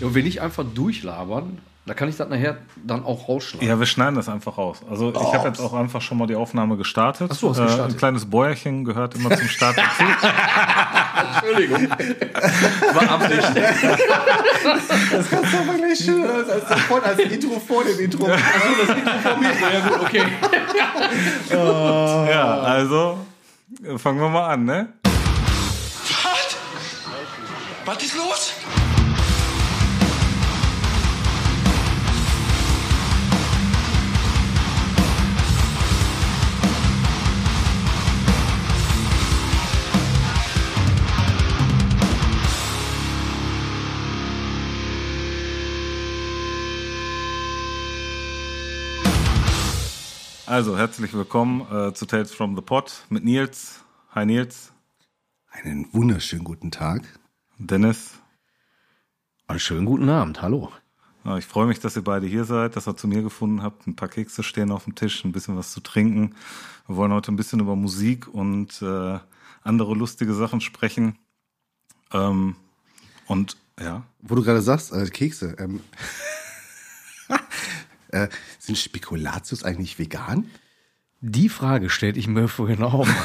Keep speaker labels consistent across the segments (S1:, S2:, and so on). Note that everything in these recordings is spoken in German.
S1: Ja, und wenn nicht einfach durchlabern, da kann ich das nachher dann auch rausschneiden.
S2: Ja, wir schneiden das einfach raus. Also ich habe jetzt auch einfach schon mal die Aufnahme gestartet.
S1: Ach so, hast
S2: äh,
S1: gestartet.
S2: ein kleines Bäuerchen gehört immer zum Start dazu.
S1: Entschuldigung. War Absicht.
S3: Das kannst du aber gleich schön als, als, als, als Intro vor dem Intro.
S1: Achso, das Intro von mir. Ja gut, okay.
S2: ja, also fangen wir mal an, ne?
S4: Was? Was ist los?
S2: Also herzlich willkommen äh, zu Tales from the Pot mit Nils. Hi Nils,
S3: Einen wunderschönen guten Tag.
S2: Dennis.
S1: Einen schönen guten Abend, hallo.
S2: Ja, ich freue mich, dass ihr beide hier seid, dass ihr zu mir gefunden habt. Ein paar Kekse stehen auf dem Tisch, ein bisschen was zu trinken. Wir wollen heute ein bisschen über Musik und äh, andere lustige Sachen sprechen. Ähm, und ja,
S3: Wo du gerade sagst, äh, Kekse. Ähm, äh, sind Spekulatius eigentlich vegan?
S1: Die Frage stellte ich mir vorhin auch.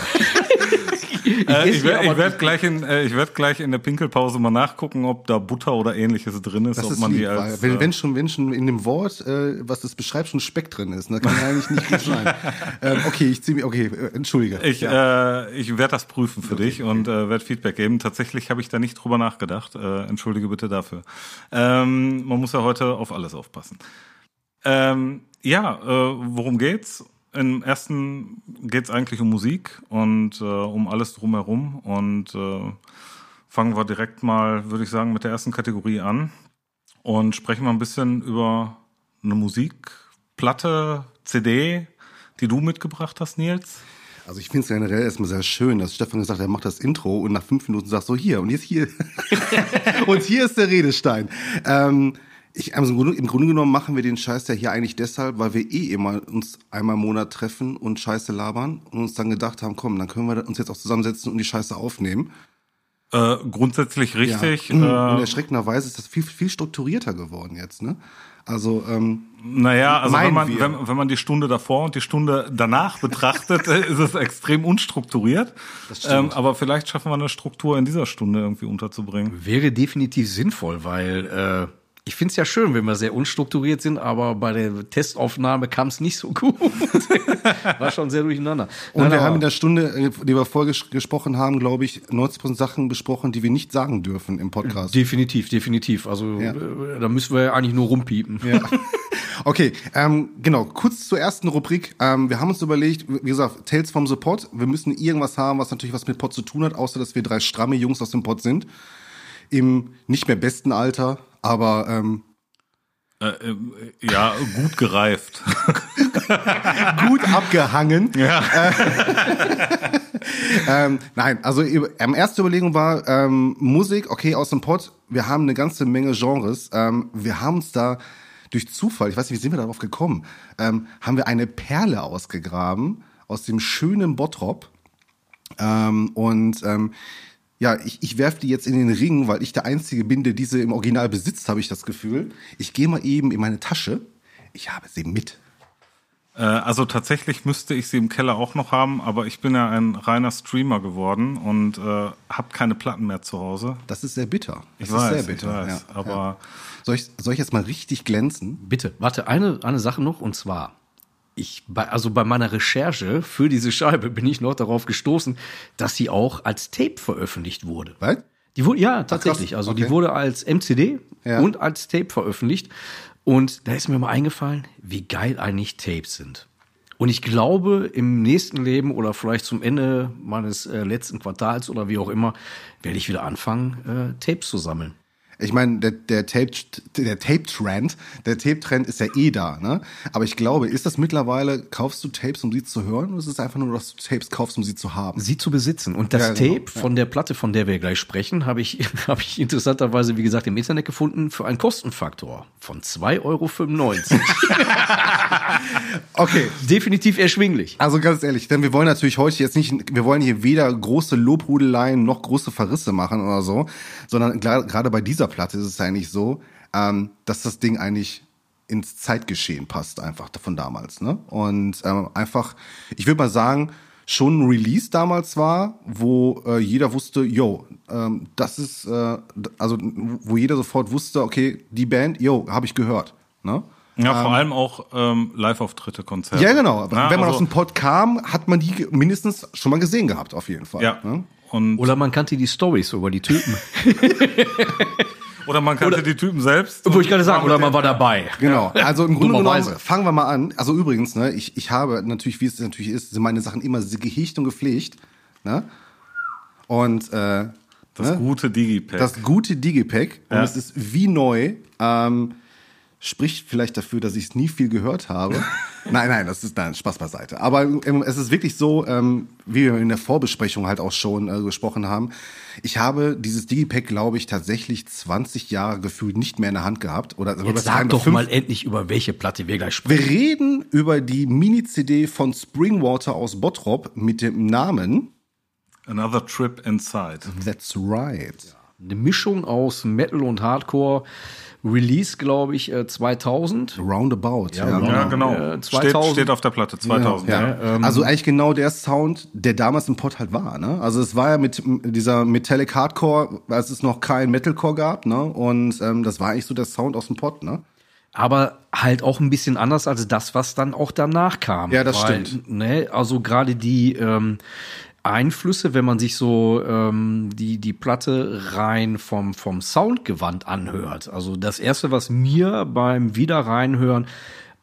S2: äh, ich,
S1: aber-
S2: ich werde gleich, in, äh, ich werd gleich in der Pinkelpause mal nachgucken, ob da Butter oder ähnliches drin ist.
S3: Das
S2: ob
S3: ist
S2: man die als,
S3: wenn,
S2: äh,
S3: wenn, schon, wenn schon in dem Wort, äh, was das beschreibt, schon Speck drin ist, dann kann ja eigentlich nicht gut sein. ähm, okay, ich ziehe mich, okay, äh, entschuldige.
S2: Ich, äh, ich werde das prüfen für dich und äh, werde Feedback geben. Tatsächlich habe ich da nicht drüber nachgedacht. Äh, entschuldige bitte dafür. Ähm, man muss ja heute auf alles aufpassen. Ähm, ja, äh, worum geht's? Im ersten geht's eigentlich um Musik und äh, um alles drumherum. Und äh, fangen wir direkt mal, würde ich sagen, mit der ersten Kategorie an und sprechen mal ein bisschen über eine Musikplatte, CD, die du mitgebracht hast, Nils.
S3: Also ich finde es generell erstmal sehr schön, dass Stefan gesagt hat, er macht das Intro und nach fünf Minuten sagt so hier und jetzt hier. und hier ist der Redestein. Ähm, ich, also im, Grunde, Im Grunde genommen machen wir den Scheiß ja hier eigentlich deshalb, weil wir eh immer uns einmal im Monat treffen und Scheiße labern und uns dann gedacht haben, komm, dann können wir uns jetzt auch zusammensetzen und die Scheiße aufnehmen.
S2: Äh, grundsätzlich richtig.
S3: Ja. Und
S2: Äh,
S3: erschreckenderweise ist das viel, viel strukturierter geworden jetzt, ne? Also, ähm,
S2: naja, also wenn man, wenn, wenn man die Stunde davor und die Stunde danach betrachtet, ist es extrem unstrukturiert. Ähm, aber vielleicht schaffen wir eine Struktur in dieser Stunde irgendwie unterzubringen.
S1: Wäre definitiv sinnvoll, weil äh, ich finde es ja schön, wenn wir sehr unstrukturiert sind, aber bei der Testaufnahme kam es nicht so gut. War schon sehr durcheinander.
S3: und
S1: Nein,
S3: wir haben in der Stunde, äh, die wir vorher ges gesprochen haben, glaube ich, 90% Sachen besprochen, die wir nicht sagen dürfen im Podcast.
S1: Definitiv, definitiv. Also
S3: Ja.
S1: äh, da müssen wir ja eigentlich nur rumpiepen.
S3: Ja. Okay, ähm, genau, kurz zur ersten Rubrik. Ähm, wir haben uns überlegt, wie gesagt, Tales from the Pod. Wir müssen irgendwas haben, was natürlich was mit Pod zu tun hat, außer dass wir drei stramme Jungs aus dem Pod sind. Im nicht mehr besten Alter, aber ähm,
S2: Äh, äh, ja, gut gereift.
S3: gut abgehangen.
S2: ja.
S3: Ähm, nein, also ähm, erste Überlegung war ähm, Musik, okay, aus dem Pod. Wir haben eine ganze Menge Genres. Ähm, wir haben uns da durch Zufall, ich weiß nicht, wie sind wir darauf gekommen, ähm, haben wir eine Perle ausgegraben aus dem schönen Bottrop. Ähm, und ähm, ja, ich, ich werfe die jetzt in den Ring, weil ich der Einzige bin, der diese im Original besitzt, habe ich das Gefühl. Ich gehe mal eben in meine Tasche. Ich habe sie mit.
S2: Äh, also tatsächlich müsste ich sie im Keller auch noch haben, aber ich bin ja ein reiner Streamer geworden und äh, habe keine Platten mehr zu Hause.
S3: Das ist sehr bitter. Das
S2: Ich
S3: ist
S2: weiß,
S3: sehr
S2: ich
S3: bitter.
S2: weiß,
S3: ja,
S2: aber
S3: ja. Soll, ich, soll ich jetzt mal richtig glänzen?
S1: Bitte, warte, eine, eine Sache noch und zwar. Ich, bei, also bei meiner Recherche für diese Scheibe bin ich noch darauf gestoßen, dass sie auch als Tape veröffentlicht wurde.
S3: Was?
S1: Die wurde, ja, tatsächlich.
S3: krass.
S1: Also
S3: Okay.
S1: die wurde als MCD
S3: Ja.
S1: und als Tape veröffentlicht. Und da ist mir mal eingefallen, wie geil eigentlich Tapes sind. Und ich glaube, im nächsten Leben oder vielleicht zum Ende meines äh, letzten Quartals oder wie auch immer, werde ich wieder anfangen, äh, Tapes zu sammeln.
S3: Ich meine, der, der Tape, der Tape-Trend, der Tape-Trend ist ja eh da, ne? Aber ich glaube, ist das mittlerweile, kaufst du Tapes, um sie zu hören, oder ist es einfach nur, dass du Tapes kaufst, um sie zu haben?
S1: sie zu besitzen. Und das
S3: Ja, genau,
S1: Tape von der Platte, von der wir gleich sprechen, habe ich, habe ich interessanterweise, wie gesagt, im Internet gefunden für einen Kostenfaktor von 2,95 Euro.
S3: Okay.
S1: Definitiv erschwinglich.
S3: Also ganz ehrlich, denn wir wollen natürlich heute jetzt nicht, wir wollen hier weder große Lobhudeleien noch große Verrisse machen oder so, sondern gerade bei dieser Platte ist es eigentlich so, ähm, dass das Ding eigentlich ins Zeitgeschehen passt, einfach von damals. Ne? Und ähm, einfach, ich würde mal sagen, schon ein Release damals war, wo äh, jeder wusste, yo, ähm, das ist, äh, also wo jeder sofort wusste, okay, die Band, yo, habe ich gehört. Ne?
S2: Ja, vor allem auch ähm, Live-Auftritte, Konzerte.
S3: Ja, genau.
S2: Na,
S3: Wenn man
S2: also-
S3: aus dem Pod kam, hat man die mindestens schon mal gesehen gehabt, auf jeden Fall.
S2: Ja.
S3: Ne?
S2: Und,
S1: Oder man kannte die Stories über die Typen.
S2: oder man kannte die Typen selbst.
S1: Wo ich gerade sagen, oder man war dabei.
S3: Genau. Also im Grunde genommen, fangen wir mal an. Also übrigens, ne, ich, ich habe natürlich, wie es natürlich ist, sind meine Sachen immer gehegt und gepflegt. Ne? Und äh,
S2: Das
S3: ne?
S2: gute Digipack.
S3: das gute Digipack und
S2: Ja.
S3: es ist wie neu. Ähm, spricht vielleicht dafür, dass ich es nie viel gehört habe. nein, nein, das ist nein, Spaß beiseite. Aber ähm, es ist wirklich so, ähm, wie wir in der Vorbesprechung halt auch schon äh, gesprochen haben. Ich habe dieses Digipack, glaube ich, tatsächlich 20 Jahre gefühlt nicht mehr in der Hand gehabt. Oder
S1: Jetzt sag doch mal endlich, über welche Platte wir gleich sprechen.
S3: wir reden über die Mini-CD von Springwater aus Bottrop mit dem Namen
S2: Another Trip Inside.
S3: That's Right.
S1: Eine Mischung aus Metal und Hardcore. Release, glaube ich, äh, 2000.
S3: Roundabout. Ja,
S1: genau.
S2: Ja, genau.
S1: Äh,
S2: steht,
S1: 2000.
S2: steht auf der Platte, 2000.
S3: Ja. also eigentlich genau der Sound, der damals im Pod halt war. Ne? Also es war ja mit dieser Metallic Hardcore, als es noch kein Metalcore gab. Ne? Und ähm, das war eigentlich so der Sound aus dem Pod. Ne?
S1: aber halt auch ein bisschen anders als das, was dann auch danach kam.
S3: Ja, das
S1: Weil,
S3: stimmt.
S1: Ne, also gerade die ähm, Einflüsse, wenn man sich so ähm, die die Platte rein vom vom Soundgewand anhört. Also das erste, was mir beim Wiederreinhören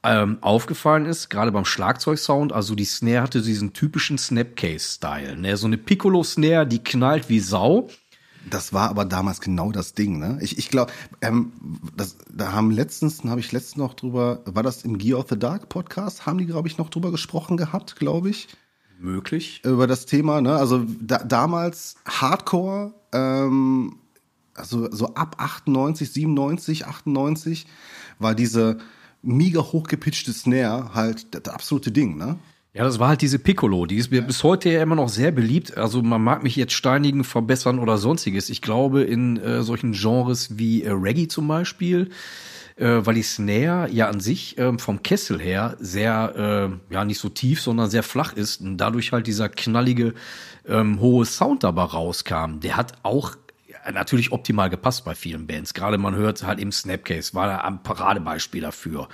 S1: ähm, aufgefallen ist, gerade beim Schlagzeugsound, also die Snare hatte diesen typischen Snapcase-Style, ne? so eine Piccolo-Snare, die knallt wie Sau.
S3: Das war aber damals genau das Ding. Ne? Ich, ich glaube, ähm, das, da haben letztens, habe ich letztens noch drüber, war das im Gear of the Dark Podcast, haben die, glaube ich, noch drüber gesprochen gehabt, glaube ich.
S1: Möglich.
S3: über das Thema. Ne? Also da, damals Hardcore, ähm, also so ab 98, 97, 98 war diese mega hochgepitchte Snare halt das, das absolute Ding. Ne?
S1: Ja, das war halt diese Piccolo, die ist mir bis heute ja immer noch sehr beliebt. Also man mag mich jetzt steinigen, verbessern oder sonstiges. Ich glaube in äh, solchen Genres wie äh, Reggae zum Beispiel, äh, weil die Snare ja an sich ähm, vom Kessel her sehr, äh, ja nicht so tief, sondern sehr flach ist und dadurch halt dieser knallige ähm, hohe Sound dabei rauskam. Der hat auch ja, natürlich optimal gepasst bei vielen Bands. Gerade man hört halt im Snapcase, war da ein Paradebeispiel dafür.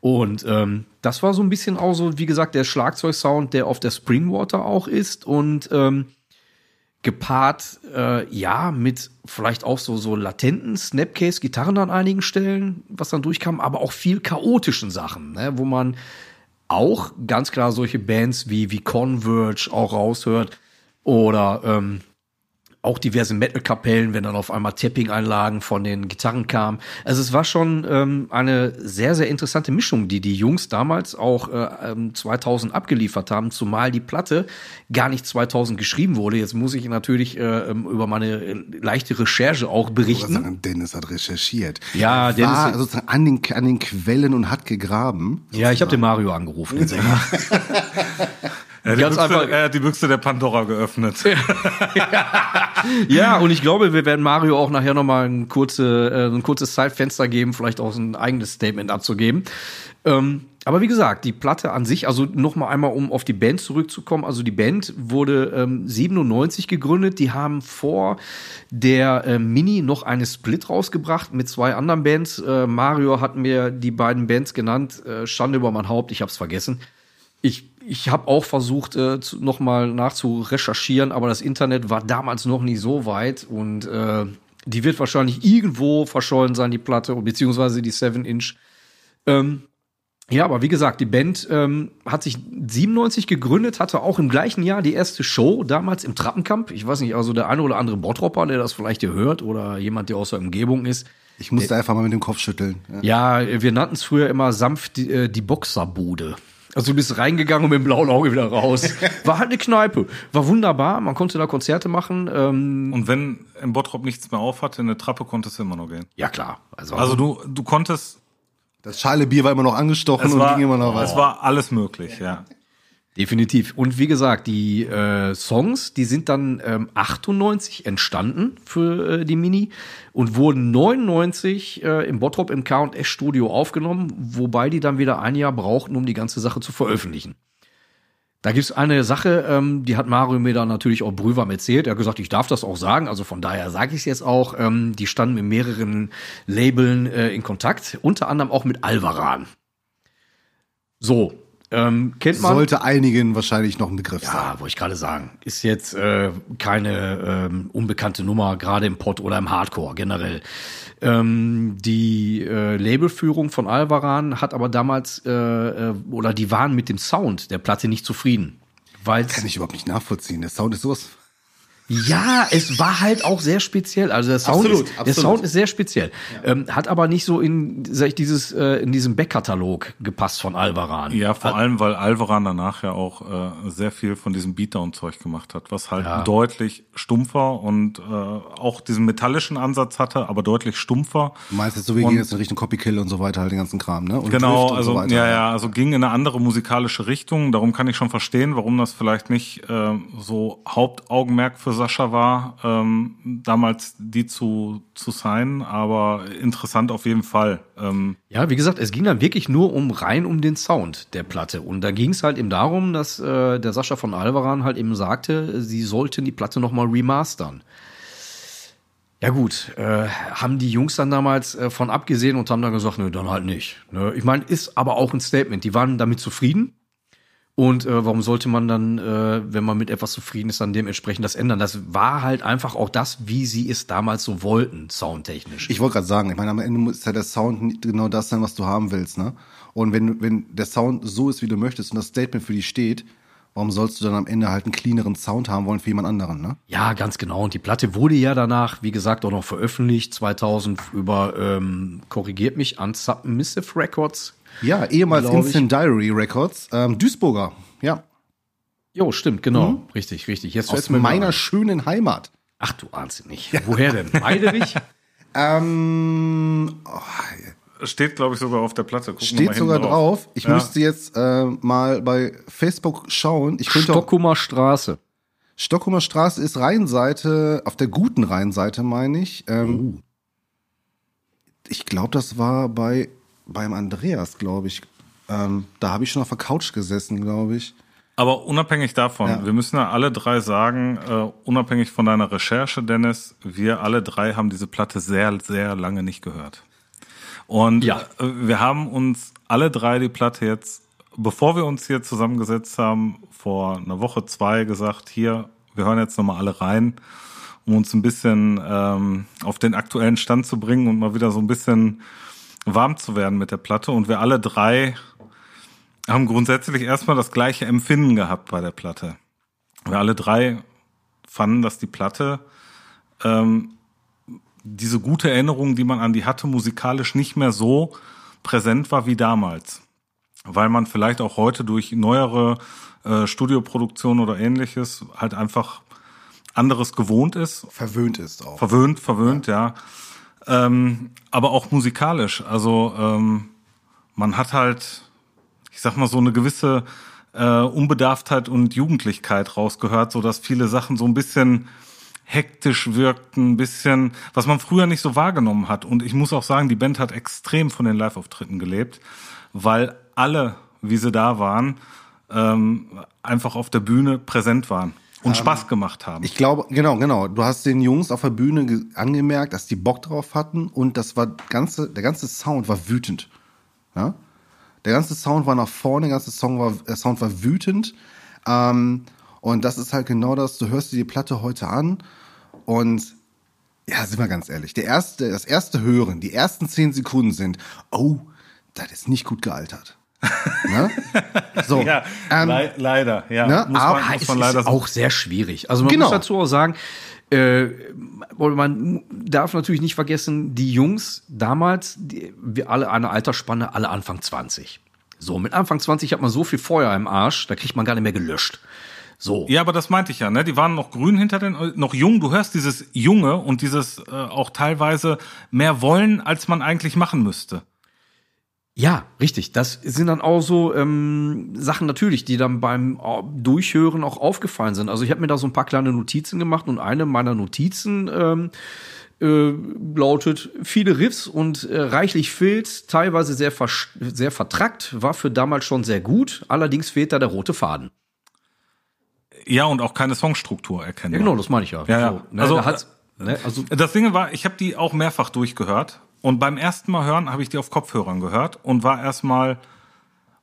S1: Und ähm, das war so ein bisschen auch so, wie gesagt, der Schlagzeugsound, der auf der Springwater auch ist und ähm, gepaart, äh, ja, mit vielleicht auch so, so latenten Snapcase-Gitarren an einigen Stellen, was dann durchkam, aber auch viel chaotischen Sachen, ne, wo man auch ganz klar solche Bands wie, wie Converge auch raushört oder ähm, auch diverse Metal-Kapellen, wenn dann auf einmal Tapping-Einlagen von den Gitarren kamen. Also es war schon ähm, eine sehr, sehr interessante Mischung, die die Jungs damals auch äh, ähm, 2000 abgeliefert haben, zumal die Platte gar nicht 2000 geschrieben wurde. Jetzt muss ich natürlich äh, ähm, über meine äh, leichte Recherche auch
S3: Ich
S1: berichten.
S3: sagen, Dennis hat recherchiert.
S1: Ja, Dennis-
S3: war sozusagen an den, an den Quellen und hat gegraben.
S1: Ja, ich habe den Mario angerufen, Sänger.
S2: Er hat, die
S1: Ganz
S2: Büchse,
S1: einfach-
S2: er hat die Büchse der Pandora geöffnet.
S1: Ja, und ich glaube, wir werden Mario auch nachher nochmal ein, kurze, äh, ein kurzes Zeitfenster geben, vielleicht auch ein eigenes Statement abzugeben. Ähm, aber wie gesagt, die Platte an sich, also nochmal einmal, um auf die Band zurückzukommen. Also die Band wurde ähm, 97 gegründet. Die haben vor der äh, Mini noch eine Split rausgebracht mit zwei anderen Bands. Äh, Mario hat mir die beiden Bands genannt. Äh, Schande über mein Haupt, ich hab's vergessen. Ich, ich habe auch versucht, äh, zu, noch mal nachzurecherchieren, aber das Internet war damals noch nicht so weit und äh, die wird wahrscheinlich irgendwo verschollen sein, die Platte, beziehungsweise die 7-Inch. Ähm, ja, aber wie gesagt, die Band ähm, hat sich 97 gegründet, hatte auch im gleichen Jahr die erste Show, damals im Trappenkamp. Ich weiß nicht, also der eine oder andere Bottropper, der das vielleicht hier hört oder jemand, der aus der Umgebung ist.
S3: Ich musste einfach mal mit dem Kopf schütteln. Ja.
S1: Ja, wir nannten es früher immer sanft die, äh, die Boxerbude. Also du bist reingegangen und mit dem blauen Auge wieder raus. War halt eine Kneipe. War wunderbar. Man konnte da Konzerte machen. Ähm,
S2: Und wenn im Bottrop nichts mehr auf hatte, in eine Trappe konntest du immer noch gehen.
S1: ja, klar. Also,
S2: Also du, du konntest,
S3: Das schale Bier war immer noch angestochen
S2: es
S3: und
S2: war,
S3: ging immer noch was.
S2: es war alles möglich, ja.
S1: Definitiv. Und wie gesagt, die äh, Songs, die sind dann ähm, 98 entstanden für äh, die Mini und wurden 99 äh, im Bottrop im K&S Studio aufgenommen, wobei die dann wieder ein Jahr brauchten, um die ganze Sache zu veröffentlichen. Da gibt's eine Sache, ähm, die hat Mario mir dann natürlich auch brühwarm erzählt. Er hat gesagt, ich darf das auch sagen, also von daher sage ich es jetzt auch. Ähm, die standen mit mehreren Labeln äh, in Kontakt, unter anderem auch mit Alvaran. So, ähm, kennt man.
S3: Sollte einigen wahrscheinlich noch ein Begriff sein.
S1: Ja, wollte ich gerade sagen. Ist jetzt äh, keine ähm, unbekannte Nummer, gerade im Pod oder im Hardcore generell. Ähm, die äh, Labelführung von Alvaran hat aber damals, äh, äh, oder die waren mit dem Sound der Platte nicht zufrieden. Weil
S3: Kann ich überhaupt nicht nachvollziehen. Der Sound ist sowas.
S1: Ja, es war halt auch sehr speziell. Also der Sound,
S3: Absolut,
S1: ist, der
S3: absolut.
S1: Sound ist sehr speziell. Ähm, hat aber nicht so in, sag ich, dieses, äh, in diesem Backkatalog gepasst von Alvaran.
S2: Ja, vor allem, weil Alvaran danach ja auch äh, sehr viel von diesem Beatdown-Zeug gemacht hat, was halt
S1: Ja.
S2: deutlich stumpfer und äh, auch diesen metallischen Ansatz hatte, aber deutlich stumpfer.
S3: Du meinst jetzt so, wir gehen jetzt in Richtung Copykill und so weiter, halt den ganzen Kram, ne? Und
S2: genau,
S3: und
S2: also
S3: so
S2: ja, ja, also ging in eine andere musikalische Richtung. Darum kann ich schon verstehen, warum das vielleicht nicht ähm, so Hauptaugenmerk für Sascha war, ähm, damals die zu zu sein. Aber interessant auf jeden Fall. Ähm,
S1: Ja, wie gesagt, es ging dann wirklich nur um rein um den Sound der Platte. Und da ging es halt eben darum, dass äh, der Sascha von Alvaran halt eben sagte, sie sollten die Platte nochmal remastern. Ja gut, äh, haben die Jungs dann damals äh, von abgesehen und haben dann gesagt, nö, dann halt nicht. Ne? Ich meine, ist aber auch ein Statement. Die waren damit zufrieden. Und äh, warum sollte man dann, äh, wenn man mit etwas zufrieden ist, dann dementsprechend das ändern? Das war halt einfach auch das, wie sie es damals so wollten, soundtechnisch.
S3: Ich wollte gerade sagen, ich meine, am Ende muss ja der Sound nicht genau das sein, was du haben willst, ne? Und wenn, wenn der Sound so ist, wie du möchtest und das Statement für dich steht, warum sollst du dann am Ende halt einen cleaneren Sound haben wollen für jemand anderen, ne?
S1: Ja, ganz genau. Und die Platte wurde ja danach, wie gesagt, auch noch veröffentlicht, 2000 über, ähm, korrigiert mich, an Submissive Records.
S3: Ja, ehemals
S1: ich.
S3: Instant Diary Records, ähm, Duisburger, ja.
S1: Jo, stimmt, genau. Richtig, richtig. Jetzt
S3: Aus meiner
S1: mal-
S3: schönen Heimat.
S1: Ach, du ahnst nicht. Woher denn? Meiderich?
S3: Ähm, oh,
S2: steht, glaube ich, sogar auf der Platte. Gucken
S3: steht sogar drauf. Ich
S2: Ja.
S3: müsste jetzt äh, mal bei Facebook schauen. Ich könnte auch
S1: Stockhumer Straße.
S3: Stockholmer Straße ist Rheinseite, auf der guten Rheinseite meine ich. Ähm, Ich glaube, das war bei beim Andreas, glaube ich. Ähm, da habe ich schon auf der Couch gesessen, glaube ich.
S2: Aber unabhängig davon,
S3: Ja.
S2: wir müssen ja alle drei sagen, äh, unabhängig von deiner Recherche, Dennis, wir alle drei haben diese Platte sehr, sehr lange nicht gehört. Und
S1: Ja.
S2: äh, wir haben uns alle drei die Platte jetzt, bevor wir uns hier zusammengesetzt haben, vor einer Woche, zwei gesagt, hier, wir hören jetzt nochmal alle rein, um uns ein bisschen ähm, auf den aktuellen Stand zu bringen und mal wieder so ein bisschen warm zu werden mit der Platte. Und wir alle drei haben grundsätzlich erstmal das gleiche Empfinden gehabt bei der Platte. Wir alle drei fanden, dass die Platte ähm, diese gute Erinnerung, die man an die hatte, musikalisch nicht mehr so präsent war wie damals. Weil man vielleicht auch heute durch neuere äh, Studioproduktionen oder ähnliches halt einfach anderes gewohnt ist
S3: Verwöhnt ist auch.
S2: Verwöhnt, verwöhnt, ja. Ähm, aber auch musikalisch. Also ähm, man hat halt, ich sag mal, so eine gewisse äh, Unbedarftheit und Jugendlichkeit rausgehört, so dass viele Sachen so ein bisschen hektisch wirkten, ein bisschen, was man früher nicht so wahrgenommen hat. Und ich muss auch sagen, die Band hat extrem von den Live-Auftritten gelebt, weil alle, wie sie da waren, ähm, einfach auf der Bühne präsent waren und Spaß gemacht haben.
S3: Ich glaube, genau, genau. Du hast den Jungs auf der Bühne ge- angemerkt, dass die Bock drauf hatten und das war ganze, der ganze Sound war wütend. Ja? Der ganze Sound war nach vorne, der ganze Song war, der Sound war wütend. Ähm, und das ist halt genau das, du hörst dir die Platte heute an und ja, sind wir ganz ehrlich, der erste, das erste Hören, die ersten zehn Sekunden sind, oh, das ist nicht gut gealtert. Ne? So,
S2: Ja,
S3: ähm,
S2: lei- leider, ja.
S3: ne,
S2: muss
S3: aber
S2: man, muss man
S1: ist
S2: leider sagen.
S1: auch sehr schwierig. Also man
S3: Genau.
S1: muss dazu auch sagen, äh, man darf natürlich nicht vergessen, die Jungs damals, die, wir alle eine Altersspanne, alle Anfang 20. So, mit Anfang 20 hat man so viel Feuer im Arsch, da kriegt man gar nicht mehr gelöscht. So.
S2: Ja, aber das meinte ich ja, ne? Die waren noch grün hinter den, äh, noch jung. Du hörst dieses Junge und dieses äh, auch teilweise mehr wollen, als man eigentlich machen müsste.
S1: Ja, richtig. Das sind dann auch so ähm, Sachen natürlich, die dann beim äh, Durchhören auch aufgefallen sind. Also ich habe mir da so ein paar kleine Notizen gemacht und eine meiner Notizen ähm, äh, lautet viele Riffs und äh, reichlich Filz, teilweise sehr, sehr vertrackt, war für damals schon sehr gut. Allerdings fehlt da der rote Faden.
S2: Ja, und auch keine Songstruktur erkennen.
S1: Ja, genau, das meine ich ja.
S2: Ja, ja.
S1: So, ne,
S2: Also,
S1: da hat's- ne, also
S2: Das Ding war, ich habe die auch mehrfach durchgehört und beim ersten Mal hören habe ich die auf Kopfhörern gehört und war erstmal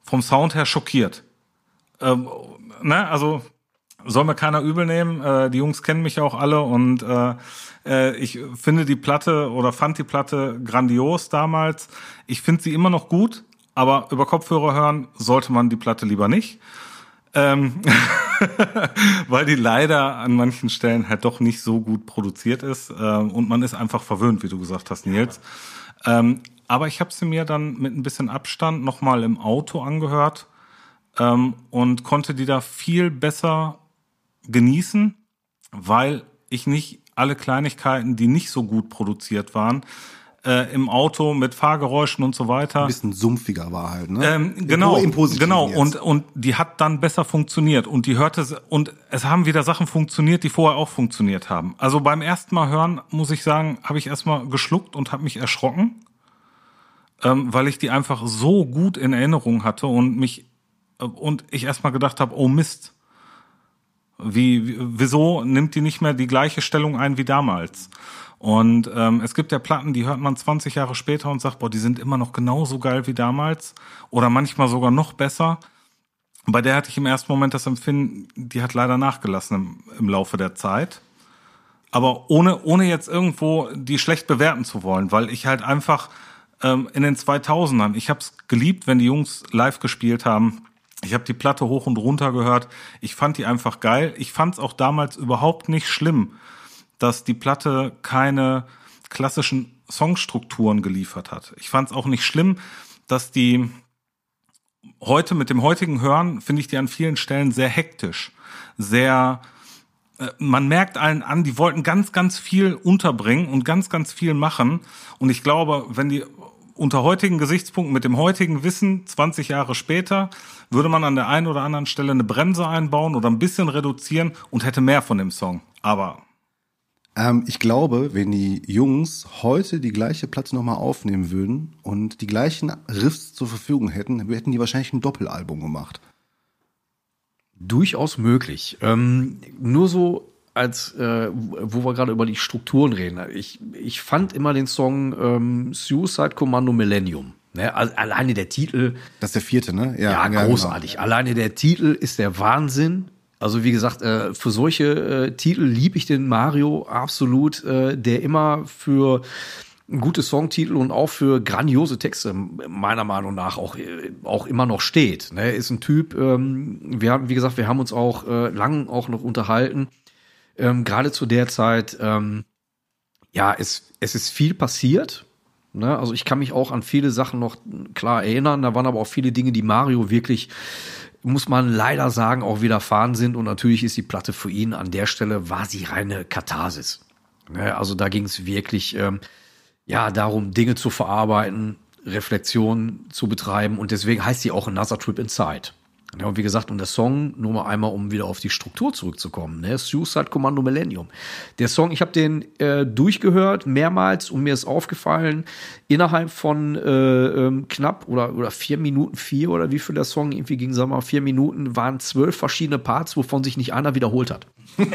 S2: vom Sound her schockiert. Ähm, ne, also soll mir keiner übel nehmen. Äh, die Jungs kennen mich auch alle und äh, äh, ich finde die Platte oder fand die Platte grandios damals. Ich finde sie immer noch gut, aber über Kopfhörer hören sollte man die Platte lieber nicht. Ähm, weil die leider an manchen Stellen halt doch nicht so gut produziert ist ähm, und man ist einfach verwöhnt, wie du gesagt hast, Nils. Ähm, aber ich habe sie mir dann mit ein bisschen Abstand nochmal im Auto angehört ähm, und konnte die da viel besser genießen, weil ich nicht alle Kleinigkeiten, die nicht so gut produziert waren, äh, im Auto mit Fahrgeräuschen und so weiter.
S3: Ein bisschen sumpfiger war halt, ne?
S2: Ähm, genau,
S3: Im
S2: genau.
S3: jetzt.
S2: Und und die hat dann besser funktioniert und die hörte und es haben wieder Sachen funktioniert, die vorher auch funktioniert haben. Also beim ersten Mal hören muss ich sagen, habe ich erstmal geschluckt und habe mich erschrocken, ähm, weil ich die einfach so gut in Erinnerung hatte und mich äh, und ich erstmal gedacht habe, oh Mist, wie, wie wieso nimmt die nicht mehr die gleiche Stellung ein wie damals? Und ähm, es gibt ja Platten, die hört man 20 Jahre später und sagt, boah, die sind immer noch genauso geil wie damals oder manchmal sogar noch besser. Bei der hatte ich im ersten Moment das Empfinden, die hat leider nachgelassen im, im Laufe der Zeit. Aber ohne, ohne jetzt irgendwo die schlecht bewerten zu wollen, weil ich halt einfach ähm, in den 2000ern, ich habe es geliebt, wenn die Jungs live gespielt haben. Ich habe die Platte hoch und runter gehört. Ich fand die einfach geil. Ich fand es auch damals überhaupt nicht schlimm, dass die Platte keine klassischen Songstrukturen geliefert hat. Ich fand es auch nicht schlimm, dass die heute mit dem heutigen Hören finde ich die an vielen Stellen sehr hektisch, sehr äh, man merkt allen an, die wollten ganz, ganz viel unterbringen und ganz, ganz viel machen. Und ich glaube, wenn die unter heutigen Gesichtspunkten mit dem heutigen Wissen 20 Jahre später würde man an der einen oder anderen Stelle eine Bremse einbauen oder ein bisschen reduzieren und hätte mehr von dem Song. Aber
S3: Ähm, ich glaube, wenn die Jungs heute die gleiche Platte nochmal aufnehmen würden und die gleichen Riffs zur Verfügung hätten, hätten die wahrscheinlich ein Doppelalbum gemacht.
S1: Durchaus möglich. Ähm, nur so als, äh, wo wir gerade über die Strukturen reden. Ich, ich fand immer den Song ähm, Suicide Commando Millennium. Ne? Also alleine der Titel,
S3: Das ist der vierte, ne?
S1: ja,
S3: genau.
S1: großartig. Alleine der Titel ist der Wahnsinn. Also wie gesagt, äh, für solche äh, Titel liebe ich den Mario absolut, äh, der immer für gute Songtitel und auch für grandiose Texte meiner Meinung nach auch, auch immer noch steht. Ne? Ist ein Typ, ähm, wir haben, wie gesagt, wir haben uns auch äh, lang auch noch unterhalten. Ähm, Gerade zu der Zeit, ähm, ja, es, es ist viel passiert. Ne? Also ich kann mich auch an viele Sachen noch klar erinnern. Da waren aber auch viele Dinge, die Mario wirklich, muss man leider sagen, auch widerfahren sind. Und natürlich ist die Platte für ihn an der Stelle, war sie reine Katharsis. Ne? Also da ging es wirklich, ähm, ja, darum, Dinge zu verarbeiten, Reflexion zu betreiben. Und deswegen heißt sie auch Another Trip Inside. Ja, und wie gesagt, und der Song, nur mal einmal, um wieder auf die Struktur zurückzukommen, ne? Suicide Commando Millennium. Der Song, ich habe den äh, durchgehört, mehrmals, und mir ist aufgefallen, innerhalb von äh, ähm, knapp oder, oder vier Minuten, vier oder wie viel der Song irgendwie ging, sagen wir mal, vier Minuten, waren zwölf verschiedene Parts, wovon sich nicht einer wiederholt hat.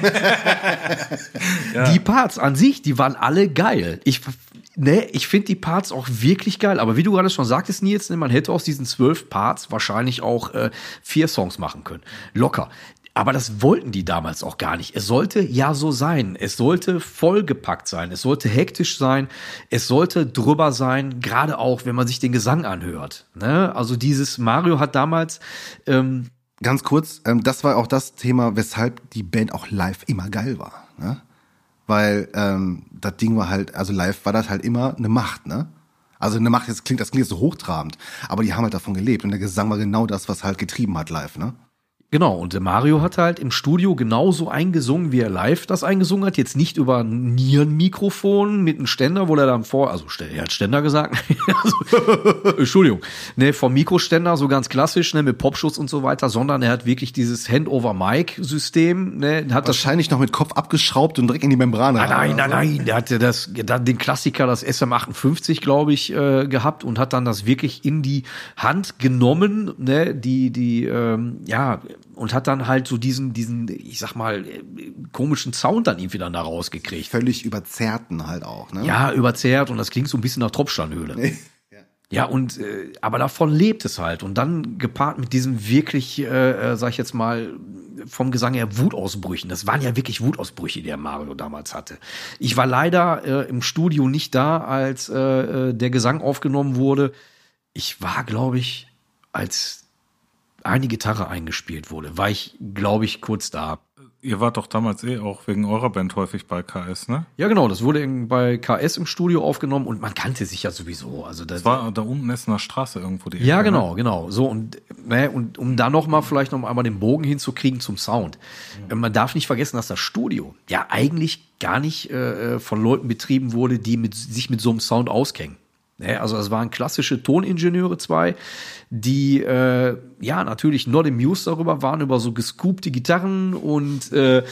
S1: Die Parts an sich, die waren alle geil. Ich, ne, ich finde die Parts auch wirklich geil. Aber wie du gerade schon sagtest, Nils, ne, man hätte aus diesen zwölf Parts wahrscheinlich auch äh, vier Songs machen können. Locker. Aber das wollten die damals auch gar nicht. Es sollte ja so sein. Es sollte vollgepackt sein. Es sollte hektisch sein. Es sollte drüber sein. Gerade auch, wenn man sich den Gesang anhört. Ne? Also dieses Mario hat damals ähm,
S3: Ganz kurz, ähm, das war auch das Thema, weshalb die Band auch live immer geil war. Ne? Weil ähm, das Ding war halt, also live war das halt immer eine Macht, ne? Also eine Macht, das klingt, das klingt so hochtrabend, aber die haben halt davon gelebt und der Gesang war genau das, was halt getrieben hat live, ne?
S1: Genau, und der Mario hat halt im Studio genauso eingesungen, wie er live das eingesungen hat. Jetzt nicht über ein Nierenmikrofon mit einem Ständer, wo er dann vor, also er hat Ständer gesagt. also, Entschuldigung. Ne, vom Mikroständer, so ganz klassisch, ne, mit Popschutz und so weiter, sondern er hat wirklich dieses Hand-over-Mic-System, ne, hat das
S3: Wahrscheinlich noch mit Kopf abgeschraubt und direkt in die Membran
S1: Nein,
S3: rein,
S1: nein, nein, nein, der hatte das, dann den Klassiker, das SM58, glaube ich, äh, gehabt und hat dann das wirklich in die Hand genommen, ne, die, die, ähm, ja, und hat dann halt so diesen, diesen, ich sag mal, äh, komischen Sound dann irgendwie dann da rausgekriegt.
S3: Völlig überzerrten halt auch, ne?
S1: Ja, überzerrt und das klingt so ein bisschen nach Tropfsteinhöhle. Ja, und äh, aber davon lebt es halt. Und dann gepaart mit diesem wirklich, äh, äh, sag ich jetzt mal, vom Gesang her Wutausbrüchen. Das waren ja wirklich Wutausbrüche, die der Mario damals hatte. Ich war leider äh, im Studio nicht da, als äh, äh, der Gesang aufgenommen wurde. Ich war, glaube ich, als eine Gitarre eingespielt wurde, war ich, glaube ich, kurz da.
S2: Ihr wart doch damals eh auch wegen eurer Band häufig bei KS, ne?
S1: Ja, genau, das wurde bei KS im Studio aufgenommen und man kannte sich ja sowieso. Also das
S2: Das war da unten Essener Straße irgendwo die
S1: Ja,
S2: Ecke,
S1: genau, genau. So und ne, und um da noch mal vielleicht noch einmal den Bogen hinzukriegen zum Sound. Äh, Man darf nicht vergessen, dass das Studio ja eigentlich gar nicht äh, von Leuten betrieben wurde, die mit, sich mit so einem Sound auskennen. Ne, also es waren klassische Toningenieure zwei, die äh, ja natürlich not amused darüber waren über so gescoopte Gitarren und äh,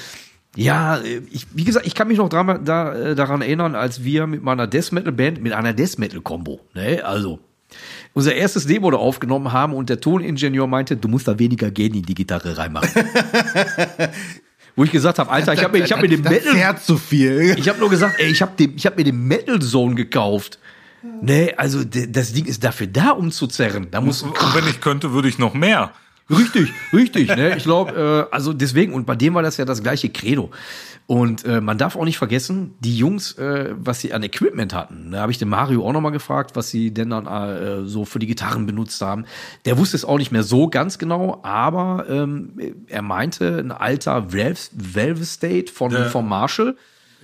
S1: ja, ich, wie gesagt, ich kann mich noch dran, da, äh, daran erinnern, als wir mit meiner Death Metal Band, mit einer Death Metal Combo, ne, also unser erstes Demo da aufgenommen haben und der Toningenieur meinte, du musst da weniger Gain in die Gitarre reinmachen. Wo ich gesagt habe, Alter, ich habe mir, ich hab mir den
S3: das
S1: Metal,
S3: zerrt zu viel.
S1: ich habe nur gesagt, ey, ich habe habe mir den Metal Zone gekauft. Nee, also das Ding ist dafür da, um zu zerren. Da muss
S2: Und wenn ich könnte, würde ich noch mehr.
S1: Richtig, richtig. Ne? Ich glaube, äh, also deswegen, und bei dem war das ja das gleiche Credo. Und äh, man darf auch nicht vergessen, die Jungs, äh, was sie an Equipment hatten, da habe ich den Mario auch nochmal gefragt, was sie denn dann äh, so für die Gitarren benutzt haben. Der wusste es auch nicht mehr so ganz genau, aber ähm, er meinte, ein alter Valve, Valve State von,
S2: Der-
S1: vom Marshall.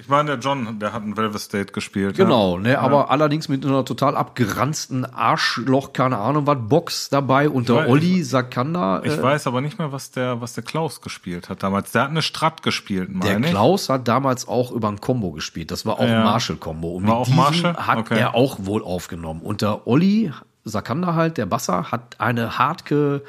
S2: Ich meine, der John, der hat einen Velvet State gespielt.
S1: Genau,
S2: ja.
S1: ne, aber allerdings mit einer total abgeranzten Arschloch, keine Ahnung was, Box dabei und der
S2: weiß-
S1: Olli Sakanda.
S2: Ich
S1: äh,
S2: weiß aber nicht mehr, was der, was der Klaus gespielt hat damals. Der hat eine Strat gespielt,
S1: Der
S2: meine ich.
S1: Klaus hat damals auch über ein Combo gespielt. Das war auch
S2: Ja.
S1: ein Marshall-Combo. Und
S2: War
S1: mit
S2: auch Marshall?
S1: hat
S2: Okay.
S1: er auch wohl aufgenommen. Und der Olli Sakanda halt, der Basser, hat eine Hardke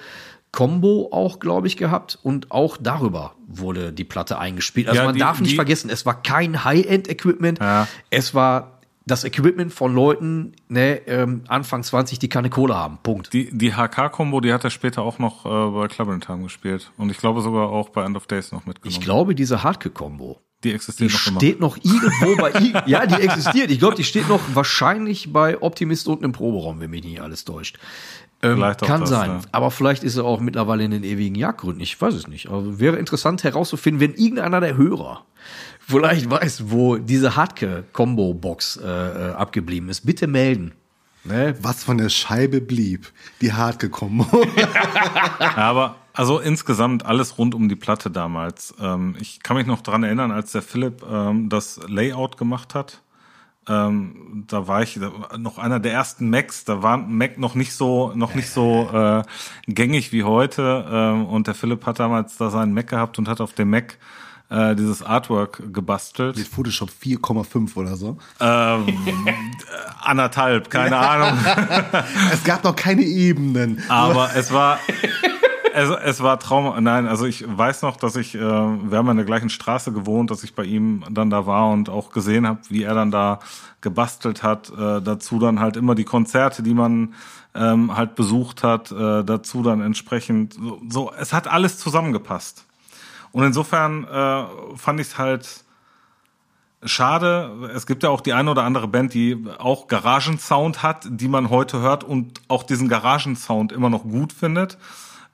S1: Combo auch, glaube ich, gehabt. Und auch darüber wurde die Platte eingespielt. Also
S2: Ja,
S1: man
S2: die-
S1: darf nicht
S2: die-
S1: vergessen, es war kein High-End-Equipment.
S2: Ja.
S1: Es war das Equipment von Leuten, ne, ähm, Anfang 20, die keine Kohle haben. Punkt.
S2: Die, die HK-Kombo, die hat er später auch noch äh, bei Club in Time gespielt. Und ich glaube sogar auch bei End of Days noch mitgenommen.
S1: Ich glaube, diese Hardke-Combo,
S2: die
S1: Die
S2: existiert noch immer.
S1: steht noch irgendwo bei I Ja, die existiert. Ich glaube, die steht noch wahrscheinlich bei Optimist unten im Proberaum, wenn mich nicht alles täuscht. Ähm,
S2: Vielleicht auch
S1: kann
S2: das,
S1: sein.
S2: ja.
S1: Aber vielleicht ist er auch mittlerweile in den ewigen Jagdgründen. Ich weiß es nicht. Aber wäre interessant herauszufinden, wenn irgendeiner der Hörer vielleicht weiß, wo diese Hartke-Combo-Box äh, äh, abgeblieben ist. Bitte melden. Ne?
S3: Was von der Scheibe blieb, die hart gekommen.
S2: Aber also insgesamt alles rund um die Platte damals. Ähm, ich kann mich noch dran erinnern, als der Philipp ähm, das Layout gemacht hat. Ähm, da war ich da noch einer der ersten Macs. Da war Mac noch nicht so noch nicht so äh, gängig wie heute. Ähm, und der Philipp hat damals da seinen Mac gehabt und hat auf dem Mac äh, dieses Artwork gebastelt.
S3: Mit Photoshop 4,5 oder so.
S2: Ähm, äh, anderthalb, keine Ahnung.
S3: Es gab noch keine Ebenen.
S2: Aber es war, es, es war Traum. Nein, also ich weiß noch, dass ich, äh, wir haben in der gleichen Straße gewohnt, dass ich bei ihm dann da war und auch gesehen habe, wie er dann da gebastelt hat. Äh, dazu dann halt immer die Konzerte, die man ähm, halt besucht hat. Äh, dazu dann entsprechend so, so. Es hat alles zusammengepasst. Und insofern äh, fand ich es halt schade. Es gibt ja auch die eine oder andere Band, die auch Garagensound hat, die man heute hört und auch diesen Garagensound immer noch gut findet.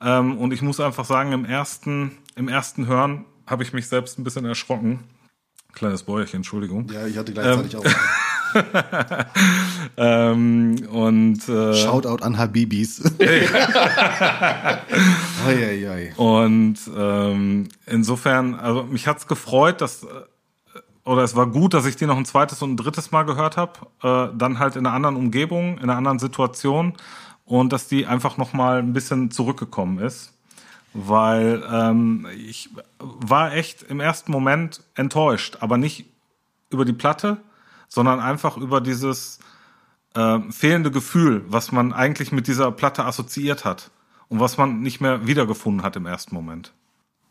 S2: Ähm, und ich muss einfach sagen, im ersten, im ersten Hören habe ich mich selbst ein bisschen erschrocken. Kleines Bäuerchen, Entschuldigung.
S3: Ja, ich hatte gleichzeitig auch.
S2: Ähm, und äh,
S3: Shoutout an Habibis. Eieiei.
S2: Und ähm, insofern, also mich hat's gefreut, dass äh, oder es war gut, dass ich die noch ein zweites und ein drittes Mal gehört habe, äh, dann halt in einer anderen Umgebung, in einer anderen Situation und dass die einfach noch mal ein bisschen zurückgekommen ist. weil ähm, ich war echt im ersten Moment enttäuscht, aber nicht über die Platte, sondern einfach über dieses äh, fehlende Gefühl, was man eigentlich mit dieser Platte assoziiert hat und was man nicht mehr wiedergefunden hat im ersten Moment.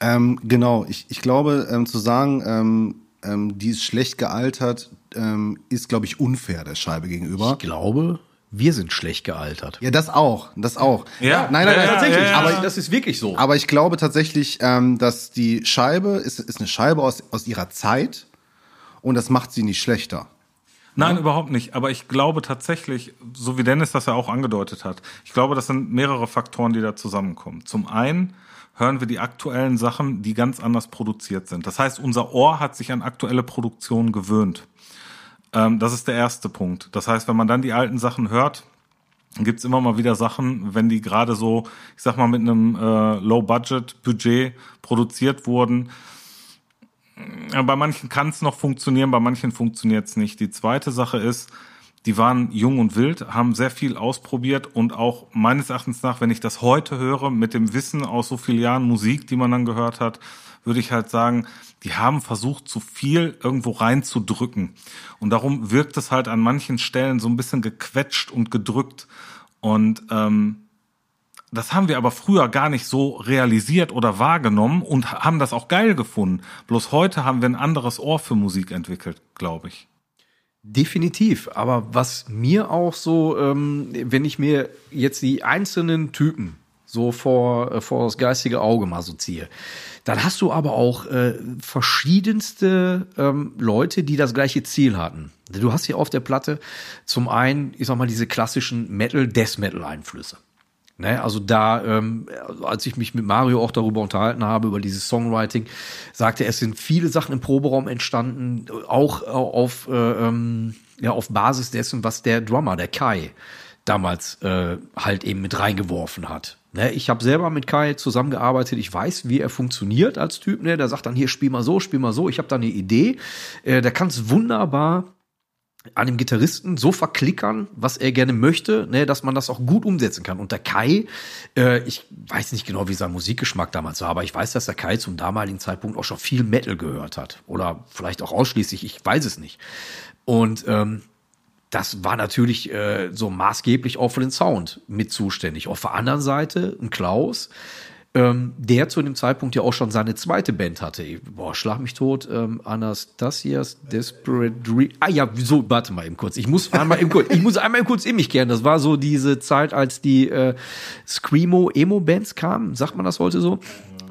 S3: Ähm, genau, ich, ich glaube, ähm, zu sagen, ähm, ähm, die ist schlecht gealtert, ähm, ist, glaube ich, unfair der Scheibe gegenüber.
S1: Ich glaube, wir sind schlecht gealtert.
S3: Ja, das auch, das auch.
S2: Ja.
S3: nein, nein,
S2: Ja,
S3: nein,
S2: ja,
S3: tatsächlich.
S2: ja, ja.
S3: Aber,
S1: das ist wirklich so.
S3: aber ich glaube tatsächlich, ähm, dass die Scheibe ist, ist eine Scheibe aus, aus ihrer Zeit und das macht sie nicht schlechter.
S2: Nein, überhaupt nicht. Aber ich glaube tatsächlich, so wie Dennis das ja auch angedeutet hat, ich glaube, das sind mehrere Faktoren, die da zusammenkommen. Zum einen hören wir die aktuellen Sachen, die ganz anders produziert sind. Das heißt, unser Ohr hat sich an aktuelle Produktionen gewöhnt. Ähm, das ist der erste Punkt. Das heißt, wenn man dann die alten Sachen hört, gibt's immer mal wieder Sachen, wenn die gerade so, ich sag mal, mit einem äh, Low-Budget-Budget produziert wurden, bei manchen kann es noch funktionieren, bei manchen funktioniert es nicht. Die zweite Sache ist, die waren jung und wild, haben sehr viel ausprobiert und auch meines Erachtens nach, wenn ich das heute höre, mit dem Wissen aus so vielen Jahren Musik, die man dann gehört hat, würde ich halt sagen, die haben versucht, zu viel irgendwo reinzudrücken. Und darum wirkt es halt an manchen Stellen so ein bisschen gequetscht und gedrückt. Und ähm, das haben wir aber früher gar nicht so realisiert oder wahrgenommen und haben das auch geil gefunden. Bloß heute haben wir ein anderes Ohr für Musik entwickelt, glaube ich.
S1: Definitiv. Aber was mir auch so, ähm, wenn ich mir jetzt die einzelnen Typen so vor, äh, vor das geistige Auge mal so ziehe, dann hast du aber auch äh, verschiedenste ähm, Leute, die das gleiche Ziel hatten. Du hast hier auf der Platte zum einen, ich sag mal, diese klassischen Metal-Death-Metal-Einflüsse. Ne, also da, ähm, als ich mich mit Mario auch darüber unterhalten habe, über dieses Songwriting, sagte er, es sind viele Sachen im Proberaum entstanden, auch auf, äh, ähm, ja, auf Basis dessen, was der Drummer, der Kai, damals äh, halt eben mit reingeworfen hat. Ne, ich habe selber mit Kai zusammengearbeitet, ich weiß, wie er funktioniert als Typ. Ne? Der sagt dann, hier, spiel mal so, spiel mal so. Ich habe da eine Idee. Äh, der kann es wunderbar an dem Gitarristen so verklickern, was er gerne möchte, ne, dass man das auch gut umsetzen kann. Und der Kai, äh, ich weiß nicht genau, wie sein Musikgeschmack damals war, aber ich weiß, dass der Kai zum damaligen Zeitpunkt auch schon viel Metal gehört hat. Oder vielleicht auch ausschließlich, ich weiß es nicht. Und ähm, das war natürlich äh, so maßgeblich auch für den Sound mit zuständig. Auf der anderen Seite ein Klaus, ähm, der zu dem Zeitpunkt ja auch schon seine zweite Band hatte. Boah, schlag mich tot. Ähm, Anastasias Desperate Dream. Ah ja, wieso? Warte mal eben kurz. Ich muss einmal eben kurz, ich muss einmal kurz in mich kehren. Das war so diese Zeit, als die äh, Screamo Emo Bands kamen. Sagt man das heute so?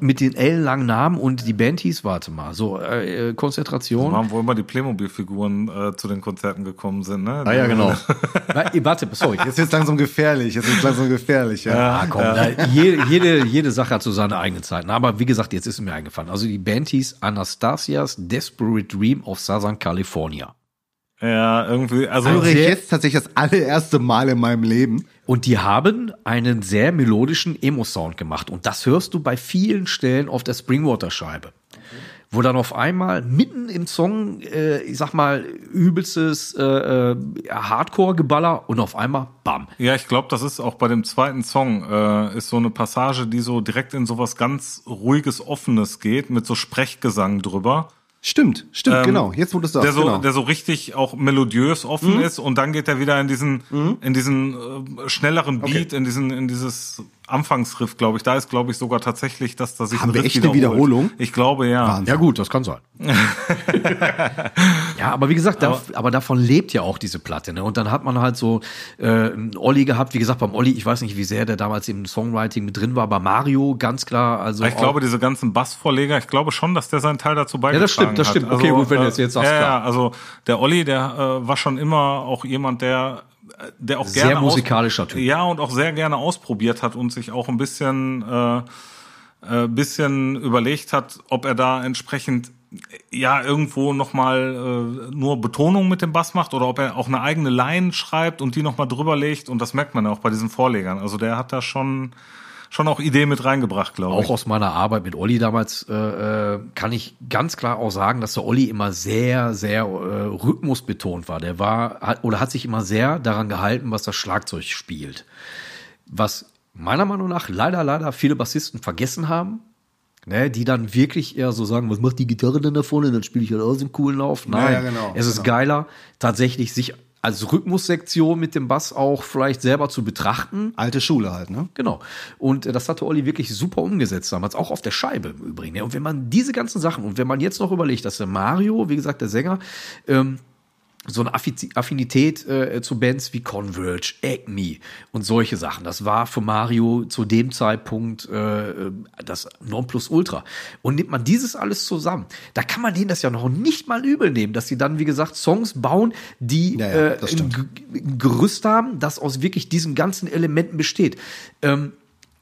S1: Mit den ellenlangen Namen und die Band hieß, warte mal, so äh, Konzentration.
S2: Waren, wo immer die Playmobil-Figuren äh, zu den Konzerten gekommen sind, ne?
S3: Ah ja, genau.
S1: Wa- Warte, sorry.
S3: Jetzt wird langsam gefährlich, jetzt wird langsam gefährlich, ja.
S1: Ah, komm, da, jede, jede, jede Sache hat so seine eigenen Zeiten. Aber wie gesagt, jetzt ist es mir eingefallen. Also die Band hieß Anastasias Desperate Dream of Southern California.
S2: Ja, irgendwie, also
S3: Höre ich jetzt tatsächlich das allererste Mal in meinem Leben.
S1: Und die haben einen sehr melodischen Emo-Sound gemacht. Und das hörst du bei vielen Stellen auf der Springwater-Scheibe. Wo dann auf einmal mitten im Song, äh, ich sag mal, übelstes äh, äh, Hardcore-Geballer und auf einmal BAM.
S2: Ja, ich glaube, das ist auch bei dem zweiten Song, äh, ist so eine Passage, die so direkt in sowas ganz ruhiges, offenes geht, mit so Sprechgesang drüber.
S3: Stimmt, stimmt,
S2: Ähm,
S3: genau. Jetzt wo du es sagst,
S2: der so,
S3: genau.
S2: der so richtig auch melodiös offen ist und dann geht er wieder in diesen, in diesen äh, schnelleren Beat, in diesen, in dieses Anfangsriff, glaube ich. Da ist, glaube ich, sogar tatsächlich, dass da sich
S3: Haben
S2: ein
S3: wir
S2: Riff
S3: echt eine. Wiederholung?
S2: Ich glaube, ja.
S3: Wahnsinn.
S1: Ja gut, das kann sein. ja, aber wie gesagt, da, aber davon lebt ja auch diese Platte. Ne? Und dann hat man halt so äh, einen Olli gehabt. Wie gesagt, beim Olli, ich weiß nicht, wie sehr der damals im Songwriting mit drin war. Bei Mario ganz klar. Also
S2: ich glaube, diese ganzen Bassvorleger, ich glaube schon, dass der seinen Teil dazu beigetragen
S1: das stimmt, das
S2: hat.
S1: stimmt. Okay, gut, wenn du
S2: äh,
S1: das jetzt sagst,
S2: Ja,
S1: klar.
S2: ja, also der Olli, der äh, war schon immer auch jemand, der der auch
S1: Sehr
S2: gerne
S1: musikalischer Typ.
S2: Ja, und auch sehr gerne ausprobiert hat und sich auch ein bisschen äh, äh, bisschen überlegt hat, ob er da entsprechend ja irgendwo noch mal äh, nur Betonung mit dem Bass macht oder ob er auch eine eigene Line schreibt und die noch mal drüber legt und das merkt man ja auch bei diesen Vorlegern. Also der hat da schon schon auch Ideen mit reingebracht, glaube ich.
S1: Auch aus meiner Arbeit mit Olli damals äh, äh, kann ich ganz klar auch sagen, dass der Olli immer sehr, sehr äh, rhythmusbetont war. Der war hat, oder hat sich immer sehr daran gehalten, was das Schlagzeug spielt. Was meiner Meinung nach leider, leider viele Bassisten vergessen haben. Ne, die dann wirklich eher so sagen, was macht die Gitarre denn da vorne? Dann spiele ich halt aus dem coolen Lauf. Nein,
S3: ja, genau,
S1: es ist
S3: genau.
S1: geiler, tatsächlich sich als Rhythmussektion mit dem Bass auch vielleicht selber zu betrachten.
S3: Alte Schule halt, ne?
S1: Genau. Und äh, das hatte Olli wirklich super umgesetzt damals, auch auf der Scheibe im Übrigen. Ja, Und wenn man diese ganzen Sachen, und wenn man jetzt noch überlegt, dass der Mario, wie gesagt, der Sänger, ähm, so eine Affi- Affinität äh, zu Bands wie Converge, Acme und solche Sachen. Das war für Mario zu dem Zeitpunkt äh, das Nonplusultra. Und nimmt man dieses alles zusammen, da kann man denen das ja noch nicht mal übel nehmen, dass sie dann, wie gesagt, Songs bauen, die
S3: Ja, ja,
S1: äh, ein Gerüst haben, das aus wirklich diesen ganzen Elementen besteht. Ähm,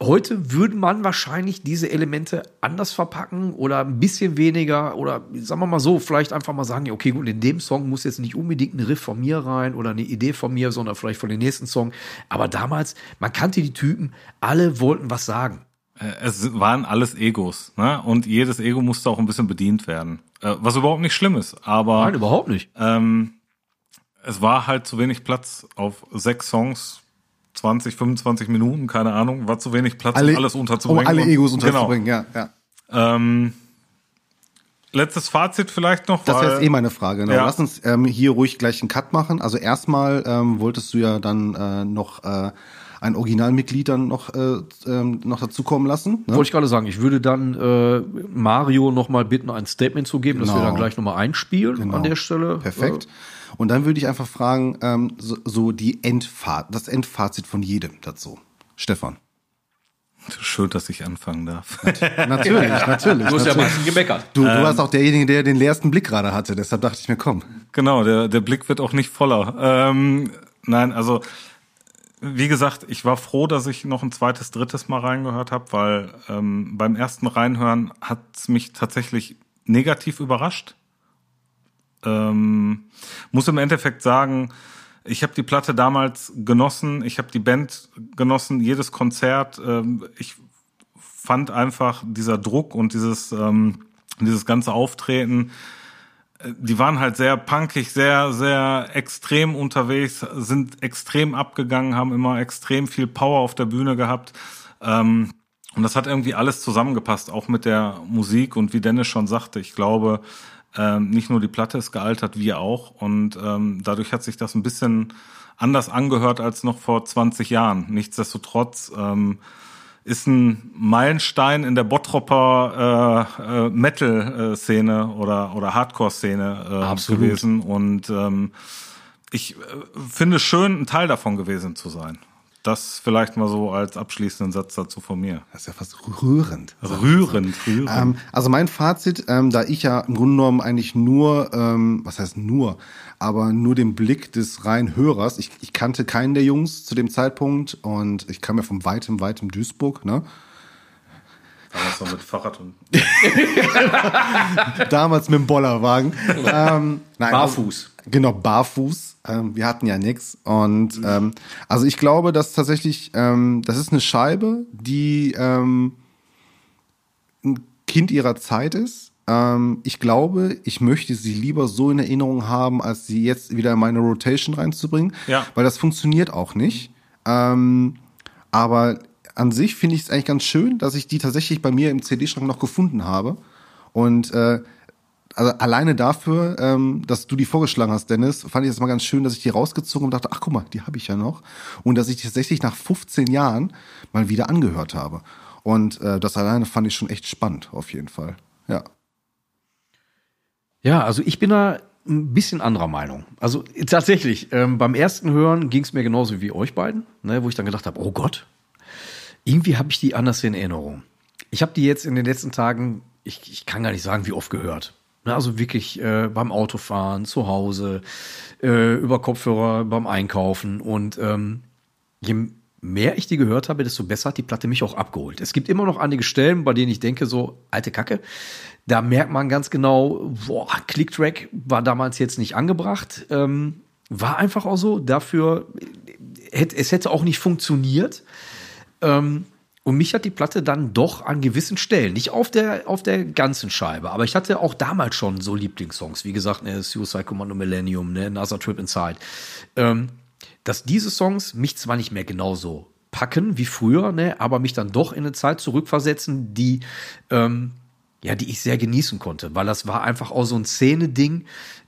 S1: Heute würde man wahrscheinlich diese Elemente anders verpacken oder ein bisschen weniger oder sagen wir mal so, vielleicht einfach mal sagen, ja, okay, gut, in dem Song muss jetzt nicht unbedingt ein Riff von mir rein oder eine Idee von mir, sondern vielleicht von den nächsten Song. Aber damals, man kannte die Typen, alle wollten was sagen.
S2: Äh, Es waren alles Egos, ne? Und jedes Ego musste auch ein bisschen bedient werden. Äh, Was überhaupt nicht schlimm ist, aber
S1: Nein, überhaupt nicht.
S2: ähm, es war halt zu wenig Platz auf sechs Songs, 20, 25 Minuten, keine Ahnung, war zu wenig Platz, um alles unterzubringen.
S3: Um alle Egos
S2: Genau.
S3: unterzubringen, ja, ja.
S2: Ähm, letztes Fazit vielleicht noch.
S3: Das wäre jetzt eh meine Frage. Genau.
S2: Ja.
S3: Lass uns ähm, hier ruhig gleich einen Cut machen. Also erstmal ähm, wolltest du ja dann äh, noch äh, ein Originalmitglied dann noch, äh, ähm, noch dazukommen lassen. Ne?
S1: Wollte ich gerade sagen, ich würde dann äh, Mario noch mal bitten, ein Statement zu geben, dass wir
S3: Genau.
S1: dann gleich noch mal einspielen
S3: Genau.
S1: an der Stelle.
S3: Perfekt. Und dann würde ich einfach fragen, ähm, so, so die Endfahrt, das Endfazit von jedem dazu. Stefan.
S2: Schön, dass ich anfangen darf.
S3: Natürlich, natürlich.
S1: Du hast ja
S3: natürlich.
S1: meistens gemeckert.
S3: Du, du warst auch derjenige, der den leersten Blick gerade hatte. Deshalb dachte ich mir, komm.
S2: Genau, der, der Blick wird auch nicht voller. Ähm, nein, also wie gesagt, ich war froh, dass ich noch ein zweites, drittes Mal reingehört habe, weil ähm, beim ersten Reinhören hat es mich tatsächlich negativ überrascht. Ähm, muss im Endeffekt sagen, ich habe die Platte damals genossen, ich habe die Band genossen, jedes Konzert. Ähm, ich fand einfach dieser Druck und dieses, ähm, dieses ganze Auftreten, äh, die waren halt sehr punkig, sehr, sehr extrem unterwegs, sind extrem abgegangen, haben immer extrem viel Power auf der Bühne gehabt. Ähm, und das hat irgendwie alles zusammengepasst, auch mit der Musik. Und wie Dennis schon sagte, ich glaube, ähm, nicht nur die Platte ist gealtert, wir auch. Und ähm, dadurch hat sich das ein bisschen anders angehört als noch vor 20 Jahren. Nichtsdestotrotz ähm, ist ein Meilenstein in der Bottropper äh, äh, Metal-Szene oder, oder Hardcore-Szene äh,
S1: Absolut.
S2: gewesen. Und ähm, ich äh, finde es schön, ein Teil davon gewesen zu sein. Das vielleicht mal so als abschließenden Satz dazu von mir.
S3: Das ist ja fast rührend.
S2: Rührend, rührend.
S3: Ähm, also mein Fazit, ähm, da ich ja im Grunde genommen eigentlich nur, ähm, was heißt nur, aber nur den Blick des reinen Hörers, ich, ich kannte keinen der Jungs zu dem Zeitpunkt und ich kam ja von weitem, weitem Duisburg, ne?
S2: Damals noch mit Fahrrad und
S3: Damals mit dem Bollerwagen. ähm, nein,
S1: Barfuß.
S3: Also, genau, barfuß. Ähm, wir hatten ja nix. Und ähm, also ich glaube, dass tatsächlich, ähm, das ist eine Scheibe, die ähm, ein Kind ihrer Zeit ist. Ähm, ich glaube, ich möchte sie lieber so in Erinnerung haben, als sie jetzt wieder in meine Rotation reinzubringen.
S2: Ja.
S3: Weil das funktioniert auch nicht. Ähm, aber an sich finde ich es eigentlich ganz schön, dass ich die tatsächlich bei mir im CD-Schrank noch gefunden habe. Und äh, also alleine dafür, ähm, dass du die vorgeschlagen hast, Dennis, fand ich es mal ganz schön, dass ich die rausgezogen und dachte, ach guck mal, die habe ich ja noch. Und dass ich die tatsächlich nach 15 Jahren mal wieder angehört habe. Und äh, das alleine fand ich schon echt spannend, auf jeden Fall. Ja.
S1: Ja, also ich bin da ein bisschen anderer Meinung. Also tatsächlich, ähm, beim ersten Hören ging es mir genauso wie euch beiden, ne, wo ich dann gedacht habe, oh Gott, irgendwie habe ich die anders in Erinnerung. Ich habe die jetzt in den letzten Tagen, ich, ich kann gar nicht sagen, wie oft gehört. Ne, also wirklich äh, beim Autofahren, zu Hause, äh, über Kopfhörer, beim Einkaufen. Und ähm, je mehr ich die gehört habe, desto besser hat die Platte mich auch abgeholt. Es gibt immer noch einige Stellen, bei denen ich denke, so, alte Kacke, da merkt man ganz genau, boah, Clicktrack war damals jetzt nicht angebracht. Ähm, war einfach auch so. Dafür, hätte, es hätte auch nicht funktioniert. Ähm, und mich hat die Platte dann doch an gewissen Stellen, nicht auf der, auf der ganzen Scheibe, aber ich hatte auch damals schon so Lieblingssongs, wie gesagt, ne, Suicide Commando Millennium, ne, NASA Trip Inside, ähm, dass diese Songs mich zwar nicht mehr genauso packen wie früher, ne, aber mich dann doch in eine Zeit zurückversetzen, die ähm, ja, die ich sehr genießen konnte, weil das war einfach auch so ein Szene-Ding.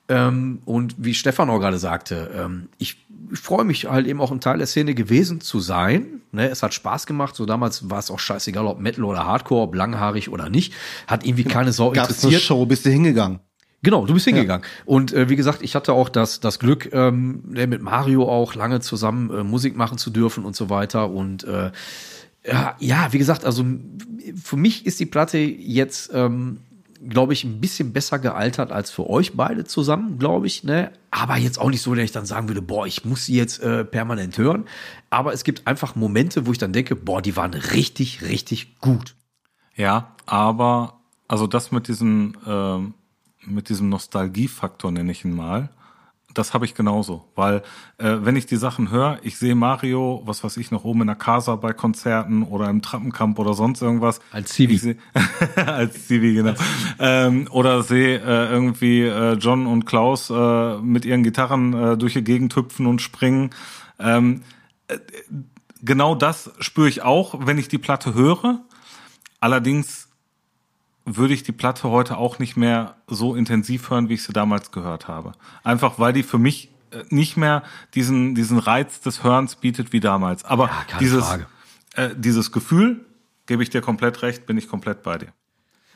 S1: Ähm, und wie Stefan auch gerade sagte, ähm, ich, ich freue mich halt eben auch ein Teil der Szene gewesen zu sein. Ne, es hat Spaß gemacht. So damals war es auch scheißegal, ob Metal oder Hardcore, ob langhaarig oder nicht. Hat irgendwie keine Sau
S3: Gab's eine
S1: interessiert.
S3: Show, bist du hingegangen?
S1: Genau, du bist hingegangen. Und äh, wie gesagt, ich hatte auch das, das Glück, ähm, ne, mit Mario auch lange zusammen äh, Musik machen zu dürfen und so weiter. Und äh, ja, ja, wie gesagt, also für mich ist die Platte jetzt, ähm, glaube ich, ein bisschen besser gealtert als für euch beide zusammen, glaube ich. Ne? Aber jetzt auch nicht so, dass ich dann sagen würde, boah, ich muss sie jetzt äh, permanent hören. Aber es gibt einfach Momente, wo ich dann denke, boah, die waren richtig, richtig gut.
S2: Ja, aber also das mit diesem ähm, mit diesem Nostalgiefaktor nenne ich ihn mal. Das habe ich genauso, weil äh, wenn ich die Sachen höre, ich sehe Mario, was weiß ich noch oben in der Casa bei Konzerten oder im Trappenkamp oder sonst irgendwas.
S1: Als.
S2: Ich seh- als Zivi, genau. ähm, oder sehe äh, irgendwie äh, John und Klaus äh, mit ihren Gitarren äh, durch die Gegend hüpfen und springen. Ähm, äh, genau das spüre ich auch, wenn ich die Platte höre. Allerdings würde ich die Platte heute auch nicht mehr so intensiv hören, wie ich sie damals gehört habe. Einfach weil die für mich äh, nicht mehr diesen, diesen Reiz des Hörens bietet wie damals. Aber
S1: Ja, keine
S2: dieses,
S1: Frage.
S2: äh, dieses Gefühl, gebe ich dir komplett recht, bin ich komplett bei dir.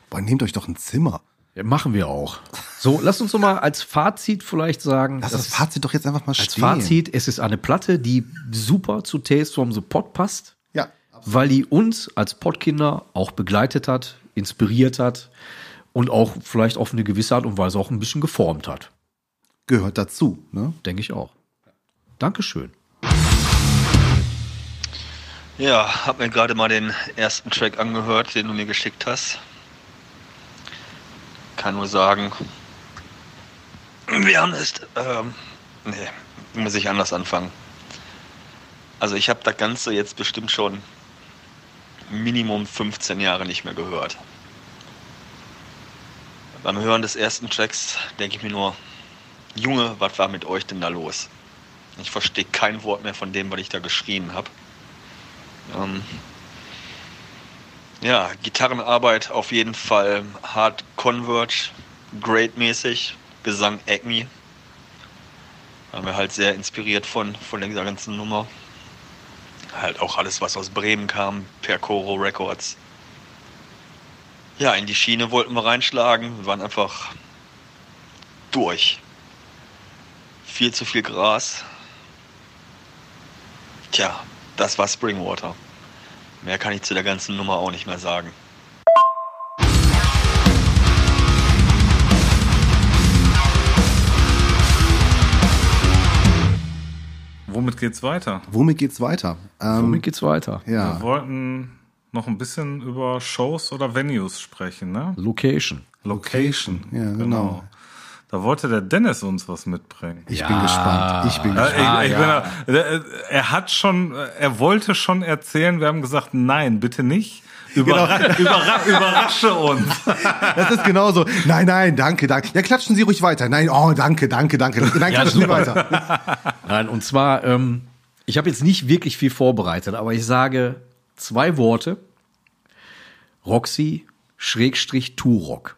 S3: Boah, nehmt euch doch ein Zimmer.
S1: Ja, machen wir auch. So, lass uns doch mal als Fazit vielleicht sagen.
S3: Lass das Fazit doch jetzt einfach mal
S1: als
S3: stehen.
S1: Fazit, es ist eine Platte, die super zu Tales from the Pod passt,
S3: Ja.
S1: weil die uns als Podkinder auch begleitet hat, inspiriert hat und auch vielleicht auf eine gewisse Art und Weise auch ein bisschen geformt hat.
S3: Gehört dazu, ne?
S1: Denke ich auch. Dankeschön.
S5: Ja, hab mir gerade mal den ersten Track angehört, den du mir geschickt hast. Kann nur sagen, wir haben es. Ähm, nee, muss ich anders anfangen. Also ich habe das Ganze jetzt bestimmt schon Minimum 15 Jahre nicht mehr gehört. Beim Hören des ersten Tracks denke ich mir nur, Junge, was war mit euch denn da los? Ich verstehe kein Wort mehr von dem, was ich da geschrien habe. Ähm, ja, Gitarrenarbeit auf jeden Fall hart Converge, great mäßig, Gesang Acme. Waren wir halt sehr inspiriert von, von dieser ganzen Nummer. Halt auch alles, was aus Bremen kam, per Coro Records. Ja, in die Schiene wollten wir reinschlagen. Wir waren einfach durch. Viel zu viel Gras. Tja, das war Springwater. Mehr kann ich zu der ganzen Nummer auch nicht mehr sagen.
S2: Womit geht's weiter?
S3: Womit geht's weiter? Ähm,
S1: Womit geht's weiter?
S3: ja.
S2: Wir wollten noch ein bisschen über Shows oder Venues sprechen, ne?
S1: Location.
S2: Location.
S3: Ja, genau.
S2: Da wollte der Dennis uns was mitbringen.
S3: Ich
S1: Ja.
S3: bin gespannt. Ich bin
S2: Ja,
S3: gespannt.
S1: Ah,
S2: ich, ich
S1: ja.
S2: bin da, er, er hat schon, er wollte schon erzählen, wir haben gesagt, nein, bitte nicht. Überra
S3: Genau.
S2: überra überrasche uns.
S3: Das ist genauso. Nein, nein, danke, danke. Ja, klatschen Sie ruhig weiter. Nein, oh, danke, danke, danke. Nein,
S1: Ja,
S3: klatschen Sie weiter.
S1: Nein, und zwar, ähm, ich habe jetzt nicht wirklich viel vorbereitet, aber ich sage zwei Worte. Roxy, Schrägstrich, Turok.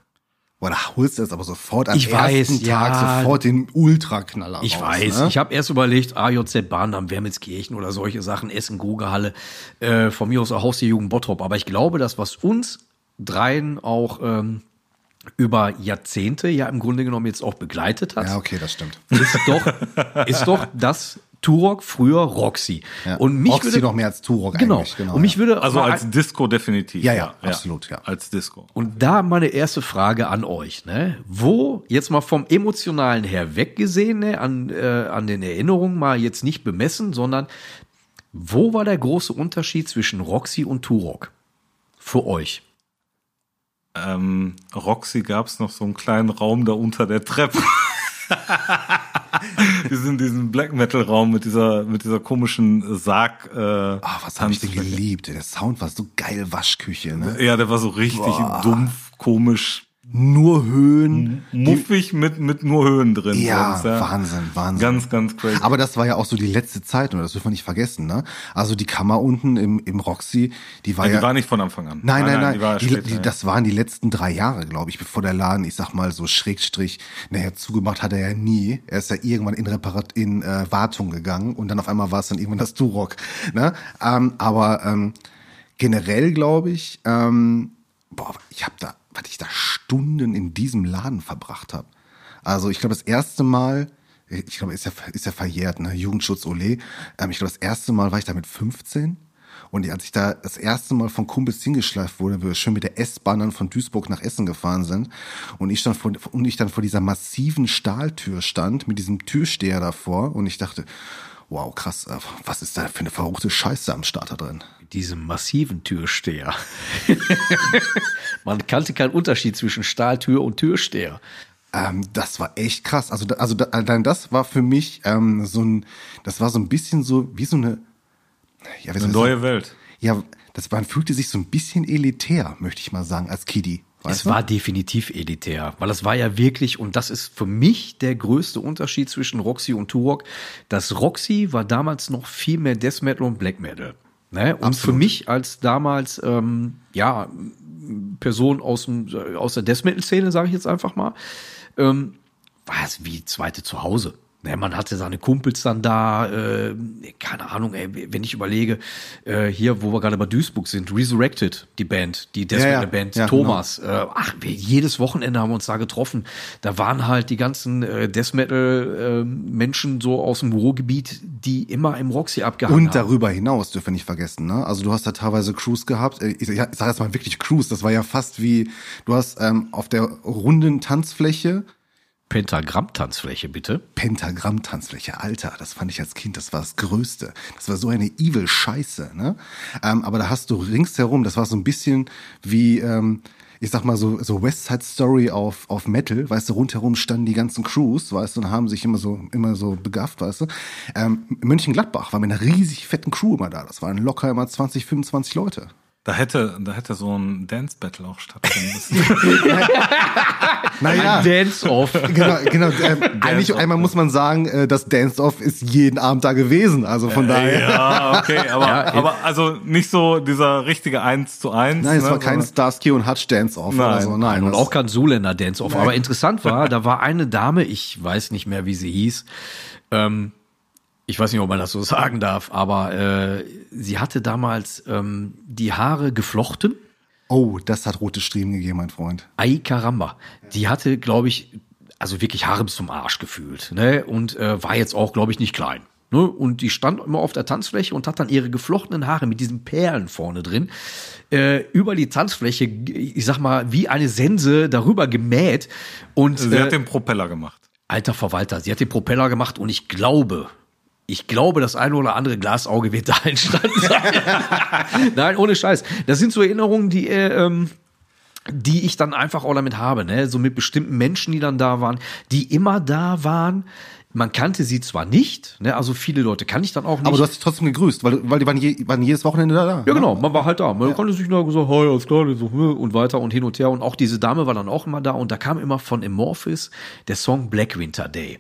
S3: Boah, da holst du jetzt aber sofort am
S1: Ich
S3: ersten
S1: weiß,
S3: Tag
S1: ja.
S3: sofort den Ultraknaller
S1: Ich
S3: raus,
S1: weiß,
S3: Ne?
S1: ich habe erst überlegt, AJZ Bahndamm, Wermelskirchen oder solche Sachen, Essen, Grugehalle, äh, von mir aus auch Haus der Jugend Bottrop. Aber ich glaube, das, was uns dreien auch ähm, über Jahrzehnte ja im Grunde genommen jetzt auch begleitet hat,
S3: ja, okay, das stimmt.
S1: ist doch, ist doch das Turok, früher Roxy.
S3: Ja.
S1: Und mich
S3: Roxy
S1: würde,
S3: noch mehr als Turok
S1: genau,
S3: eigentlich. Genau,
S1: und mich
S3: ja.
S1: würde
S2: Also als Disco definitiv.
S3: Ja, ja, absolut, ja.
S2: Als Disco.
S1: Und da meine erste Frage an euch, ne? Wo, jetzt mal vom Emotionalen her weggesehen, ne? an, äh, an den Erinnerungen mal jetzt nicht bemessen, sondern wo war der große Unterschied zwischen Roxy und Turok? Für euch.
S2: Ähm, Roxy gab es noch so einen kleinen Raum da unter der Treppe. diesen, diesen Black Metal Raum mit dieser, mit dieser komischen Sarg. Äh,
S3: Ah, was habe ich denn geliebt? Der Sound war so geil, Waschküche, ne?
S2: Ja, der war so richtig dumpf, komisch.
S3: Nur Höhen.
S2: Muffig mit, mit nur Höhen drin.
S3: Ja,
S2: sonst,
S3: Wahnsinn, Wahnsinn.
S2: Ganz, ganz crazy.
S3: Aber das war ja auch so die letzte Zeit, und das dürfen wir nicht vergessen, ne? Also die Kammer unten im, im Roxy, die war
S2: Ja,
S3: ja.
S2: die war nicht von Anfang an.
S3: Nein, nein, nein.
S2: Die war
S3: die,
S2: später,
S3: die,
S2: ja.
S3: das waren die letzten drei Jahre, glaube ich, bevor der Laden, ich sag mal so Schrägstrich, naja, zugemacht hat er ja nie. Er ist ja irgendwann in Reparat in äh, Wartung gegangen und dann auf einmal war es dann irgendwann das Turok. Ne? Ähm, aber ähm, generell glaube ich, ähm, boah, ich habe da, was ich da Stunden in diesem Laden verbracht habe. Also ich glaube, das erste Mal, ich glaube, ist ja, ist ja verjährt, ne? Jugendschutz Ole. Ähm, ich glaube, das erste Mal war ich da mit 15. Und als ich da das erste Mal von Kumpels hingeschleift wurde, wir schön mit der S-Bahn dann von Duisburg nach Essen gefahren sind und ich dann vor, und ich dann vor dieser massiven Stahltür stand mit diesem Türsteher davor und ich dachte, wow, krass, äh, was ist da für eine verruchte Scheiße am Start da drin?
S1: Mit diesem massiven Türsteher. Man kannte keinen Unterschied zwischen Stahltür und Türsteher.
S3: Ähm, das war echt krass. Also, also allein das war für mich ähm, so ein, das war so ein bisschen so wie so eine, ja,
S2: Eine neue? Welt.
S3: Ja, das man fühlte sich so ein bisschen elitär, möchte ich mal sagen, als Kiddie. Weißt
S1: Es
S3: du?
S1: war definitiv elitär, weil es war ja wirklich, und das ist für mich der größte Unterschied zwischen Roxy und Turok. Das Roxy war damals noch viel mehr Death Metal und Black Metal. Ne? Und für
S3: Absolut.
S1: mich als damals, ähm, ja, Person aus, dem, aus der Death Metal Szene, sage ich jetzt einfach mal, ähm, war es wie zweite Zuhause. Ne, man hatte seine Kumpels dann da, äh, keine Ahnung, ey, wenn ich überlege, äh, hier, wo wir gerade bei Duisburg sind, Resurrected, die Band, die Death
S3: Ja, ja.
S1: Metal Band,
S3: Ja,
S1: Thomas, äh, ach, wir, jedes Wochenende haben wir uns da getroffen. Da waren halt die ganzen äh, Death Metal äh, Menschen so aus dem Ruhrgebiet, die immer im Roxy abgehangen
S3: Und
S1: haben.
S3: darüber hinaus dürfen wir nicht vergessen, ne? Also du hast da teilweise Crews gehabt. äh, Ich, ich sag jetzt mal wirklich Crews. Das war ja fast wie du hast ähm, auf der runden Tanzfläche
S1: Pentagramm-Tanzfläche, bitte.
S3: Pentagramm-Tanzfläche. Alter, das fand ich als Kind, das war das Größte. Das war so eine evil Scheiße, ne? Ähm, aber da hast du ringsherum, das war so ein bisschen wie, ähm, ich sag mal so, so West Side Story auf, auf Metal, weißt du, rundherum standen die ganzen Crews, weißt du, und haben sich immer so, immer so begafft, weißt du. Ähm, Mönchengladbach war mit einer riesig fetten Crew immer da. Das waren locker immer 20, 25 Leute.
S2: Da hätte, da hätte so ein Dance Battle auch stattfinden müssen.
S3: Naja.
S1: Dance-Off.
S3: Genau, genau. Ähm, eigentlich einmal muss man sagen, äh, das Dance-Off ist jeden Abend da gewesen. Also von daher.
S2: ja, okay, aber,
S1: Ja,
S2: aber also nicht so dieser richtige Eins zu eins.
S3: Nein, es
S2: ne,
S3: war kein Starsky und Hutch Dance-Off
S2: Nein.
S3: oder so. Nein,
S1: Und auch kein Zuländer Dance-Off. Aber interessant war, da war eine Dame, ich weiß nicht mehr, wie sie hieß. Ähm, ich weiß nicht, ob man das so sagen darf, aber äh, sie hatte damals ähm, die Haare geflochten.
S3: Oh, das hat rote Striemen gegeben, mein Freund.
S1: Ay caramba. Die hatte, glaube ich, also wirklich Haare bis zum Arsch gefühlt. Ne? Und äh, war jetzt auch, glaube ich, nicht klein. Ne? Und die stand immer auf der Tanzfläche und hat dann ihre geflochtenen Haare mit diesen Perlen vorne drin äh, über die Tanzfläche, ich sag mal, wie eine Sense darüber gemäht. Und
S2: Sie
S1: äh,
S2: hat den Propeller gemacht.
S1: alter Verwalter, sie hat den Propeller gemacht und ich glaube, ich glaube, das eine oder andere Glasauge wird da entstanden sein. Nein, ohne Scheiß. Das sind so Erinnerungen, die, äh, ähm, die ich dann einfach auch damit habe, ne? So mit bestimmten Menschen, die dann da waren, die immer da waren. Man kannte sie zwar nicht, ne? Also viele Leute kann ich dann auch nicht.
S3: Aber du hast dich trotzdem gegrüßt, weil, weil die waren, je, waren jedes Wochenende da.
S1: Ja, genau, man war halt da. Man konnte sich nur gesagt, hey, alles klar, so, hm, und weiter und hin und her. Und auch diese Dame war dann auch immer da. Und da kam immer von Amorphis der Song Black Winter Day.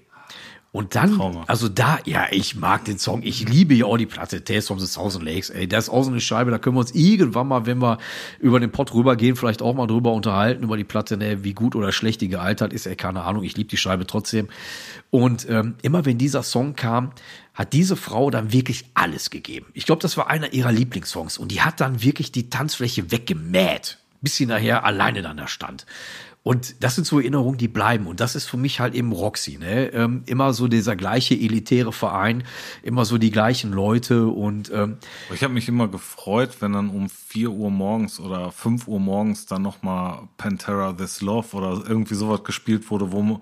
S1: Und dann,
S2: Trauma.
S1: also da, ja, ich mag den Song. Ich liebe ja auch die Platte Tales from the Thousand Lakes. Ey, das ist auch so eine Scheibe. Da können wir uns irgendwann mal, wenn wir über den Pott rübergehen, vielleicht auch mal drüber unterhalten, über die Platte, ne, wie gut oder schlecht die gealtert ist. Ey, keine Ahnung. Ich liebe die Scheibe trotzdem. Und ähm, immer wenn dieser Song kam, hat diese Frau dann wirklich alles gegeben. Ich glaube, das war einer ihrer Lieblingssongs. Und die hat dann wirklich die Tanzfläche weggemäht, bis sie nachher alleine dann da stand. Und das sind so Erinnerungen, die bleiben. Und das ist für mich halt eben Roxy. Ne? Ähm, immer so dieser gleiche elitäre Verein, immer so die gleichen Leute. Und ähm,
S2: Ich habe mich immer gefreut, wenn dann um 4 Uhr morgens oder 5 Uhr morgens dann nochmal Pantera This Love oder irgendwie sowas gespielt wurde, wo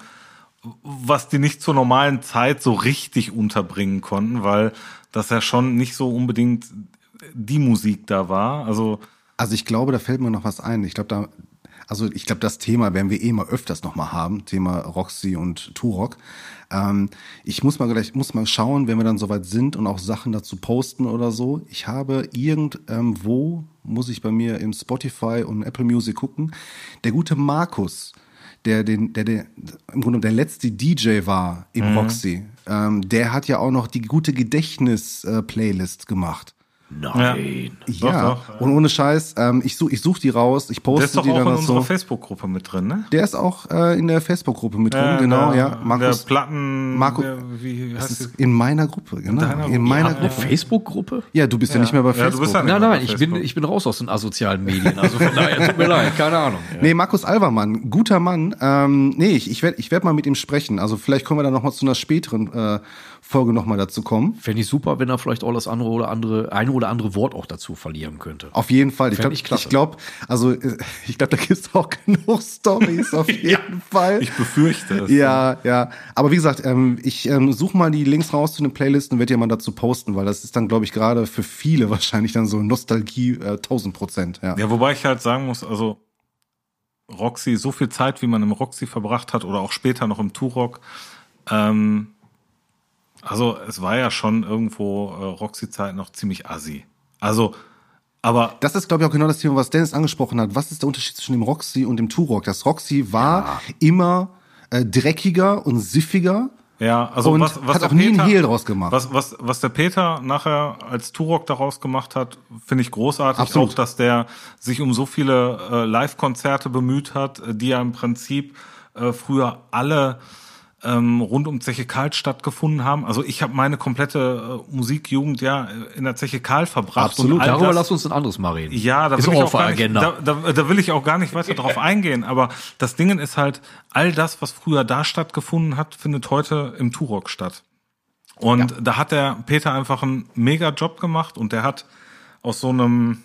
S2: was die nicht zur normalen Zeit so richtig unterbringen konnten, weil das ja schon nicht so unbedingt die Musik da war. Also
S3: Also ich glaube, da fällt mir noch was ein. Ich glaube, da, also ich glaube, das Thema werden wir eh mal öfters nochmal haben, Thema Roxy und Turok. Ähm, ich muss mal gleich, muss mal schauen, wenn wir dann soweit sind und auch Sachen dazu posten oder so. Ich habe irgendwo, muss ich bei mir im Spotify und Apple Music gucken, der gute Markus, der den, der, der im Grunde der letzte DJ war im
S2: Mhm.
S3: Roxy, ähm, der hat ja auch noch die gute Gedächtnis-Playlist gemacht.
S1: Nein.
S3: Ja,
S2: doch.
S3: und ohne Scheiß, ähm, ich such, ich such die raus, ich poste
S2: Der ist doch
S3: die
S2: auch
S3: dann
S2: in unserer
S3: so.
S2: Facebook-Gruppe mit drin, ne?
S3: Der ist auch äh, in der Facebook-Gruppe mit drin, genau,
S2: der,
S3: ja. Markus,
S2: Der Platten.
S3: Marco-
S2: der, wie
S3: das
S2: heißt
S3: ist
S2: die?
S3: in meiner Gruppe, genau.
S2: deiner
S3: in
S2: Gruppe.
S3: meiner
S1: Eine
S3: Gruppe.
S1: Facebook-Gruppe?
S3: Ja, du bist ja, nicht mehr bei
S2: Ja, du
S3: Facebook.
S2: bist ja nicht
S1: Nein, nein, ich bin, ich bin raus aus den asozialen Medien. Also von daher, tut mir leid, keine Ahnung.
S3: Nee, Markus Alvermann, guter Mann. Ähm, nee, ich, ich werde ich werd mal mit ihm sprechen. Also vielleicht können wir dann noch mal zu einer späteren äh, Folge noch mal dazu kommen.
S1: Fände ich super, wenn er vielleicht auch das andere oder andere, eine oder andere Wort auch dazu verlieren könnte.
S3: Auf jeden Fall. Ich glaube,
S1: ich
S3: ich glaub, also äh, ich glaube, da gibt's auch genug Stories auf jeden Fall.
S2: Ich befürchte es.
S3: Ja, ja. Aber wie gesagt, ähm, ich ähm, suche mal die Links raus zu den Playlisten und werde ja mal dazu posten, weil das ist dann, glaube ich, gerade für viele wahrscheinlich dann so Nostalgie äh, 1000 Prozent. Ja.
S2: Ja, wobei ich halt sagen muss, also Roxy, so viel Zeit, wie man im Roxy verbracht hat oder auch später noch im Turok, ähm, also es war ja schon irgendwo äh, Roxy-Zeit noch ziemlich assi. Also, aber
S3: Das ist, glaube ich, auch genau das Thema, was Dennis angesprochen hat. Was ist der Unterschied zwischen dem Roxy und dem Turok? Das Roxy war immer äh, dreckiger und siffiger.
S2: Ja, also
S3: Und
S2: was, was
S3: hat auch nie einen
S2: Peter,
S3: Hehl draus gemacht.
S2: Was, was, was der Peter nachher als Turok daraus gemacht hat, finde ich großartig.
S3: Absolut.
S2: Auch, dass der sich um so viele äh, Live-Konzerte bemüht hat, äh, die ja im Prinzip äh, früher alle ähm, rund um Zeche Karl stattgefunden haben. Also ich habe meine komplette äh, Musikjugend ja in der Zeche Karl verbracht.
S3: Absolut.
S1: Darüber
S2: das,
S1: lass uns ein anderes Mal reden.
S2: ja, da
S1: ist
S2: will,
S1: auch
S2: ich
S1: auf
S2: auch
S1: der
S2: gar nicht,
S1: Agenda.
S2: da, da, da will ich auch gar nicht weiter drauf eingehen. Aber das Ding ist halt, all das, was früher da stattgefunden hat, findet heute im Turok statt. Und da hat der Peter einfach einen mega Job gemacht und der hat aus so einem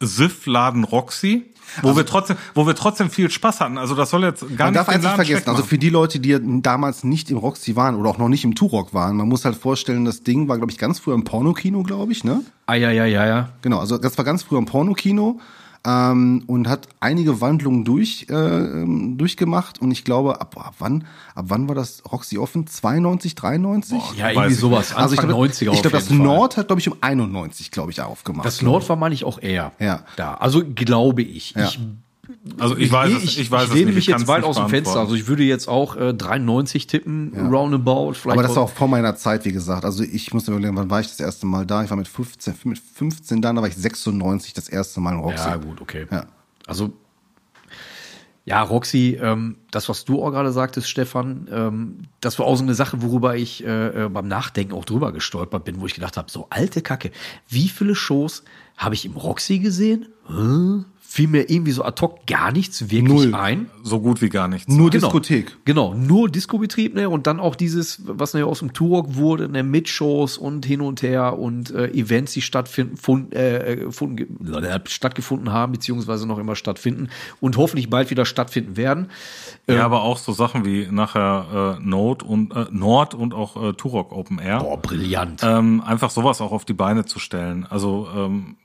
S2: Siff-Laden Roxy, wo wir trotzdem, wo wir trotzdem viel Spaß hatten. Also das soll jetzt gar
S3: Man
S2: nicht
S3: darf
S2: den
S3: eins nicht vergessen, also für die Leute, die damals nicht im Roxy waren oder auch noch nicht im Turok waren, man muss halt vorstellen, das Ding war, glaube ich, ganz früher im Pornokino, glaube ich, ne?
S1: Ah, ja, ja, ja, ja.
S3: Genau, also das war ganz früher im Pornokino ähm, und hat einige Wandlungen durch, äh, ähm, durchgemacht und ich glaube, ab, ab wann, ab wann war das Roxy offen? 92, 93?
S1: Ja,
S2: Weiß
S1: irgendwie sowas. Anfang
S3: also ich glaube,
S1: 90er
S3: ich glaube,
S1: auf
S3: das
S1: Fall.
S3: Nord hat, glaube ich, um 91, glaube ich, aufgemacht.
S1: Das Nord war, meine ich, auch eher
S3: Ja.
S1: da. Also glaube ich.
S3: Ja.
S1: Ich
S2: Also ich weiß es,
S1: ich,
S2: ich weiß
S1: ich lehne
S2: nicht.
S1: mich
S2: ich
S1: jetzt weit aus dem Fenster. Also ich würde jetzt auch äh, 93 tippen, roundabout. Vielleicht
S3: Aber das war
S1: auch-
S3: auch vor meiner Zeit, wie gesagt. Also ich muss mir überlegen, wann war ich das erste Mal da? Ich war mit 15, mit 15 da, da war ich 96 das erste Mal in Roxy.
S1: Ja, gut, okay.
S3: Ja.
S1: Also, ja, Roxy, ähm, das, was du auch gerade sagtest, Stefan, ähm, das war auch so eine Sache, worüber ich äh, äh, beim Nachdenken auch drüber gestolpert bin, wo ich gedacht habe, so alte Kacke, wie viele Shows habe ich im Roxy gesehen? Hm? Fiel mir irgendwie so ad hoc gar nichts wirklich
S3: Null.
S1: ein.
S2: so gut wie gar nichts.
S3: Nur
S1: Genau.
S3: Diskothek.
S1: Genau, nur Discobetrieb, ne? Und dann auch dieses, was ja aus dem Turok wurde, ne, mit Shows und hin und her und äh, Events, die stattfinden, fund, äh, fund, stattgefunden haben, beziehungsweise noch immer stattfinden und hoffentlich bald wieder stattfinden werden.
S2: Ja, aber auch so Sachen wie nachher äh, Nord und äh, Nord und auch äh, Turok Open Air.
S1: Boah, brillant.
S2: ähm, einfach sowas auch auf die Beine zu stellen. Also ähm, äh,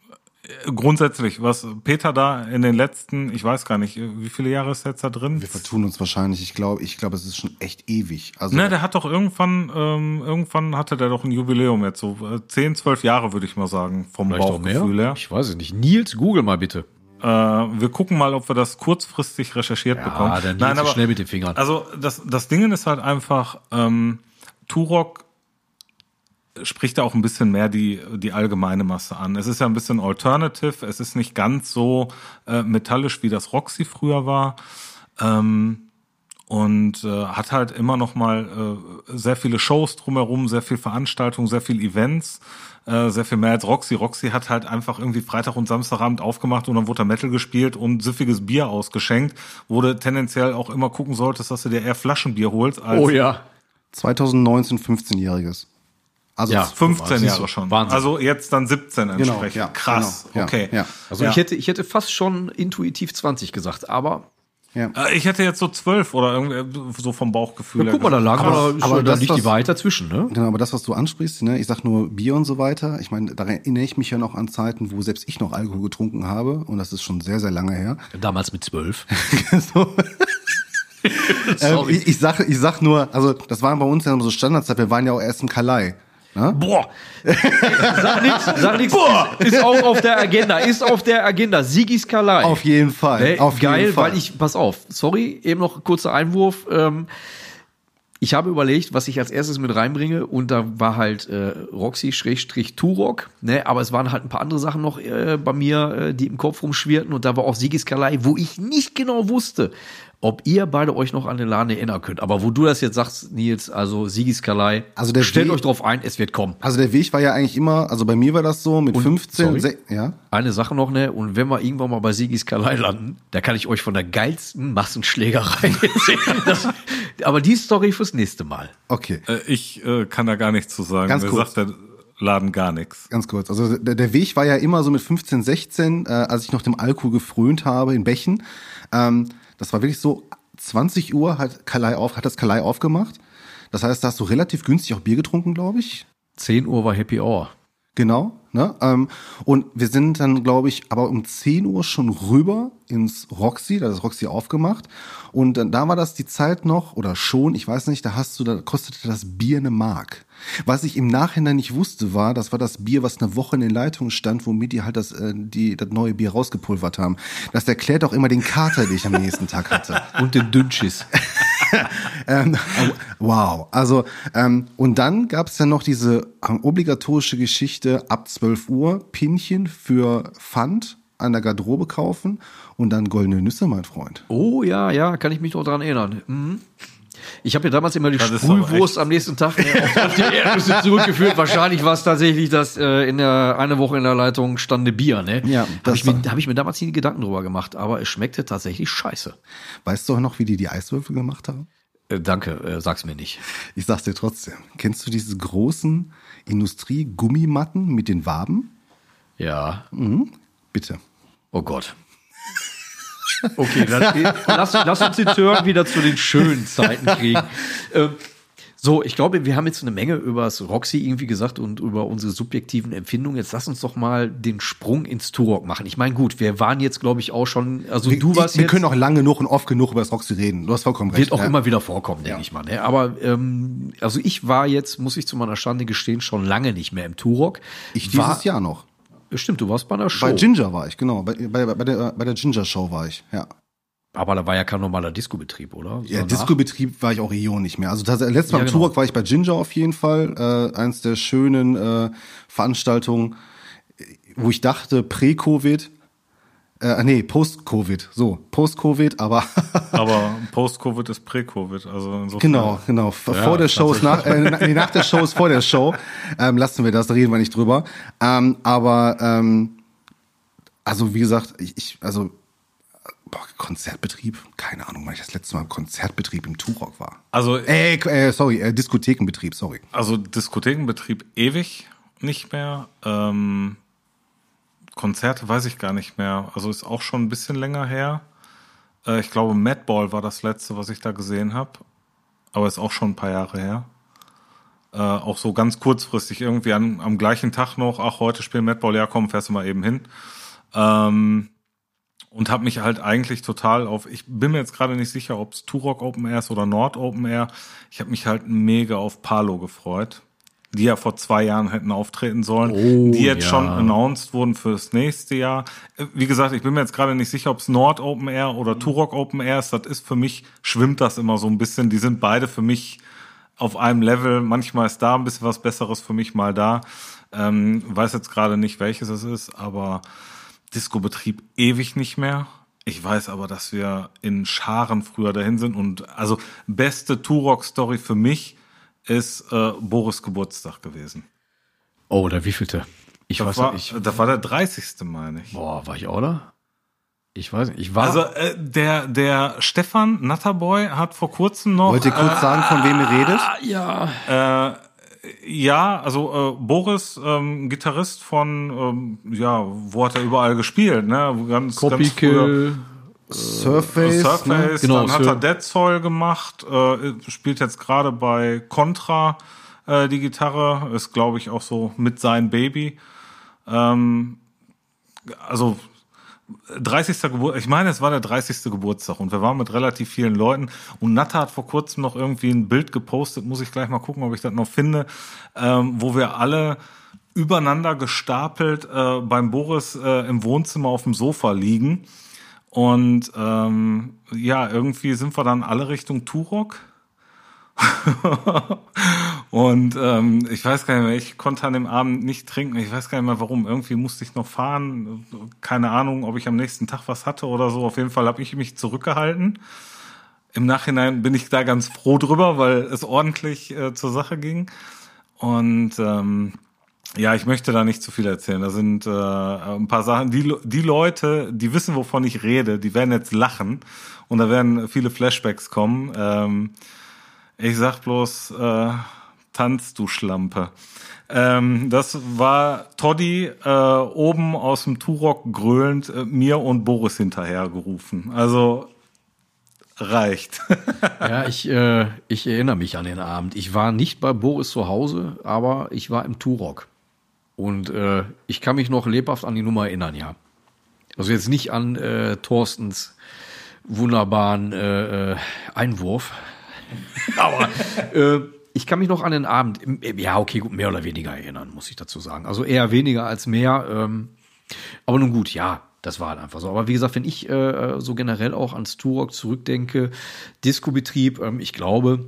S2: grundsätzlich, was Peter da in den letzten, ich weiß gar nicht, wie viele Jahre ist er jetzt da drin?
S3: Wir vertun uns wahrscheinlich. Ich glaube, ich glaube, es ist schon echt ewig. Also
S2: Ne, der hat doch irgendwann, ähm, irgendwann hatte der doch ein Jubiläum jetzt, so äh, 10, 12 Jahre würde ich mal sagen, vom
S1: Vielleicht auch mehr?
S2: Bauchgefühl her.
S1: Ich weiß es nicht. Nils, google mal bitte.
S2: Äh, wir gucken mal, ob wir das kurzfristig recherchiert bekommen.
S1: dann Nils ist schnell mit den Fingern.
S2: Also das, das Ding ist halt einfach, ähm, Turok spricht auch ein bisschen mehr die, die allgemeine Masse an. Es ist ja ein bisschen alternative, es ist nicht ganz so äh, metallisch, wie das Roxy früher war. Ähm, und äh, hat halt immer noch mal äh, sehr viele Shows drumherum, sehr viel Veranstaltungen, sehr viel Events, äh, sehr viel mehr als Roxy. Roxy hat halt einfach irgendwie Freitag und Samstagabend aufgemacht und dann wurde da Metal gespielt und süffiges Bier ausgeschenkt, du tendenziell auch immer gucken solltest, dass du dir eher Flaschenbier holst als
S1: Oh ja.
S3: 2019 15-Jähriges. Also
S1: Ja.
S2: 15
S1: Siehst du,
S2: Jahre schon.
S1: Wahnsinn.
S2: Also jetzt dann 17 entsprechend.
S3: ja,
S2: Krass.
S3: genau, ja,
S2: okay.
S3: ja.
S1: Also
S2: Ja.
S1: ich hätte, ich hätte fast schon intuitiv 20 gesagt, aber
S3: Ja.
S2: Äh, Ich hätte jetzt so zwölf oder irgendwie so vom Bauchgefühl. her
S1: Guck mal, da wir,
S3: Aber- aber
S1: da
S3: das,
S1: liegt die
S3: was-
S1: Wahrheit dazwischen, ne?
S3: Genau, aber das, was du ansprichst, ne, ich sag nur Bier und so weiter. Ich meine, da erinnere ich mich ja noch an Zeiten, wo selbst ich noch Alkohol getrunken habe. Und das ist schon sehr, sehr lange her.
S1: Damals mit zwölf.
S3: so. ähm, ich, ich, sag, ich sag nur, also das waren bei uns ja so Standardzeit, wir waren ja auch erst im Kalei. Ne?
S1: Boah. sag nix, sag nix. Ist, ist auch auf der Agenda, ist auf der Agenda. Sigis Kalei.
S3: Auf jeden Fall.
S1: Ne,
S3: auf
S1: geil,
S3: jeden Fall.
S1: weil ich, pass auf, sorry, eben noch kurzer Einwurf. Ähm, ich habe überlegt, was ich als erstes mit reinbringe und da war halt äh, Roxy-Turok, ne, aber es waren halt ein paar andere Sachen noch äh, bei mir, äh, die im Kopf rumschwirrten und da war auch Sigis Kalei, wo ich nicht genau wusste, ob ihr beide euch noch an den Laden erinnern könnt. Aber wo du das jetzt sagst, Nils, also Sigis Kalei,
S3: Also der
S1: stellt
S3: Weg-
S1: euch drauf ein, es wird kommen.
S3: Also der Weg war ja eigentlich immer, also bei mir war das so mit 15,
S1: sorry?
S3: ja.
S1: Eine Sache noch, ne? Und wenn wir irgendwann mal bei Sigis Kalei landen, da kann ich euch von der geilsten Massenschlägerei erzählen. Das, aber die Story fürs nächste Mal.
S3: Okay.
S2: Äh, Ich äh, kann da gar nichts zu sagen.
S3: Ganz
S2: Mir
S3: kurz.
S2: sagt der Laden gar nichts.
S3: Ganz kurz. Also der, der Weg war ja immer so mit 15, 16, äh, als ich noch dem Alkohol gefrönt habe in Bächen. Ähm, das war wirklich so, 20 Uhr hat, Kalei auf, hat das Kalei aufgemacht. Das heißt, da hast du relativ günstig auch Bier getrunken, glaube ich.
S1: 10 Uhr war Happy Hour.
S3: Genau. Ne? Ähm, und wir sind dann, glaube ich, aber um 10 Uhr schon rüber ins Roxy, da ist Roxy aufgemacht. Und dann, da war das die Zeit noch, oder schon, ich weiß nicht, da hast du, da kostete das Bier eine Mark. Was ich im Nachhinein nicht wusste, war, das war das Bier, was eine Woche in den Leitungen stand, womit die halt das, äh, die, das neue Bier rausgepulvert haben. Das erklärt auch immer den Kater, den ich am nächsten Tag hatte.
S1: Und den Dünnschiss.
S3: Ähm, wow. Also, ähm, und dann gab es ja noch diese obligatorische Geschichte ab 12 Uhr, Pinchen für Pfand an der Garderobe kaufen und dann goldene Nüsse, mein Freund.
S1: Oh ja, ja, kann ich mich noch dran erinnern. Mhm. Ich habe ja damals immer die
S2: Das
S1: Sprühwurst am nächsten Tag ne, auf, auf die Erdnüsse zurückgeführt. Wahrscheinlich war es tatsächlich, dass äh, in der eine Woche in der Leitung stand eine Bier. Ne?
S3: Ja,
S1: habe
S3: das
S1: ich, mir- hab ich mir damals nie Gedanken drüber gemacht, aber es schmeckte tatsächlich scheiße.
S3: Weißt du auch noch, wie die die Eiswürfel gemacht haben?
S1: Äh, danke, äh, sag's mir nicht.
S3: Ich sag's dir trotzdem. Kennst du diese großen Industrie-Gummimatten mit den Waben?
S1: Ja.
S3: Bitte.
S1: Oh Gott. Okay, dann, lass, lass uns den Turn wieder zu den schönen Zeiten kriegen. Ähm, so, ich glaube, wir haben jetzt eine Menge über das Roxy irgendwie gesagt und über unsere subjektiven Empfindungen. Jetzt lass uns doch mal den Sprung ins Turok machen. Ich meine, gut, wir waren jetzt, glaube ich, auch schon, also du warst
S3: wir
S1: jetzt,
S3: können auch lange genug und oft genug über das Roxy reden. Du hast vollkommen recht.
S1: wird auch
S3: ja.
S1: immer wieder vorkommen, denke ich mal. Ne? Aber ähm, also ich war jetzt, muss ich zu meiner Schande gestehen, schon lange nicht mehr im Turok.
S3: Ich
S1: war,
S3: dieses Jahr noch.
S1: Stimmt, du warst bei einer Show.
S3: Bei Ginger war ich, genau. Bei, bei, bei, der, bei der Ginger Show war ich, ja.
S1: aber da war ja kein normaler Disco-Betrieb, oder?
S3: Ja,
S1: Danach-
S3: Disco-Betrieb war ich auch Eon nicht mehr. Also das, letztes Mal
S1: Ja,
S3: im
S1: genau.
S3: Turok war ich bei Ginger auf jeden Fall. Äh, eins der schönen äh, Veranstaltungen, wo ich dachte, Prä-Covid, äh, nee, Post-Covid, so, Post-Covid, aber
S2: Aber Post-Covid ist Prä-Covid. Also insofern.
S3: genau, genau, vor der Show ist nach, äh, nee, nach der Show ist vor der Show. Ähm, lassen wir das, da reden wir nicht drüber. Ähm, aber ähm, also wie gesagt, ich, ich also boah, Konzertbetrieb, keine Ahnung, wann ich das letzte Mal im Konzertbetrieb im Turok war.
S2: Also,
S3: Äh, äh, sorry, äh, Diskothekenbetrieb, sorry.
S2: also Diskothekenbetrieb ewig nicht mehr. Ähm, Konzerte weiß ich gar nicht mehr. Also ist auch schon ein bisschen länger her. Äh, ich glaube, Madball war das letzte, was ich da gesehen habe. Aber ist auch schon ein paar Jahre her. Äh, auch so ganz kurzfristig irgendwie an, am gleichen Tag noch, ach, heute spielen Madball, ja komm, fährst du mal eben hin. Ähm, und habe mich halt eigentlich total auf, ich bin mir jetzt gerade nicht sicher, ob es Turok Open Air ist oder Nord Open Air. Ich habe mich halt mega auf Palo gefreut, die ja vor zwei Jahren hätten auftreten sollen,
S1: Oh,
S2: die jetzt
S1: ja.
S2: schon announced wurden fürs nächste Jahr. Äh, Wie gesagt, ich bin mir jetzt gerade nicht sicher, ob es Nord Open Air oder Turok Open Air ist. Das ist für mich, schwimmt das immer so ein bisschen. Die sind beide für mich auf einem Level. Manchmal ist da ein bisschen was Besseres für mich mal da. Ähm, weiß jetzt gerade nicht, welches es ist, aber Disco-Betrieb ewig nicht mehr. Ich weiß aber, dass wir in Scharen früher dahin sind und also beste Turok-Story für mich ist äh, Boris Geburtstag gewesen.
S1: Oh, der wievielte? Ich
S2: Das
S1: weiß
S2: war,
S1: nicht. Ich,
S2: das war der 30. meine ich.
S1: boah, war ich auch da? Ich weiß nicht. Ich war.
S2: Also äh, der der Stefan Natterboy hat vor kurzem noch
S3: Wollt ihr kurz sagen, von wem ihr redet?
S1: Ah, ja.
S2: Äh, ja, also äh, Boris, ähm, Gitarrist von, ähm, ja, wo hat er überall gespielt, ne? Ganz, ganz früher.
S3: Surface.
S2: Surface,
S1: ne? Genau,
S2: dann hat er Dead Soul gemacht, äh, spielt jetzt gerade bei Contra äh, die Gitarre, ist glaube ich auch so mit sein Baby. Ähm, also 30. Geburt, ich meine, es war der 30. Geburtstag und wir waren mit relativ vielen Leuten und Natta hat vor kurzem noch irgendwie ein Bild gepostet, muss ich gleich mal gucken, ob ich das noch finde, ähm, wo wir alle übereinander gestapelt äh, beim Boris äh, im Wohnzimmer auf dem Sofa liegen und ähm, ja, irgendwie sind wir dann alle Richtung Turok. und ähm, ich weiß gar nicht mehr, ich konnte an dem Abend nicht trinken. Ich weiß gar nicht mehr warum. Irgendwie musste ich noch fahren. Keine Ahnung, ob ich am nächsten Tag was hatte oder so. Auf jeden Fall habe ich mich zurückgehalten. Im Nachhinein bin ich da ganz froh drüber, weil es ordentlich äh, zur Sache ging. Und ähm, ja, ich möchte da nicht zu viel erzählen. Da sind äh, ein paar Sachen. Die, die Leute, die wissen, wovon ich rede, die werden jetzt lachen und da werden viele Flashbacks kommen. Ähm, ich sag bloß, äh, tanz du Schlampe. Ähm, das war Toddy äh, oben aus dem Turok gröhlend äh, mir und Boris hinterhergerufen. Also reicht.
S1: Ja, ich, äh, ich erinnere mich an den Abend. Ich war nicht bei Boris zu Hause, aber ich war im Turok. Und äh, ich kann mich noch lebhaft an die Nummer erinnern, ja. Also jetzt nicht an äh, Thorstens wunderbaren äh, äh, Einwurf. aber äh, ich kann mich noch an den Abend, im- ja, okay, gut, mehr oder weniger erinnern, muss ich dazu sagen. Also eher weniger als mehr. Ähm, aber nun gut, ja, das war halt einfach so. Aber wie gesagt, wenn ich äh, so generell auch ans Turok zurückdenke, Discobetrieb, ähm, ich glaube,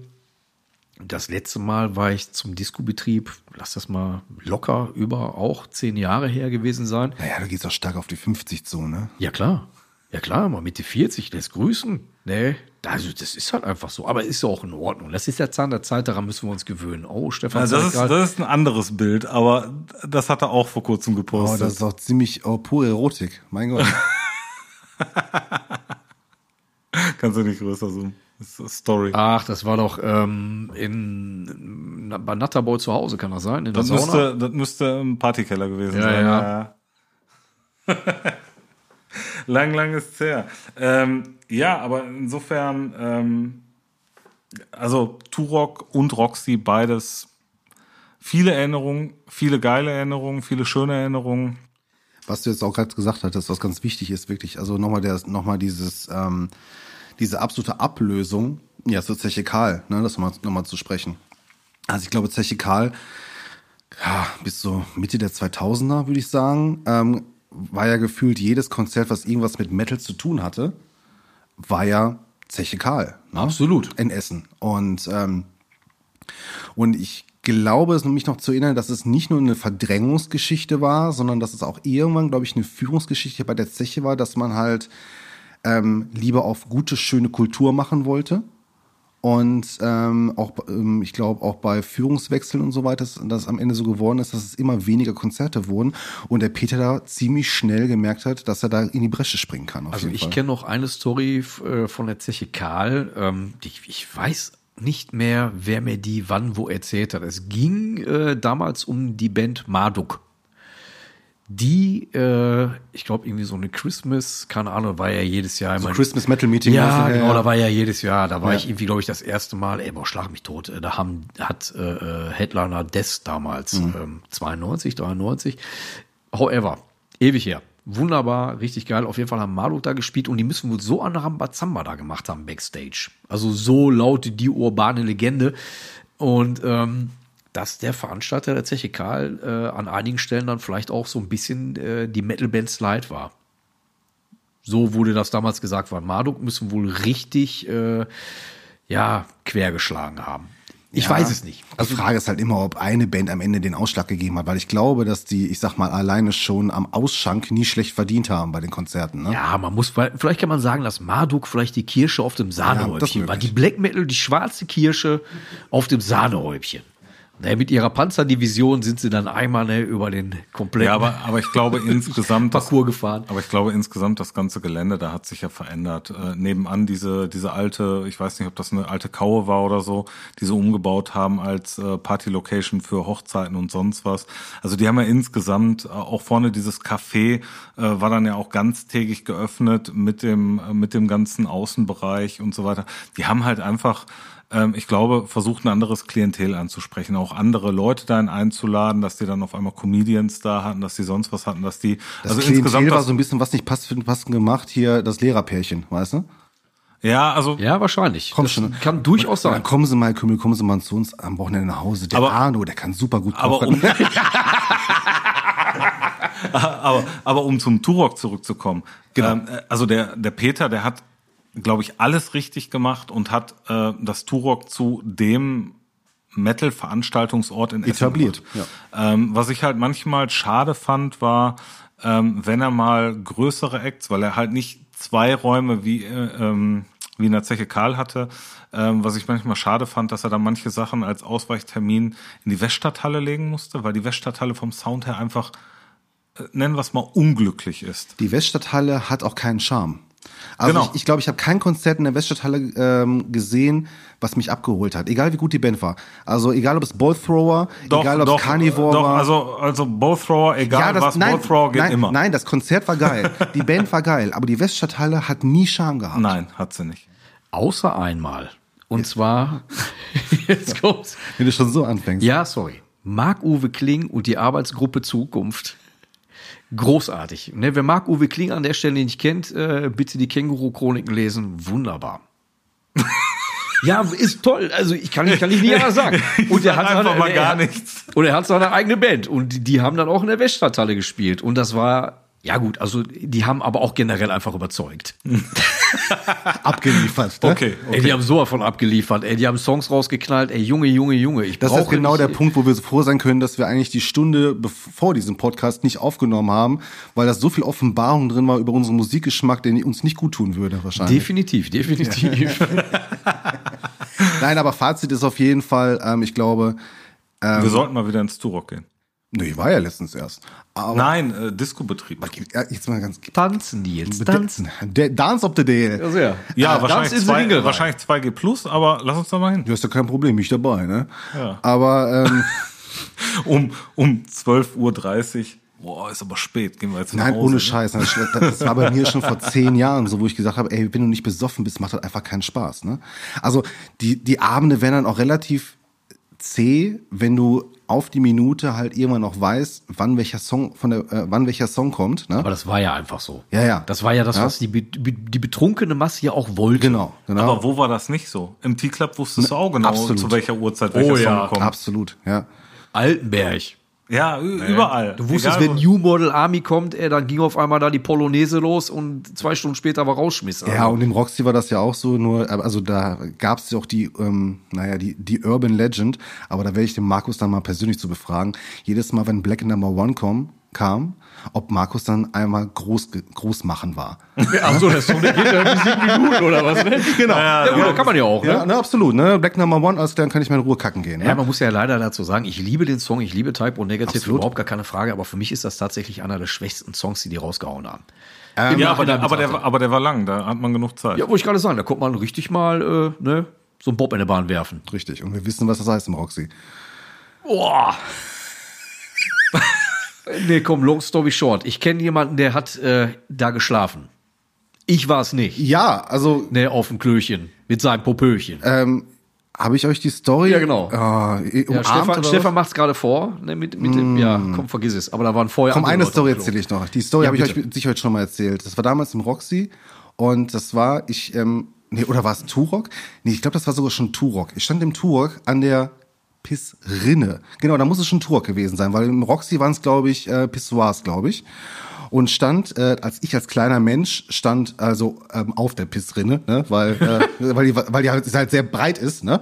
S1: das letzte Mal war ich zum Discobetrieb, lass das mal locker über auch zehn Jahre her gewesen sein.
S3: Naja, du gehst auch stark auf die 50 zu, ne?
S1: Ja, klar. Ja, klar, mal Mitte 40, lässt grüßen. Nee, also das ist halt einfach so. Aber ist ja auch in Ordnung. Das ist der Zahn der Zeit, daran müssen wir uns gewöhnen. Oh, Stefan,
S2: Also das, ist,
S1: grad-
S2: das ist ein anderes Bild, aber das hat er auch vor kurzem
S3: Oh,
S2: gepostet.
S3: das ist auch ziemlich oh, pure Erotik. Mein Gott.
S2: Kannst du nicht größer zoomen. Story.
S1: Ach, das war doch ähm, in, bei Natterboy zu Hause, kann das sein? In
S2: das, müsste, das müsste im Partykeller gewesen
S1: Ja,
S2: sein.
S1: ja.
S2: ja. lang, lang ist her. Ähm, ja, aber insofern, ähm, also Turok und Roxy, beides viele Erinnerungen, viele geile Erinnerungen, viele schöne Erinnerungen.
S3: was du jetzt auch gerade gesagt hattest, was ganz wichtig ist, wirklich, also nochmal der, nochmal dieses, ähm, diese absolute Ablösung, ja, so Zeche Karl, ne, das nochmal noch mal zu sprechen. Also ich glaube, Zeche Karl, ja, bis so Mitte der 2000er, würde ich sagen, ähm, war ja gefühlt jedes Konzert, was irgendwas mit Metal zu tun hatte, war ja Zeche Karl. Ne?
S1: Absolut.
S3: In Essen. Und, ähm, und ich glaube, es mich noch zu erinnern, dass es nicht nur eine Verdrängungsgeschichte war, sondern dass es auch irgendwann, glaube ich, eine Führungsgeschichte bei der Zeche war, dass man halt ähm, lieber auf gute, schöne Kultur machen wollte. Und ähm, auch, ähm, ich glaube, auch bei Führungswechseln und so weiter, dass, dass es am Ende so geworden ist, dass es immer weniger Konzerte wurden und der Peter da ziemlich schnell gemerkt hat, dass er da in die Bresche springen kann.
S1: Also ich kenne noch eine Story äh, von der Zeche Karl. Ähm, die, ich weiß nicht mehr, wer mir die wann wo erzählt hat. Es ging äh, damals um die Band Marduk. Die, äh, ich glaube, irgendwie so eine Christmas, keine Ahnung, war ja jedes Jahr immer.
S3: Christmas Metal Meeting.
S1: Ja, genau, da war ja jedes Jahr. Da war
S3: Ja.
S1: ich irgendwie, glaube ich, das erste Mal, ey, boah, schlag mich tot. Äh, Da haben, hat äh, äh, Headliner Des damals, ähm, 92, 93. However, ewig her. Wunderbar, richtig geil. Auf jeden Fall haben Marduk da gespielt und die müssen wohl so an Rambazamba da gemacht haben, Backstage. Also so laut die urbane Legende. Und ähm, dass der Veranstalter der Zeche Karl äh, an einigen Stellen dann vielleicht auch so ein bisschen äh, die Metal-Band Slide war. So wurde das damals gesagt, weil Marduk müssen wohl richtig, äh, ja, quergeschlagen haben. Ich
S3: Ja.
S1: weiß es nicht.
S3: Also die Frage ist halt immer, ob eine Band am Ende den Ausschlag gegeben hat, weil ich glaube, dass die, ich sag mal, alleine schon am Ausschank nie schlecht verdient haben bei den Konzerten. Ne?
S1: Ja, man muss, vielleicht kann man sagen, dass Marduk vielleicht die Kirsche auf dem
S3: Ja,
S1: Sahnehäubchen war.
S3: möglich.
S1: Die Black Metal, die schwarze Kirsche auf dem Sahnehäubchen. Ne, mit ihrer Panzerdivision sind sie dann einmal ne, über den kompletten
S2: Ja, aber, aber ich glaube insgesamt, das,
S1: Parcours gefahren.
S2: aber ich glaube insgesamt das ganze Gelände, da hat sich ja verändert. Äh, nebenan diese, diese alte, ich weiß nicht, ob das eine alte Kaue war oder so, die sie umgebaut haben als äh, Party-Location für Hochzeiten und sonst was. Also die haben ja insgesamt, äh, auch vorne dieses Café äh, war dann ja auch ganztägig geöffnet mit dem, äh, mit dem ganzen Außenbereich und so weiter. Die haben halt einfach ähm, ich glaube, versucht ein anderes Klientel anzusprechen, auch andere Leute dahin einzuladen, dass die dann auf einmal Comedians da hatten, dass die sonst was hatten, dass die
S3: Das
S2: also
S3: Klientel
S2: insgesamt
S3: war so ein bisschen was nicht passt, passend gemacht, hier das Lehrerpärchen, weißt du?
S2: ja, also
S1: Ja, wahrscheinlich.
S3: Komm
S1: das
S3: schon.
S1: Kann durchaus
S3: Dann
S1: sein.
S3: kommen Sie mal, Kümmel, kommen Sie mal zu uns am Wochenende nach Hause. Der
S2: Aber-
S3: Arno, der kann super gut
S2: aber
S3: kochen.
S2: um, aber, aber um zum Turok zurückzukommen.
S3: Genau.
S2: Ähm, äh, also der, der Peter, der hat, glaube ich, alles richtig gemacht und hat äh, das Turok zu dem Metal-Veranstaltungsort in Essen
S3: Etabliert,
S2: gemacht. Ähm, was ich halt manchmal schade fand, war, ähm, wenn er mal größere Acts, weil er halt nicht zwei Räume wie, äh, ähm, wie in der Zeche Karl hatte, ähm, was ich manchmal schade fand, dass er da manche Sachen als Ausweichtermin in die Weststadthalle legen musste, weil die Weststadthalle vom Sound her einfach, äh, nennen wir es mal, unglücklich ist.
S3: Die Weststadthalle hat auch keinen Charme. Also
S2: Genau.
S3: ich, ich glaube, ich habe kein Konzert in der Weststadthalle ähm, gesehen, was mich abgeholt hat. Egal wie gut die Band war. Also egal ob es Ball Thrower, egal ob es Carnivore
S2: doch,
S3: war.
S2: also, also Both Thrower, egal was, Both Thrower geht
S3: nein,
S2: immer.
S3: nein, das Konzert war geil. Die Band war geil, aber die Weststadthalle hat nie Charme gehabt.
S2: Nein, hat sie nicht.
S1: Außer einmal. Und zwar, jetzt kommt's.
S3: Wenn du schon so anfängst.
S1: Ja, sorry. Marc-Uwe Kling und die Arbeitsgruppe Zukunft. Großartig. Ne, wer Marc-Uwe Kling an der Stelle nicht kennt, äh, bitte die Känguru-Chroniken lesen. Wunderbar. ja, ist toll. Also ich kann, ich kann nicht nie anders sagen. Und er hat
S2: einfach
S1: seine-
S2: mal
S1: er
S2: gar
S1: hat-
S2: nichts.
S1: Und er hat seine eigene Band. Und die, die haben dann auch in der Weststadthalle gespielt. Und das war, ja gut, also die haben aber auch generell einfach überzeugt.
S3: Abgeliefert. Ne?
S2: Okay,
S1: Ey, die haben sowas von abgeliefert. Ey, die haben Songs rausgeknallt. Ey, Junge, Junge, Junge. Ich
S3: Das ist genau der Punkt, wo wir so froh sein können, dass wir eigentlich die Stunde bevor diesem Podcast nicht aufgenommen haben, weil da so viel Offenbarung drin war über unseren Musikgeschmack, den uns nicht gut tun würde wahrscheinlich.
S1: Definitiv, definitiv.
S3: Nein, aber Fazit ist auf jeden Fall, ähm, ich glaube,
S2: Wir sollten mal wieder ins Turok gehen.
S3: Nee, ich war ja letztens erst. Aber
S2: Nein, äh, Disco-Betrieb.
S3: ja, jetzt mal ganz
S1: Tanzen die jetzt, tanzen.
S3: Der Dance of the Day.
S1: Also ja,
S2: Ja,
S1: Tanz
S2: wahrscheinlich,
S1: in
S2: zwei,
S1: rein.
S2: wahrscheinlich 2G plus, aber lass uns da mal hin.
S3: Du hast ja kein Problem, mich dabei, ne?
S2: Ja.
S3: Aber ähm,
S2: Um, um 12.30 Uhr. Boah, ist aber spät. Gehen wir jetzt nach
S3: nein,
S2: Hause.
S3: ohne
S2: ne?
S3: Scheiß. Das, das war bei mir schon vor zehn Jahren so, wo ich gesagt habe, ey, wenn du nicht besoffen bist, macht das einfach keinen Spaß. Ne? Also die, die Abende werden dann auch relativ zäh, wenn du auf die Minute halt irgendwann noch weißt, wann welcher Song von der, äh, wann welcher Song kommt. Ne?
S1: Aber das war ja einfach so.
S3: Ja, ja.
S1: Das war ja das,
S3: Ja.
S1: was die, die betrunkene Masse ja auch wollte.
S3: Genau, genau.
S2: Aber wo war das nicht so? Im T-Club wusstest du auch genau,
S3: absolut.
S2: zu welcher Uhrzeit welcher
S1: Oh
S2: Song
S1: ja,
S2: kommt.
S3: Absolut, ja.
S1: Altenberg.
S2: Ja, überall.
S1: Du wusstest,
S2: Egal,
S1: wenn New Model Army kommt, ey, dann ging auf einmal da die Polonaise los und zwei Stunden später war Rausschmiss. Also,
S3: Ja, und im Roxy war das ja auch so, nur, also da gab es ja auch die, ähm, naja, die, die Urban Legend, aber da werde ich den Markus dann mal persönlich zu befragen. Jedes Mal, wenn Black Number One kom, kam, ob Markus dann einmal groß, groß machen war.
S1: Ach so, das Song, der geht ja sieben Minuten oder was, ne?
S3: Genau.
S1: Ja, gut, das kann man ja auch, ne?
S3: Ja, ne, absolut, ne? Black Number One, klar, dann kann ich mal in Ruhe kacken gehen. Ne?
S1: Ja, man muss ja leider dazu sagen, ich liebe den Song, ich liebe Type und Negative,
S3: Absolut.
S1: überhaupt gar keine Frage, aber für mich ist das tatsächlich einer der schwächsten Songs, die die rausgehauen haben.
S3: Ähm,
S2: Ja, aber der, aber, der, aber der war lang, da hat man genug Zeit.
S1: Ja, wollte ich gerade sagen, da kommt man richtig mal, äh, ne, so einen Bob in der Bahn werfen.
S3: Richtig. Und wir wissen, was das heißt im Roxy.
S1: Boah. Nee, komm, long story short. Ich kenne jemanden, der hat äh, da geschlafen. Ich war es nicht.
S3: Ja, also
S1: Ne, auf dem Klöchen. Mit seinem Popöchen.
S3: ähm, habe ich euch die Story?
S1: Ja, genau.
S3: Äh,
S1: ja, Stefan, Stefan
S3: was?
S1: macht's gerade vor. Ne, mit, mit dem, ja, komm, vergiss es. Aber da waren vorher
S3: Komm, eine
S1: Leute
S3: Story erzähle ich noch. Die Story
S1: Ja,
S3: habe ich euch sicher heute schon mal erzählt. Das war damals im Roxy und das war, ich, ähm, nee, oder war es Turok? Nee, ich glaube, das war sogar schon Turok. Ich stand im Turok an der Pissrinne. Genau, da muss es schon Turok gewesen sein, weil im Roxy waren es, glaube ich, äh, Pissoirs, glaube ich. Und stand, äh, als ich als kleiner Mensch stand also ähm, auf der Pissrinne, ne? weil, äh, weil, die, weil die halt, halt sehr breit ist. Ne?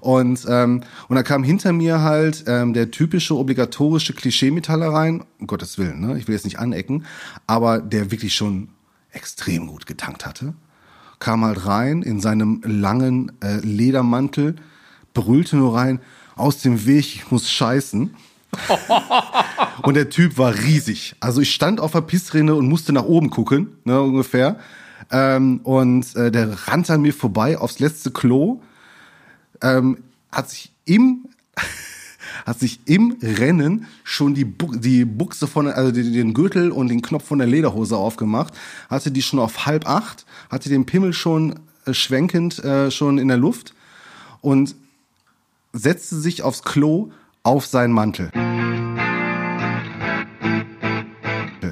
S3: Und, ähm, und da kam hinter mir halt ähm, der typische obligatorische Klischee-Metaller rein, um Gottes Willen, ne? ich will jetzt nicht anecken, aber der wirklich schon extrem gut getankt hatte, kam halt rein in seinem langen äh, Ledermantel, brüllte nur rein, aus dem Weg, ich muss scheißen. und der Typ war riesig. Also ich stand auf der Pissrinne und musste nach oben gucken, ne, ungefähr. Ähm, und äh, der rannte an mir vorbei aufs letzte Klo, ähm, hat sich im hat sich im Rennen schon die, Bu die Buchse von, also den, Gürtel und den Knopf von der Lederhose aufgemacht, hatte die schon auf halb acht, hatte den Pimmel schon äh, schwenkend äh, schon in der Luft und setzte sich aufs Klo auf seinen Mantel.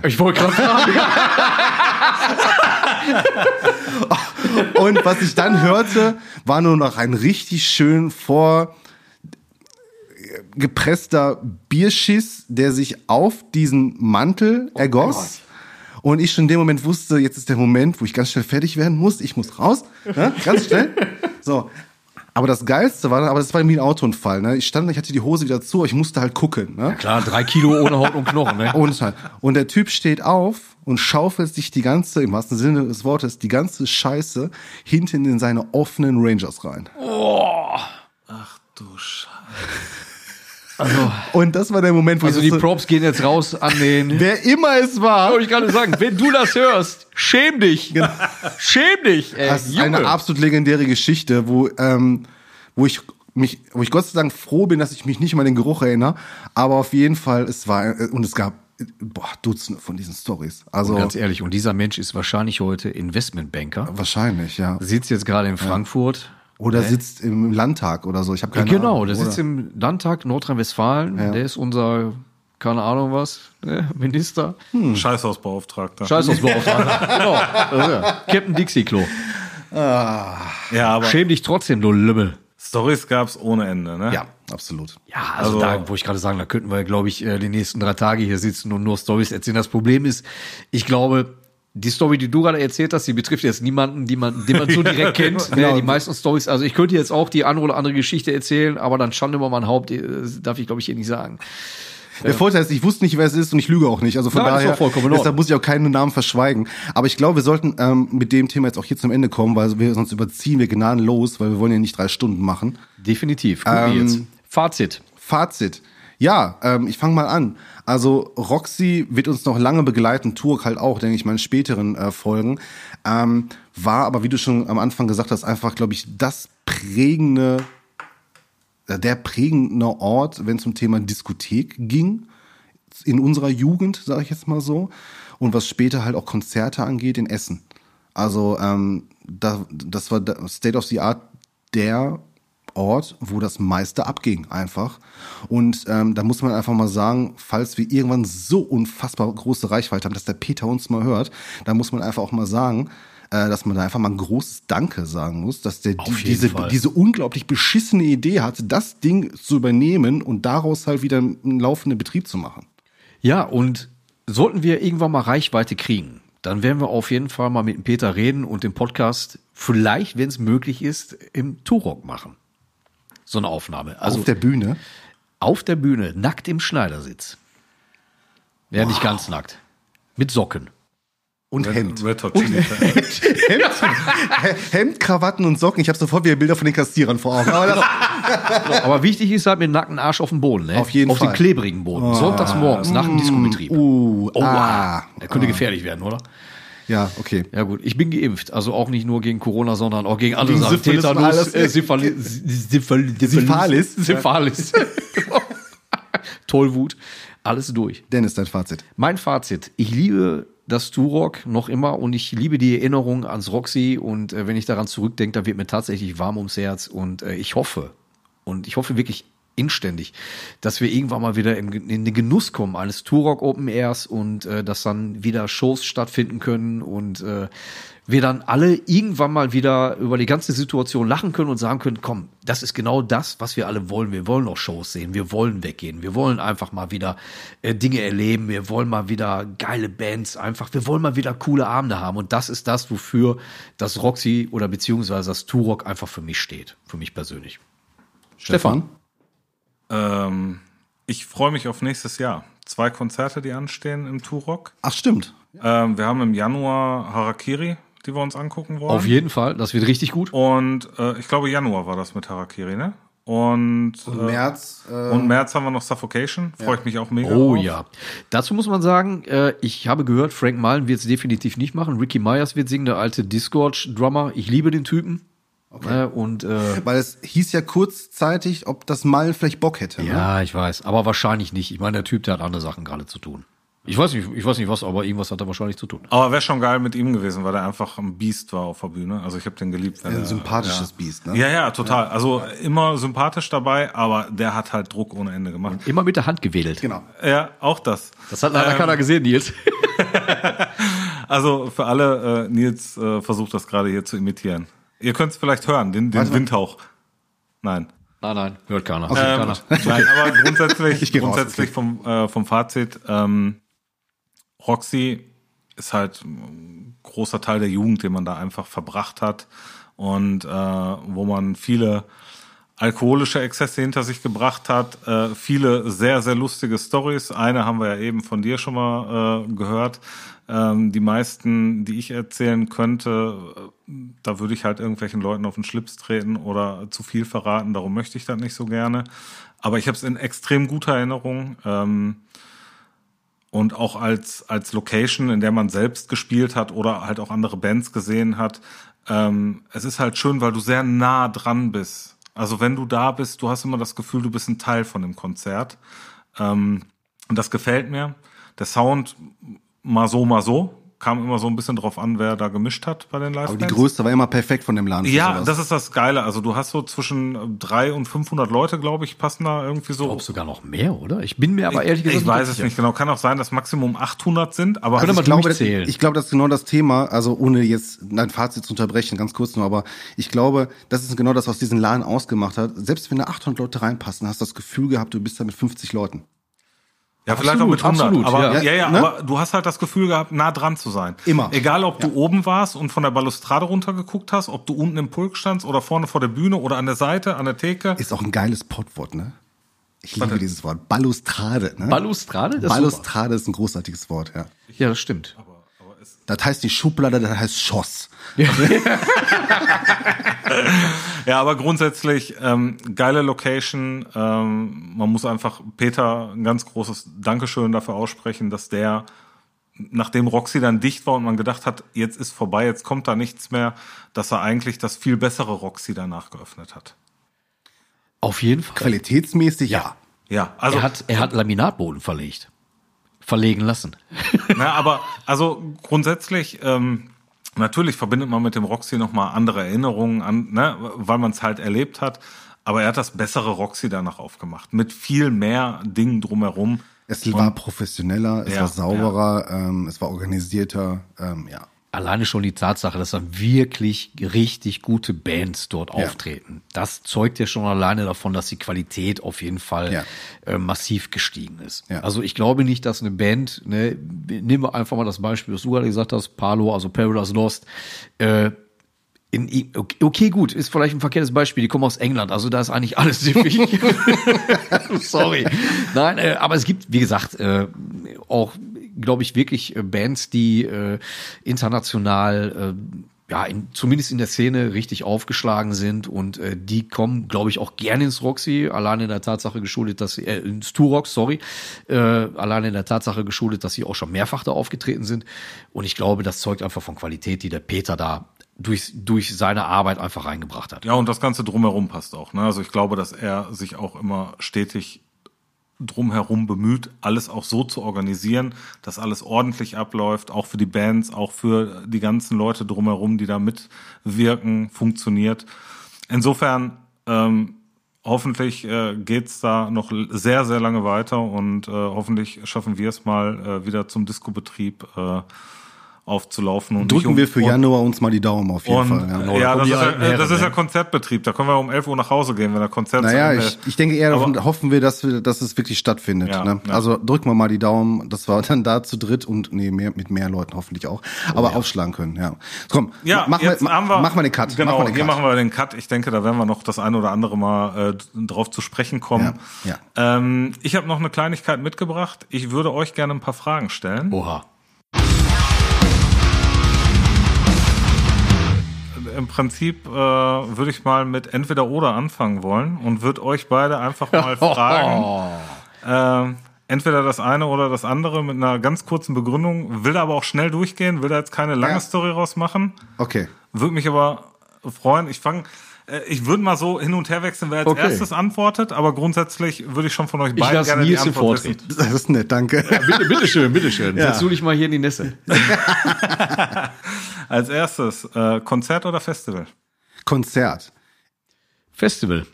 S1: Ich wollte gerade fragen.
S3: Und was ich dann hörte, war nur noch ein richtig schön vor gepresster Bierschiss, der sich auf diesen Mantel ergoss. Und ich schon in dem Moment wusste, jetzt ist der Moment, wo ich ganz schnell fertig werden muss. Ich muss raus, ne? ganz schnell. So. Aber das Geilste war, aber das war wie ein Autounfall. Ne? Ich stand, ich hatte die Hose wieder zu, aber ich musste halt gucken. Ne?
S1: Klar, drei Kilo ohne Haut und Knochen, ne?
S3: Und, halt. und der Typ steht auf und schaufelt sich die ganze, im wahrsten Sinne des Wortes, die ganze Scheiße hinten in seine offenen Rangers rein.
S2: Ach du Scheiße.
S3: Und das war der Moment, wo
S1: Also
S3: ich
S1: die
S3: so,
S1: Props gehen jetzt raus an den.
S3: wer immer es war,
S1: Wollte ich gerade sagen, wenn du das hörst, schäm dich. Schäm dich, ey.
S3: Das ist
S1: Junge.
S3: eine absolut legendäre Geschichte, wo, ähm, wo ich mich, wo ich Gott sei Dank froh bin, dass ich mich nicht mal an den Geruch erinnere. Aber auf jeden Fall, es war, äh, und es gab, boah, Dutzende von diesen Stories. Also,
S1: Ganz ehrlich, und dieser Mensch ist wahrscheinlich heute Investmentbanker,
S3: wahrscheinlich, ja.
S1: sitzt jetzt gerade in Frankfurt.
S3: Oder sitzt im Landtag oder so. Ich habe keine
S1: genau,
S3: Ahnung.
S1: der sitzt im Landtag Nordrhein-Westfalen.
S3: Ja.
S1: Der ist unser, keine Ahnung was, ne, Minister.
S2: Scheißhausbeauftragter.
S1: Scheißhausbeauftragter. genau. Ist er. Captain Dixie-Klo.
S2: Ja, aber
S1: Schäm dich trotzdem, du Lümmel.
S2: Stories gab's ohne Ende, ne?
S3: Ja, absolut.
S1: Ja, also,
S2: Also-
S1: da wollte ich gerade sagen, da könnten wir, glaube ich, äh, die nächsten drei Tage hier sitzen und nur Stories erzählen. Das Problem ist, ich glaube, die Story, die du gerade erzählt hast, die betrifft jetzt niemanden, die man, den man so direkt kennt.
S3: Genau.
S1: Die meisten Stories, also ich könnte jetzt auch die andere oder andere Geschichte erzählen, aber dann Schande über mein Haupt, äh, darf ich, glaube ich, hier nicht sagen.
S3: Der Vorteil ist, ich wusste nicht, wer es ist und ich lüge auch nicht. Also von
S1: Nein,
S3: daher, deshalb muss ich auch keinen Namen verschweigen. Aber ich glaube, wir sollten ähm, mit dem Thema jetzt auch hier zum Ende kommen, weil wir sonst überziehen wir gnadenlos, weil wir wollen ja nicht drei Stunden machen.
S1: Definitiv. Gut,
S3: Ähm,
S1: jetzt. Fazit.
S3: Fazit. Ja, ähm, ich fange mal an. Also Roxy wird uns noch lange begleiten, Turk halt auch, denke ich mal, in späteren äh, Folgen. Ähm, war aber, wie du schon am Anfang gesagt hast, einfach, glaube ich, das prägende, äh, der prägende Ort, wenn es um Thema Diskothek ging. In unserer Jugend, sage ich jetzt mal so. Und was später halt auch Konzerte angeht, in Essen. Also ähm, da, das war State of the Art der Ort, wo das meiste abging einfach. Und ähm, da muss man einfach mal sagen, falls wir irgendwann so unfassbar große Reichweite haben, dass der Peter uns mal hört, da muss man einfach auch mal sagen, äh, dass man da einfach mal ein großes Danke sagen muss, dass der die, diese,
S1: Fall.
S3: diese unglaublich beschissene Idee hatte, das Ding zu übernehmen und daraus halt wieder einen laufenden Betrieb zu machen.
S1: Ja, und sollten wir irgendwann mal Reichweite kriegen, dann werden wir auf jeden Fall mal mit dem Peter reden und den Podcast vielleicht, wenn es möglich ist, im Turok machen. So eine Aufnahme. Also
S3: Auf der Bühne.
S1: auf der Bühne, nackt im Schneidersitz. Ja, nicht ganz nackt. Mit Socken.
S3: Und Hemd.
S2: Red Hot Chili Peppers.
S3: Hemd, Krawatten und Socken. Ich habe sofort wieder Bilder von den Kassierern vor Augen. Aber
S1: Aber wichtig ist halt mit nackten Arsch auf dem Boden, ne?
S3: Auf jeden
S1: auf
S3: Fall.
S1: dem klebrigen Boden. Sonntags morgens nach dem Discobetrieb.
S3: uh,
S1: Oh,
S3: ah,
S1: der könnte gefährlich werden, oder?
S3: Ja, okay.
S1: Ja gut, ich bin geimpft, also auch nicht nur gegen Corona, sondern auch gegen andere Sachen. Tetanus,
S3: alles.
S1: äh, Syphilis, Syphilis,
S3: Syphilis.
S1: Syphilis. Tollwut, alles durch.
S3: Dennis, dein Fazit.
S1: Mein Fazit, ich liebe das Turok noch immer und ich liebe die Erinnerung ans Roxy und äh, wenn ich daran zurückdenke, da wird mir tatsächlich warm ums Herz und äh, ich hoffe und ich hoffe wirklich inständig, dass wir irgendwann mal wieder im, in den Genuss kommen. Eines Turok Open Airs und äh, dass dann wieder Shows stattfinden können und äh, wir dann alle irgendwann mal wieder über die ganze Situation lachen können und sagen können, komm, das ist genau das, was wir alle wollen. Wir wollen auch Shows sehen, wir wollen weggehen, wir wollen einfach mal wieder äh, Dinge erleben, wir wollen mal wieder geile Bands einfach, wir wollen mal wieder coole Abende haben. Und das ist das, wofür das Roxy oder beziehungsweise das Turok einfach für mich steht, für mich persönlich.
S3: Stefan.
S2: Ähm, ich freue mich auf nächstes Jahr. Zwei Konzerte, die anstehen im Turok.
S3: Ach, stimmt.
S2: Ähm, wir haben im Januar Harakiri, die wir uns angucken wollen.
S1: Auf jeden Fall, das wird richtig gut.
S2: Und äh, ich glaube, Januar war das mit Harakiri, ne? Und,
S3: Und
S2: äh,
S3: März. Äh,
S2: und März haben wir noch Suffocation. Freue ich mich auch mega
S1: Oh
S2: drauf.
S1: ja. Dazu muss man sagen, äh, ich habe gehört, Frank Malen wird es definitiv nicht machen. Ricky Myers wird singen, der alte Discord-Drummer. Ich liebe den Typen. Äh, und äh,
S3: weil es hieß ja kurzzeitig, ob das Mal vielleicht Bock hätte. Ne?
S1: ja, ich weiß, aber wahrscheinlich nicht. Ich meine, der Typ, der hat andere Sachen gerade zu tun. Ich weiß nicht, ich weiß nicht was, aber irgendwas hat er wahrscheinlich zu tun.
S2: Aber wäre schon geil mit ihm gewesen, weil er einfach ein Biest war auf der Bühne. Also ich habe den geliebt.
S3: Ein
S2: er,
S3: sympathisches
S2: ja.
S3: Biest, ne?
S2: Ja, ja, total. Also immer sympathisch dabei, aber der hat halt Druck ohne Ende gemacht.
S1: Immer mit der Hand gewedelt.
S3: Genau.
S2: Ja, auch das.
S1: Das hat leider keiner gesehen, Nils.
S2: Also für alle, äh, Nils äh, versucht das gerade hier zu imitieren. Ihr könnt es vielleicht hören, den, den. Windhauch. Nein.
S1: nein, nein, hört keiner.
S3: Okay.
S1: Hört
S2: Ähm,
S1: keiner.
S2: nein, aber grundsätzlich,
S3: Ich geh raus,
S2: grundsätzlich
S3: okay.
S2: vom, äh, vom Fazit, ähm, Roxy ist halt ein großer Teil der Jugend, den man da einfach verbracht hat und äh, wo man viele alkoholische Exzesse hinter sich gebracht hat, äh, viele sehr, sehr lustige Stories. Eine haben wir ja eben von dir schon mal äh, gehört. Ähm, die meisten, die ich erzählen könnte, äh, da würde ich halt irgendwelchen Leuten auf den Schlips treten oder zu viel verraten. Darum möchte ich das nicht so gerne. Aber ich habe es in extrem guter Erinnerung. Ähm, und auch als, als Location, in der man selbst gespielt hat oder halt auch andere Bands gesehen hat. Ähm, es ist halt schön, weil du sehr nah dran bist. Also wenn du da bist, du hast immer das Gefühl, du bist ein Teil von dem Konzert. Ähm, und das gefällt mir. Der Sound mal so, mal so. Kam immer so ein bisschen drauf an, wer da gemischt hat bei den live
S3: Aber die Größe war immer perfekt von dem Laden.
S2: Ja, das ist das Geile. Also du hast so zwischen drei und 500 Leute, glaube ich, passen da irgendwie so.
S1: Ich glaube sogar noch mehr, oder? Ich bin mir aber ehrlich gesagt
S2: ich weiß
S1: ganz
S2: es nicht genau. Kann auch sein, dass Maximum 800 sind, aber
S1: Könnte
S3: Also
S1: man
S3: ich glaube,
S1: durchzählen.
S3: ich glaube, das ist genau das Thema, also ohne jetzt ein Fazit zu unterbrechen, ganz kurz nur, aber ich glaube, das ist genau das, was diesen Laden ausgemacht hat. Selbst wenn da 800 Leute reinpassen, hast du das Gefühl gehabt, du bist da mit 50 Leuten.
S2: Ja, vielleicht auch mit
S1: Absolut,
S2: 100.
S1: absolut,
S2: aber, ja,
S1: ja.
S2: ja,
S3: Ne?
S2: aber du hast halt das Gefühl gehabt, nah dran zu sein.
S3: Immer.
S2: Egal, ob du oben warst und von der Balustrade runtergeguckt hast, ob du unten im Pulk standst oder vorne vor der Bühne oder an der Seite, an der Theke.
S3: Ist auch ein geiles Pottwort, ne? Ich liebe
S2: Warte.
S3: dieses Wort. Balustrade, ne?
S1: Balustrade? Das ist
S3: Balustrade ist ein großartiges Wort, ja.
S1: Ja, das stimmt.
S3: Das heißt die Schublade, das heißt Schoss.
S2: Ja, aber grundsätzlich ähm, geile Location. Ähm, man muss einfach Peter ein ganz großes Dankeschön dafür aussprechen, dass der, nachdem Roxy dann dicht war und man gedacht hat, jetzt ist vorbei, jetzt kommt da nichts mehr, dass er eigentlich das viel bessere Roxy danach geöffnet hat.
S1: Auf jeden Fall.
S3: Qualitätsmäßig, ja.
S2: Ja, also
S1: er hat, er hat Laminatboden verlegt. Verlegen lassen.
S2: Na, aber also grundsätzlich, ähm, natürlich verbindet man mit dem Roxy nochmal andere Erinnerungen an, ne, weil man es halt erlebt hat. Aber er hat das bessere Roxy danach aufgemacht. Mit viel mehr Dingen drumherum.
S3: Es war professioneller, es
S2: Ja,
S3: war sauberer, ähm, es war organisierter, ähm, ja.
S1: Alleine schon die Tatsache, dass da wirklich richtig gute Bands dort
S3: Ja.
S1: auftreten. Das zeugt ja schon alleine davon, dass die Qualität auf jeden Fall
S3: Ja.
S1: äh, massiv gestiegen ist.
S3: Ja.
S1: Also ich glaube nicht, dass eine Band, ne, nehmen wir einfach mal das Beispiel, was du gerade gesagt hast, Palo, also Paradise Lost, äh, in, okay, gut, ist vielleicht ein verkehrtes Beispiel. Die kommen aus England, also da ist eigentlich alles siffig. Sorry. Nein, äh, aber es gibt, wie gesagt, äh, auch, glaube ich, wirklich äh, Bands, die äh, international, äh, ja, in, zumindest in der Szene richtig aufgeschlagen sind und äh, die kommen, glaube ich, auch gerne ins Roxy, alleine in der Tatsache geschuldet, dass sie, äh, ins Turox, sorry, äh, alleine in der Tatsache geschuldet, dass sie auch schon mehrfach da aufgetreten sind. Und ich glaube, das zeugt einfach von Qualität, die der Peter da durch, durch seine Arbeit einfach reingebracht hat.
S2: Ja, und das Ganze drumherum passt auch. Ne? Also ich glaube, dass er sich auch immer stetig drumherum bemüht, alles auch so zu organisieren, dass alles ordentlich abläuft, auch für die Bands, auch für die ganzen Leute drumherum, die da mitwirken, funktioniert. Insofern ähm, hoffentlich äh, geht's da noch sehr, sehr lange weiter und äh, hoffentlich schaffen wir es mal äh, wieder zum Disco-Betrieb äh, aufzulaufen. Und
S3: Drücken
S2: um-
S3: wir für
S2: und-
S3: Januar uns mal die Daumen auf jeden
S2: und,
S3: Fall.
S2: ja,
S3: Ja.
S2: das, ist ja, das
S1: Herren,
S2: ist ja? Konzertbetrieb. Da können wir um 11 Uhr nach Hause gehen, wenn der Konzert
S3: Naja, ich, ich denke eher, davon, hoffen wir, dass, wir, dass es wirklich stattfindet.
S2: Ja,
S3: ne?
S2: ja.
S3: Also drücken wir mal die Daumen, dass wir dann da zu dritt und nee, mehr, mit mehr Leuten hoffentlich auch, aber aufschlagen können. Ja. Komm,
S2: Ja,
S3: mach,
S2: jetzt
S3: mal,
S2: haben wir,
S3: mach mal den Cut.
S2: Genau,
S3: mach mal den
S2: hier
S3: Cut.
S2: machen wir den Cut. Ich denke, da werden wir noch das eine oder andere Mal äh, drauf zu sprechen kommen.
S3: Ja,
S2: Ähm, ich habe noch eine Kleinigkeit mitgebracht. Ich würde euch gerne ein paar Fragen stellen.
S1: Oha.
S2: Im Prinzip äh, würde ich mal mit entweder oder anfangen wollen und würde euch beide einfach mal fragen. äh, entweder das eine oder das andere mit einer ganz kurzen Begründung. Will aber auch schnell durchgehen, will da jetzt keine lange
S3: Ja.
S2: Story rausmachen.
S3: Okay.
S2: Würde mich aber freuen. Ich fange, ich würde mal so hin und her wechseln, wer als
S1: Okay.
S2: erstes antwortet, aber grundsätzlich würde ich schon von euch
S1: Ich
S2: beiden
S1: lasse
S2: gerne
S1: Nils
S2: die Antwort wissen.
S3: Das ist nett, danke.
S1: Bitte, bitteschön, bitteschön.
S3: Ja.
S1: Setz du dich mal hier in die Nässe.
S2: Als erstes, äh, Konzert oder Festival?
S3: Konzert.
S1: Festival.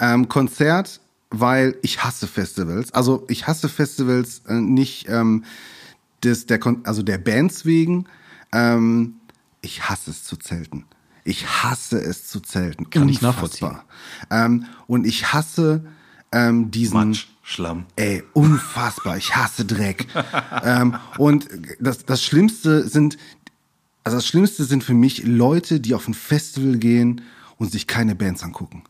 S3: Ähm, Konzert, weil ich hasse Festivals. Also ich hasse Festivals äh, nicht ähm, des, der, Kon also der Bands wegen. Ähm, ich hasse es zu zelten. Ich hasse es zu zelten.
S1: Kann ich
S3: Unfassbar. Ähm, und ich hasse ähm, diesen.
S2: Matsch, Schlamm.
S3: Ey, unfassbar. Ich hasse Dreck. ähm, und das, das Schlimmste sind, also das Schlimmste sind für mich Leute, die auf ein Festival gehen und sich keine Bands angucken.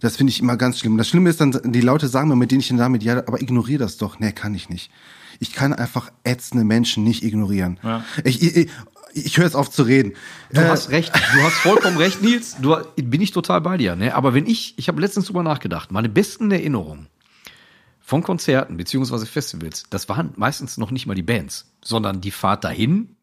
S3: Das finde ich immer ganz schlimm. Das Schlimme ist dann, die Leute sagen mir, mit denen ich dann damit, ja, aber ignoriere das doch. Nee, kann ich nicht. Ich kann einfach ätzende Menschen nicht ignorieren. Ich, ich, ich, ich höre jetzt auf zu reden.
S1: Du hast recht, du hast vollkommen recht, Nils. Du, bin ich total bei dir. Ne? Aber wenn ich, ich habe letztens drüber nachgedacht, meine besten Erinnerungen von Konzerten beziehungsweise Festivals, das waren meistens noch nicht mal die Bands, sondern die Fahrt dahin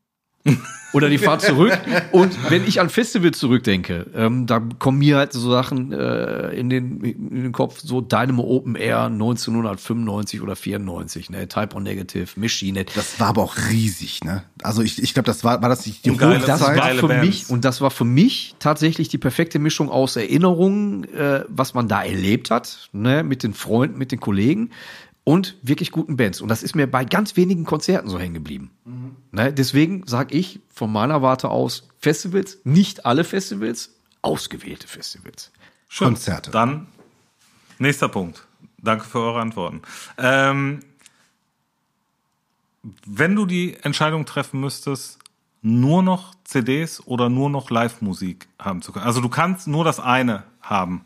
S1: oder die Fahrt zurück. Und wenn ich an Festivals zurückdenke, ähm, da kommen mir halt so Sachen äh, in, den, in den Kopf, so Dynamo Open Air 1995 oder 94, ne? Type O Negative, Machine.
S3: Das war aber auch riesig, ne? Also ich, ich glaube, das war, war das nicht die
S2: geile-
S1: das war für
S2: Bands.
S1: mich und das war für mich tatsächlich die perfekte Mischung aus Erinnerungen, äh, was man da erlebt hat, ne, mit den Freunden, mit den Kollegen und wirklich guten Bands. Und das ist mir bei ganz wenigen Konzerten so hängen geblieben. Ne, deswegen sage ich von meiner Warte aus Festivals, nicht alle Festivals, ausgewählte Festivals.
S2: Schön.
S3: Konzerte.
S2: Dann nächster Punkt. Danke für eure Antworten. Ähm, wenn du die Entscheidung treffen müsstest, nur noch CDs oder nur noch Live-Musik haben zu können. Also du kannst nur das eine haben.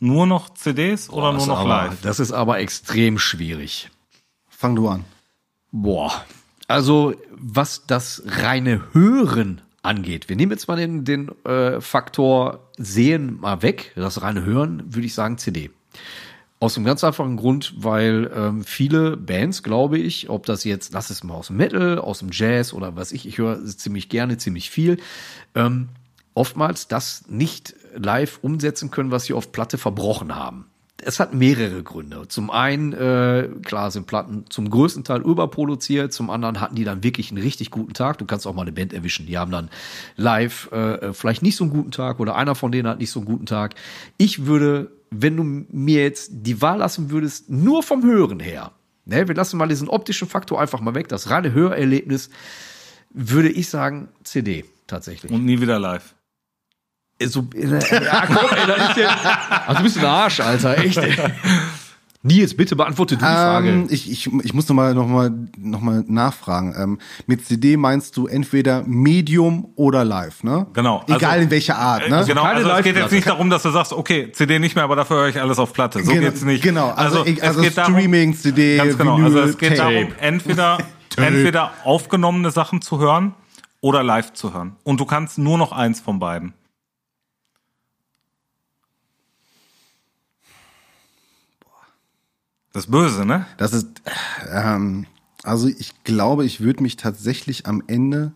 S2: Nur noch CDs oder nur
S1: das,
S2: noch
S1: aber,
S2: live?
S1: das ist aber extrem schwierig.
S3: Fang du an.
S1: Boah. Also, was das reine Hören angeht, wir nehmen jetzt mal den, den äh, Faktor Sehen mal weg, das reine Hören, würde ich sagen CD. Aus einem ganz einfachen Grund, weil ähm, viele Bands, glaube ich, ob das jetzt, lass es mal aus dem Metal, aus dem Jazz oder was ich, ich höre ziemlich gerne, ziemlich viel, ähm, oftmals das nicht live umsetzen können, was sie auf Platte verbrochen haben. Es hat mehrere Gründe. Zum einen, äh, klar, sind Platten zum größten Teil überproduziert, zum anderen hatten die dann wirklich einen richtig guten Tag. Du kannst auch mal eine Band erwischen, die haben dann live äh, vielleicht nicht so einen guten Tag oder einer von denen hat nicht so einen guten Tag. Ich würde, wenn du mir jetzt die Wahl lassen würdest, nur vom Hören her, ne, wir lassen mal diesen optischen Faktor einfach mal weg, das reine Hörerlebnis, würde ich sagen CD tatsächlich.
S2: Und nie wieder live.
S1: So, ja, komm, ey, das ist ja, also du bist ein Arsch, Alter, echt. Ey. Nils, bitte beantworte du die Frage.
S3: Ähm, ich, ich, ich muss nochmal noch mal, noch mal nachfragen. Ähm, mit CD meinst du entweder Medium oder Live, ne?
S2: Genau,
S3: Egal
S2: also-
S3: in welcher Art, ne?
S2: Genau,
S1: keine
S2: also es geht jetzt nicht darum, dass du sagst, okay, CD nicht mehr, aber dafür höre ich alles auf Platte. So
S3: Genau,
S2: geht's nicht.
S3: genau, also ich- also
S2: es geht darum,
S3: Streaming, CD,
S2: ganz genau.
S3: Vinyl,
S2: also es geht
S3: Tape.
S2: darum, entweder, entweder aufgenommene Sachen zu hören oder live zu hören. Und du kannst nur noch eins von beiden. Das ist böse, ne?
S3: Das ist, ähm, also ich glaube, ich würde mich tatsächlich am Ende,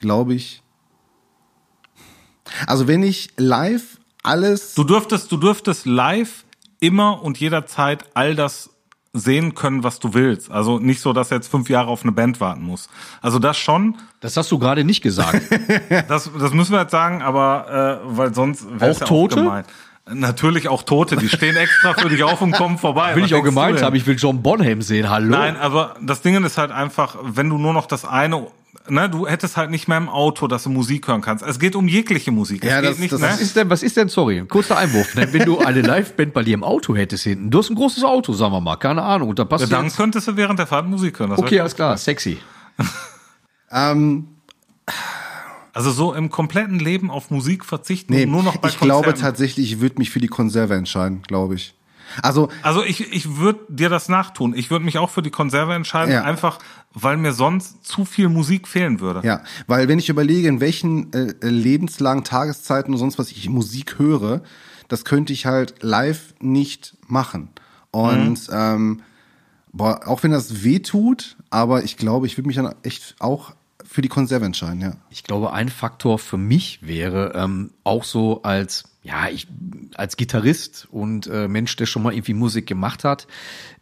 S3: glaube ich, also wenn ich live alles,
S2: Du dürftest, du dürftest live immer und jederzeit all das sehen können, was du willst. Also nicht so, dass er jetzt fünf Jahre auf eine Band warten muss. Also das schon.
S1: Das hast du gerade nicht gesagt.
S2: Das, das müssen wir jetzt sagen, aber äh, weil sonst wär's
S1: Auch
S2: ja
S1: Tote?
S2: Auch gemein. Natürlich auch Tote, die stehen extra für dich auf und kommen vorbei.
S1: Will
S2: Was
S1: ich auch gemeint haben, ich will John Bonham sehen, hallo.
S2: Nein, aber das Ding ist halt einfach, wenn du nur noch das eine, ne, du hättest halt nicht mehr im Auto, dass du Musik hören kannst. Es geht um jegliche Musik.
S3: Ja,
S2: es geht
S3: das-
S2: nicht,
S3: das
S2: ne?
S1: Was ist denn, was ist denn, sorry, kurzer Einwurf, ne? wenn du eine Liveband bei dir im Auto hättest hinten, du hast ein großes Auto, sagen wir mal, keine Ahnung, und da passt
S2: Ja, dann
S1: jetzt,
S2: könntest du während der Fahrt Musik hören. Das
S1: okay, alles klar, sexy.
S3: ähm,
S2: Also so im kompletten Leben auf Musik verzichten
S3: nee,
S2: und nur noch bei
S3: ich glaube
S2: Konzerten.
S3: tatsächlich, ich würde mich für die Konserve entscheiden, glaube ich. Also
S2: Also ich, ich würde dir das nachtun. Ich würde mich auch für die Konserve entscheiden,
S3: Ja.
S2: einfach weil mir sonst zu viel Musik fehlen würde.
S3: Ja, weil wenn ich überlege, in welchen äh, Lebenslagen, Tageszeiten und sonst was ich Musik höre, das könnte ich halt live nicht machen. Und ähm, boah, auch wenn das weh tut, aber ich glaube, ich würde mich dann echt auch für die Konserve entscheiden, ja.
S1: Ich glaube, ein Faktor für mich wäre ähm, auch so als ja ich als Gitarrist und äh, Mensch, der schon mal irgendwie Musik gemacht hat.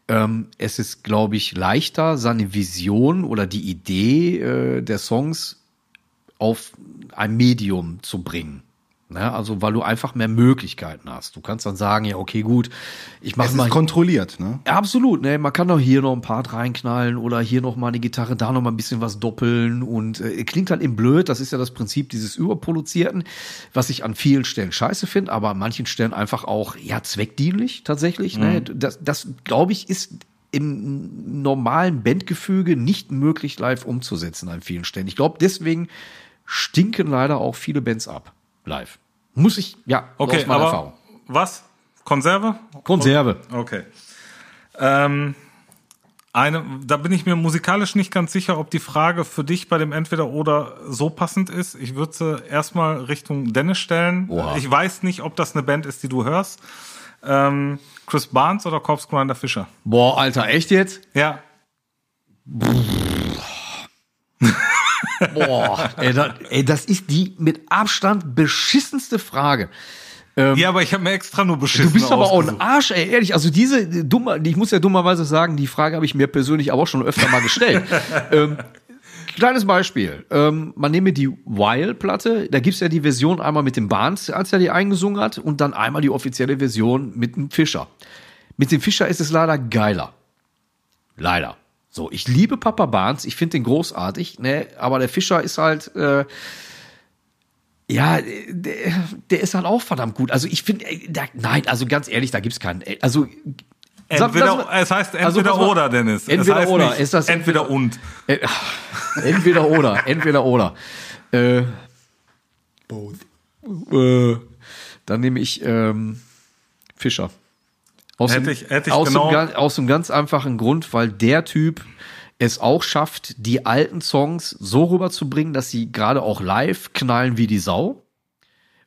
S1: Ähm, es ist, glaube ich, leichter, seine Vision oder die Idee äh, der Songs auf ein Medium zu bringen. Ne? Also, weil du einfach mehr Möglichkeiten hast. Du kannst dann sagen, ja, okay, gut, ich mache
S3: Es
S1: mal
S3: ist kontrolliert, ne?
S1: ja, absolut, ne? Man kann doch hier noch ein Part reinknallen oder hier noch mal eine Gitarre, da noch mal ein bisschen was doppeln und äh, klingt halt eben blöd. Das ist ja das Prinzip dieses Überproduzierten, was ich an vielen Stellen scheiße finde, aber an manchen Stellen einfach auch ja zweckdienlich tatsächlich. Ne? Das, das glaube ich ist im normalen Bandgefüge nicht möglich live umzusetzen an vielen Stellen. Ich glaube, deswegen stinken leider auch viele Bands ab live. Muss ich ja
S2: Okay,
S1: aus meiner
S2: aber
S1: Erfahrung.
S2: was? Konserve?
S1: Konserve.
S2: Okay. Ähm, eine, da bin ich mir musikalisch nicht ganz sicher, ob die Frage für dich bei dem Entweder-Oder so passend ist. Ich würde sie erstmal Richtung Dennis stellen.
S1: Oha.
S2: Ich weiß nicht, ob das eine Band ist, die du hörst. Ähm, Chris Barnes oder Corpse Grinder Fischer?
S1: Boah, Alter, echt jetzt?
S2: Ja.
S1: Boah, ey, da, ey, das ist die mit Abstand beschissenste Frage.
S2: ja, aber ich habe mir extra nur beschissen
S1: Ähm, Du bist aber auch ein. Arsch, ey, ehrlich. Also diese dumme, ich muss ja dummerweise sagen, die Frage habe ich mir persönlich aber auch schon öfter mal gestellt. ähm, kleines Beispiel. Ähm, man nehme die Wild-Platte, da gibt's ja die Version einmal mit dem Barnes, als er die eingesungen hat, und dann einmal die offizielle Version mit dem Fischer. Mit dem Fischer ist es leider geiler. Leider. So, ich liebe Papa Barnes, ich finde den großartig, ne, aber der Fischer ist halt, äh, ja, der, der ist halt auch verdammt gut. Also ich finde, da- nein, also ganz ehrlich, da gibt's keinen. ey, Also sag-
S2: Entweder,
S1: lass mal-
S2: es heißt
S1: also
S2: entweder
S1: mal-
S2: oder, Dennis. Es
S1: Entweder
S2: heißt
S1: oder.
S2: nicht
S1: Ist das
S2: entweder und.
S1: äh, entweder oder, entweder oder. Äh,
S3: Both.
S1: äh, dann nehme ich ähm, Fischer. Aus,
S2: Hätte
S1: dem,
S2: ich- hätte ich
S1: aus,
S2: genau-
S1: gan- aus dem ganz einfachen Grund, weil der Typ es auch schafft, die alten Songs so rüberzubringen, dass sie gerade auch live knallen wie die Sau.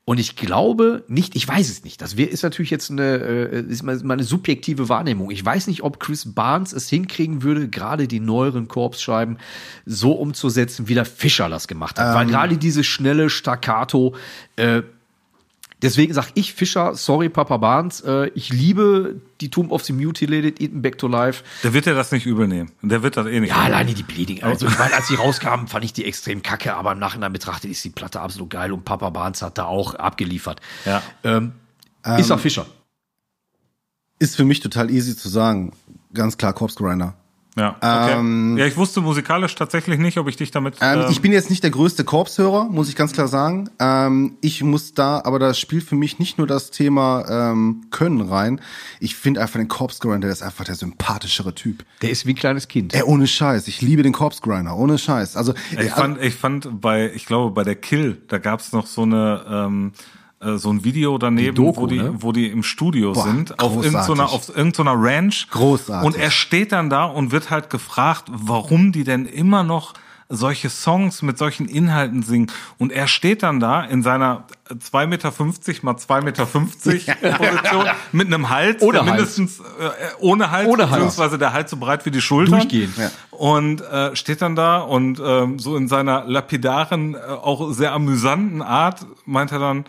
S1: Und ich glaube nicht, ich weiß es nicht. Das ist natürlich jetzt eine, äh, ist meine subjektive Wahrnehmung. Ich weiß nicht, ob Chris Barnes es hinkriegen würde, gerade die neueren Korpsscheiben so umzusetzen, wie der Fischer das gemacht hat. Weil gerade diese schnelle Staccato, äh, Deswegen sag ich Fischer, sorry Papa Barnes, äh, ich liebe die Tomb of the Mutilated, Eaten Back to Life.
S2: Der wird dir das nicht übel nehmen. Der wird das eh nicht.
S1: Ja, alleine die Bleeding. Also ich meine, als die rauskamen, fand ich die extrem kacke, aber im Nachhinein betrachtet ist die Platte absolut geil und Papa Barnes hat da auch abgeliefert.
S2: Ja.
S1: Ähm, ist er Fischer.
S3: Ist für mich total easy zu sagen. Ganz klar, Corpse Grinder.
S2: Ja, okay.
S3: Ähm,
S2: ja, ich wusste musikalisch tatsächlich nicht, ob ich dich damit.
S3: Ähm,
S2: ähm,
S3: ich bin jetzt nicht der größte Korpshörer, muss ich ganz klar sagen. Ähm, ich muss da, aber da spielt für mich nicht nur das Thema ähm, Können rein. Ich finde einfach den Corpse Grinder, der ist einfach der sympathischere Typ.
S1: Der ist wie ein kleines Kind.
S3: Ey, ohne Scheiß. Ich liebe den Corpse Grinder, ohne Scheiß. Also,
S2: Ich
S3: äh,
S2: fand, ich fand bei, ich glaube, bei der Kill, da gab's noch so eine, ähm, äh, so ein Video daneben,
S1: Die Doku,
S2: wo die,
S1: ne?
S2: wo die im Studio
S3: Boah,
S2: sind, auf irgendeiner, auf irgendeiner Ranch.
S3: Großartig.
S2: Und er steht dann da und wird halt gefragt, warum die denn immer noch solche Songs mit solchen Inhalten singen. Und er steht dann da in seiner 2,50 Meter mal 2,50 Meter Position mit einem Hals,
S1: Ohne
S2: mindestens äh, ohne Hals,
S1: Ohne Hals.
S2: beziehungsweise der Hals so breit wie die Schultern.
S1: Durchgehend.
S3: Ja.
S2: Und äh, steht dann da und ähm, so in seiner lapidaren, äh, auch sehr amüsanten Art meint er dann,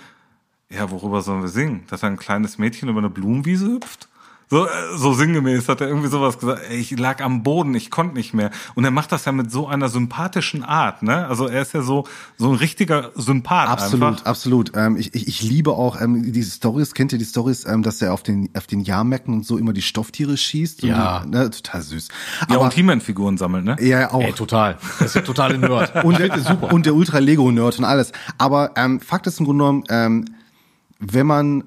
S2: ja, worüber sollen wir singen? Dass ein kleines Mädchen über eine Blumenwiese hüpft? So, äh, so sinngemäß hat er irgendwie sowas gesagt. Ich lag am Boden, ich konnte nicht mehr. Und er macht das ja mit so einer sympathischen Art, ne? Also er ist ja so so ein richtiger Sympath
S3: Absolut,
S2: einfach.
S3: absolut. Ähm, ich, ich, ich liebe auch ähm, diese Stories. Kennt ihr die Stories, ähm, dass er auf den auf den Jahrmärkten und so immer die Stofftiere schießt? Und
S1: Ja.
S3: Die, ne, total süß.
S2: Ja,
S3: Aber
S2: und He-Man-Figuren sammelt, ne?
S3: ja, auch.
S1: Ey, total. Das ist ein totaler Nerd.
S3: und der, super. und der Ultra Lego Nerd und alles. Aber ähm, Fakt ist im Grunde genommen, ähm, wenn man,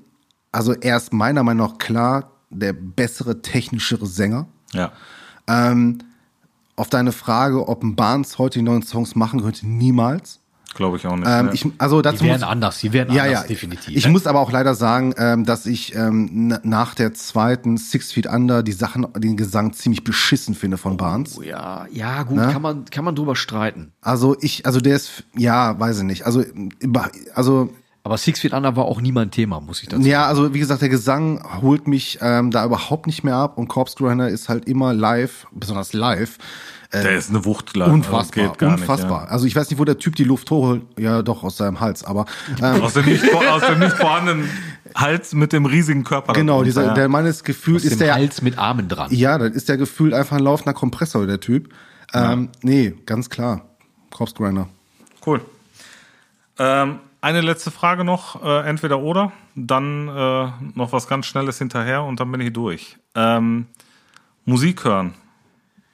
S3: also er ist meiner Meinung nach klar der bessere, technischere Sänger.
S2: Ja.
S3: Ähm, auf deine Frage, ob ein Barnes heute die neuen Songs machen könnte, niemals.
S2: Glaube ich auch nicht.
S3: Ähm,
S2: ne.
S3: ich, also dazu
S1: Die werden
S3: muss,
S1: anders, die werden
S3: ja,
S1: anders,
S3: ja,
S1: definitiv.
S3: Ich muss aber auch leider sagen, ähm, dass ich ähm, na- nach der zweiten Six Feet Under die Sachen, den Gesang ziemlich beschissen finde von Barnes.
S1: Oh ja, ja, gut,
S3: Ne?
S1: kann man, kann man drüber streiten.
S3: Also ich, also der ist, ja, weiß ich nicht. Also, also
S1: Aber Six Feet Under war auch nie mein Thema, muss ich dazu
S3: Ja, also wie gesagt, der Gesang holt mich ähm, da überhaupt nicht mehr ab und Corpse Grinder ist halt immer live, besonders live.
S2: der ist eine Wucht, klar.
S3: Unfassbar,
S2: gar
S3: unfassbar.
S2: Nicht,
S3: Also ich weiß nicht, wo der Typ die Luft hochholt. Ja, doch aus seinem Hals, aber ähm,
S2: ja. aus, dem nicht, aus dem nicht vorhandenen Hals mit dem riesigen Körper.
S3: genau, dieser,
S2: ja.
S3: der Mann ist gefühlt, ist
S1: dem
S3: der
S1: Hals mit Armen dran.
S3: ja, dann ist der gefühlt einfach ein laufender Kompressor, der Typ. Ähm, Nee, ganz klar. Corpse Grinder.
S2: Cool. Ähm, eine letzte Frage noch, äh, entweder oder, dann äh, noch was ganz Schnelles hinterher und dann bin ich durch. Ähm, Musik hören,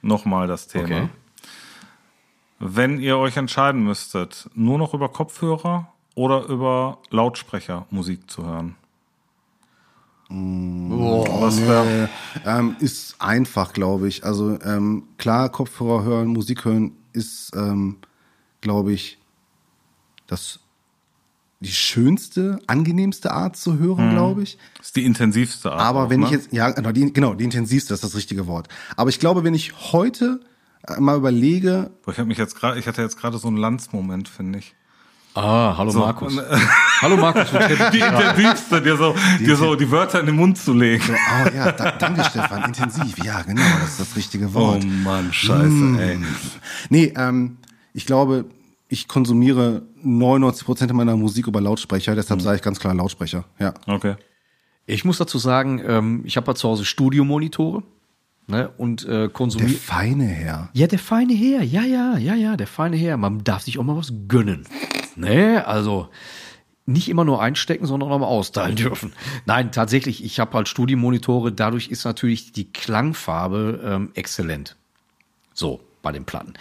S2: nochmal das Thema.
S1: Okay.
S2: Wenn ihr euch entscheiden müsstet, nur noch über Kopfhörer oder über Lautsprecher Musik zu hören. was wär,
S3: Ähm, ist einfach, glaube ich. Also ähm, klar, Kopfhörer hören, Musik hören ist, ähm, glaube ich, das die schönste, angenehmste Art zu hören, glaube ich.
S2: ist die intensivste Art.
S3: Aber
S2: auch,
S3: wenn
S2: ne?
S3: ich jetzt, ja, genau die, genau, die intensivste ist das richtige Wort. Aber ich glaube, wenn ich heute äh, mal überlege,
S2: Boah, Ich, hab mich jetzt grad, ich hatte jetzt gerade so einen Landsmoment, finde ich.
S1: Ah, hallo Markus. hallo Markus.
S2: Die
S1: gerade?
S2: intensivste, dir so, dir so die Wörter in den Mund zu legen.
S3: oh ja, da, danke Stefan, intensiv, ja, genau, das ist das richtige Wort.
S2: Mann, scheiße,
S3: Mm.
S2: ey.
S3: Nee, ähm, ich glaube, ich konsumiere 99% meiner Musik über Lautsprecher, deshalb sage ich ganz klar Lautsprecher, ja.
S2: Okay.
S1: Ich muss dazu sagen, ähm, ich habe ja zu Hause Studiomonitore ne, und äh,
S3: Der
S1: konsumiere.
S3: feine Herr.
S1: Ja, der feine Herr, ja, ja, ja, ja, der feine Herr. Man darf sich auch mal was gönnen. Ne, also nicht immer nur einstecken, sondern auch mal austeilen dürfen. Nein, tatsächlich, ich habe halt Studiomonitore, dadurch ist natürlich die Klangfarbe ähm, exzellent. So, bei den Platten.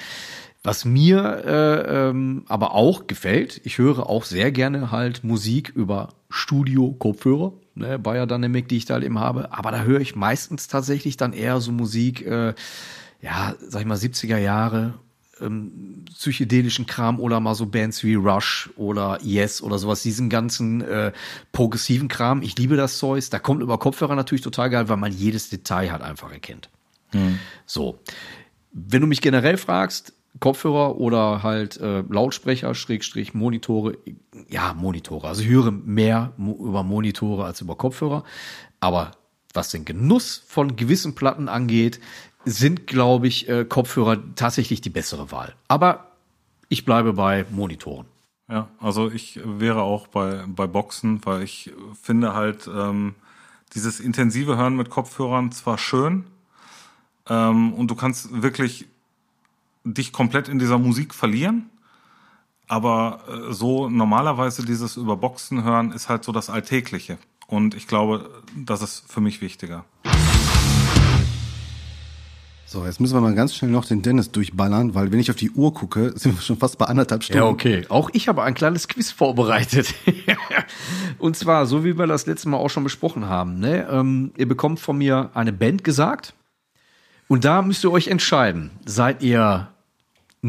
S1: Was mir äh, ähm, aber auch gefällt, ich höre auch sehr gerne halt Musik über Studio-Kopfhörer, ne, Bayer Dynamic, die ich da halt eben habe, aber da höre ich meistens tatsächlich dann eher so Musik, äh, ja, sag ich mal, 70er Jahre, ähm, psychedelischen Kram oder mal so Bands wie Rush oder Yes oder sowas, diesen ganzen äh, progressiven Kram. Ich liebe das Zeug. Da kommt über Kopfhörer natürlich total geil, weil man jedes Detail halt einfach erkennt. So. Wenn du mich generell fragst, Kopfhörer oder halt äh, Lautsprecher, Schrägstrich, Monitore, ja, Monitore. Also ich höre mehr mo über Monitore als über Kopfhörer. Aber was den Genuss von gewissen Platten angeht, sind, glaube ich, äh, Kopfhörer tatsächlich die bessere Wahl. Aber ich bleibe bei Monitoren.
S2: Ja, also ich wäre auch bei, bei Boxen, weil ich finde halt ähm, dieses intensive Hören mit Kopfhörern zwar schön ähm, und du kannst wirklich dich komplett in dieser Musik verlieren, aber äh, so normalerweise dieses über Boxen hören ist halt so das Alltägliche und ich glaube, das ist für mich wichtiger.
S3: So, jetzt müssen wir mal ganz schnell noch den Dennis durchballern, weil wenn ich auf die Uhr gucke, sind wir schon fast bei anderthalb Stunden.
S1: Ja, okay. Auch ich habe ein kleines Quiz vorbereitet. Und zwar, so wie wir das letzte Mal auch schon besprochen haben. Ne? Ähm, ihr bekommt von mir eine Band gesagt. Und da müsst ihr euch entscheiden. Seid ihr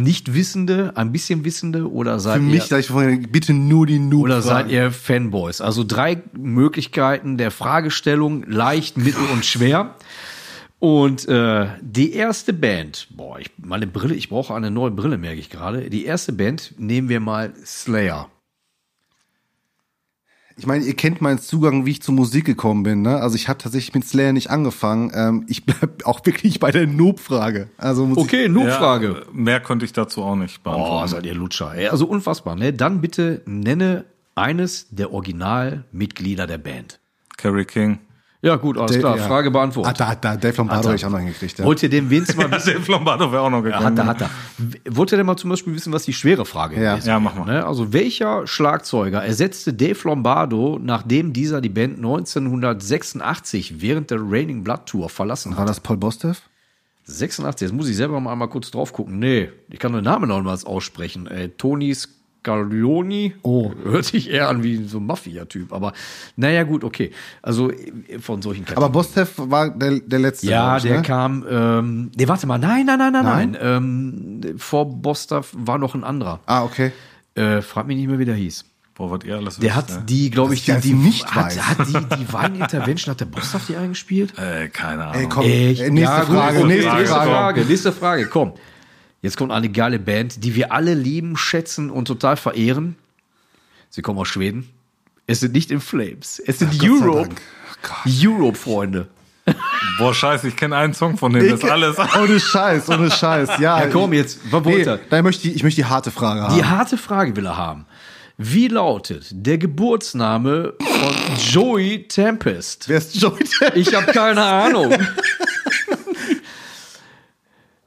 S1: nicht Wissende, ein bisschen Wissende oder seid
S3: Für
S1: ihr...
S3: mich, sag ich vorhin, bitte nur die Noob.
S1: Oder seid ihr Fanboys? Also drei Möglichkeiten der Fragestellung, leicht, mittel und schwer. Und äh, die erste Band, boah, ich, meine Brille, ich brauche eine neue Brille, merke ich gerade. Die erste Band nehmen wir mal Slayer.
S3: Ich meine, ihr kennt meinen Zugang, wie ich zur Musik gekommen bin. Ne? Also ich habe tatsächlich mit Slayer nicht angefangen. Ähm, ich bleib auch wirklich bei der Noob-Frage. Also muss
S1: Okay, nur Frage.
S2: Ja, mehr könnte ich dazu auch nicht
S1: Oh,
S2: beantworten.
S1: seid ihr Lutscher. Ey. Also unfassbar, ne? Dann bitte nenne eines der Originalmitglieder der Band.
S2: Carrie King.
S1: Ja, gut, alles klar.
S3: ja.
S1: Frage
S3: Ah,
S1: beantwortet.
S3: da, da, Dave Lombardo habe ich auch noch hingekriegt. Ja.
S1: Wollt ihr den wenigstens mal
S2: Ja, Dave Lombardo wäre auch noch
S1: Ja,
S2: gekommen.
S1: hat er, hat er. Wollt ihr denn mal zum Beispiel wissen, was die schwere Frage
S3: Ja.
S1: ist?
S2: Ja, mach mal.
S1: Ne? Also, welcher Schlagzeuger ersetzte Dave Lombardo, nachdem dieser die Band 1986 während der Raining Blood Tour verlassen
S3: War
S1: hat?
S3: das Paul Bostev?
S1: 86, jetzt muss ich selber mal einmal kurz drauf gucken. Nee, ich kann den Namen noch mal aussprechen. Äh, Tony Scaglioni. Oh. Hört sich eher an wie so ein Mafia-Typ. Aber naja, gut, okay. Also von solchen
S3: Aber Bostev war der, der letzte.
S1: ja,
S3: ich,
S1: der
S3: ne?
S1: kam, ähm, nee, warte mal, nein, nein, nein, nein,
S3: Nein?
S1: nein. Ähm, vor Bostav war noch ein anderer.
S3: Ah, okay.
S1: Äh, frag mich nicht mehr, wie der hieß.
S2: Boah, was ihr alles
S1: Der hat die, glaube ich, die, die,
S3: nicht
S1: hat,
S3: weiß.
S1: hat die Divine Intervention, hat der Boss auf die eingespielt?
S2: ne? Äh, keine Ahnung.
S3: Ey, komm,
S1: Echt?
S3: äh, nächste
S1: Ja,
S3: Frage, nächste
S1: nächste
S3: Frage.
S1: Frage, nächste Frage, komm. Jetzt kommt eine geile Band, die wir alle lieben, schätzen und total verehren. Sie kommen aus Schweden. Es sind nicht in Flames. Es sind
S3: sei
S1: Europe.
S3: Gott.
S1: Europe, Freunde.
S2: Boah, scheiße, ich kenne einen Song von denen, das ist alles.
S3: Ohne Scheiß, ohne Scheiß. Ja,
S1: Ja, komm jetzt, was wollt
S3: Nee,
S1: ihr?
S3: dann möchte ich, ich möchte die harte Frage haben.
S1: Die harte Frage will er haben. Wie lautet der Geburtsname von Joey Tempest?
S3: Wer ist Joey Tempest?
S1: Ich habe keine Ahnung.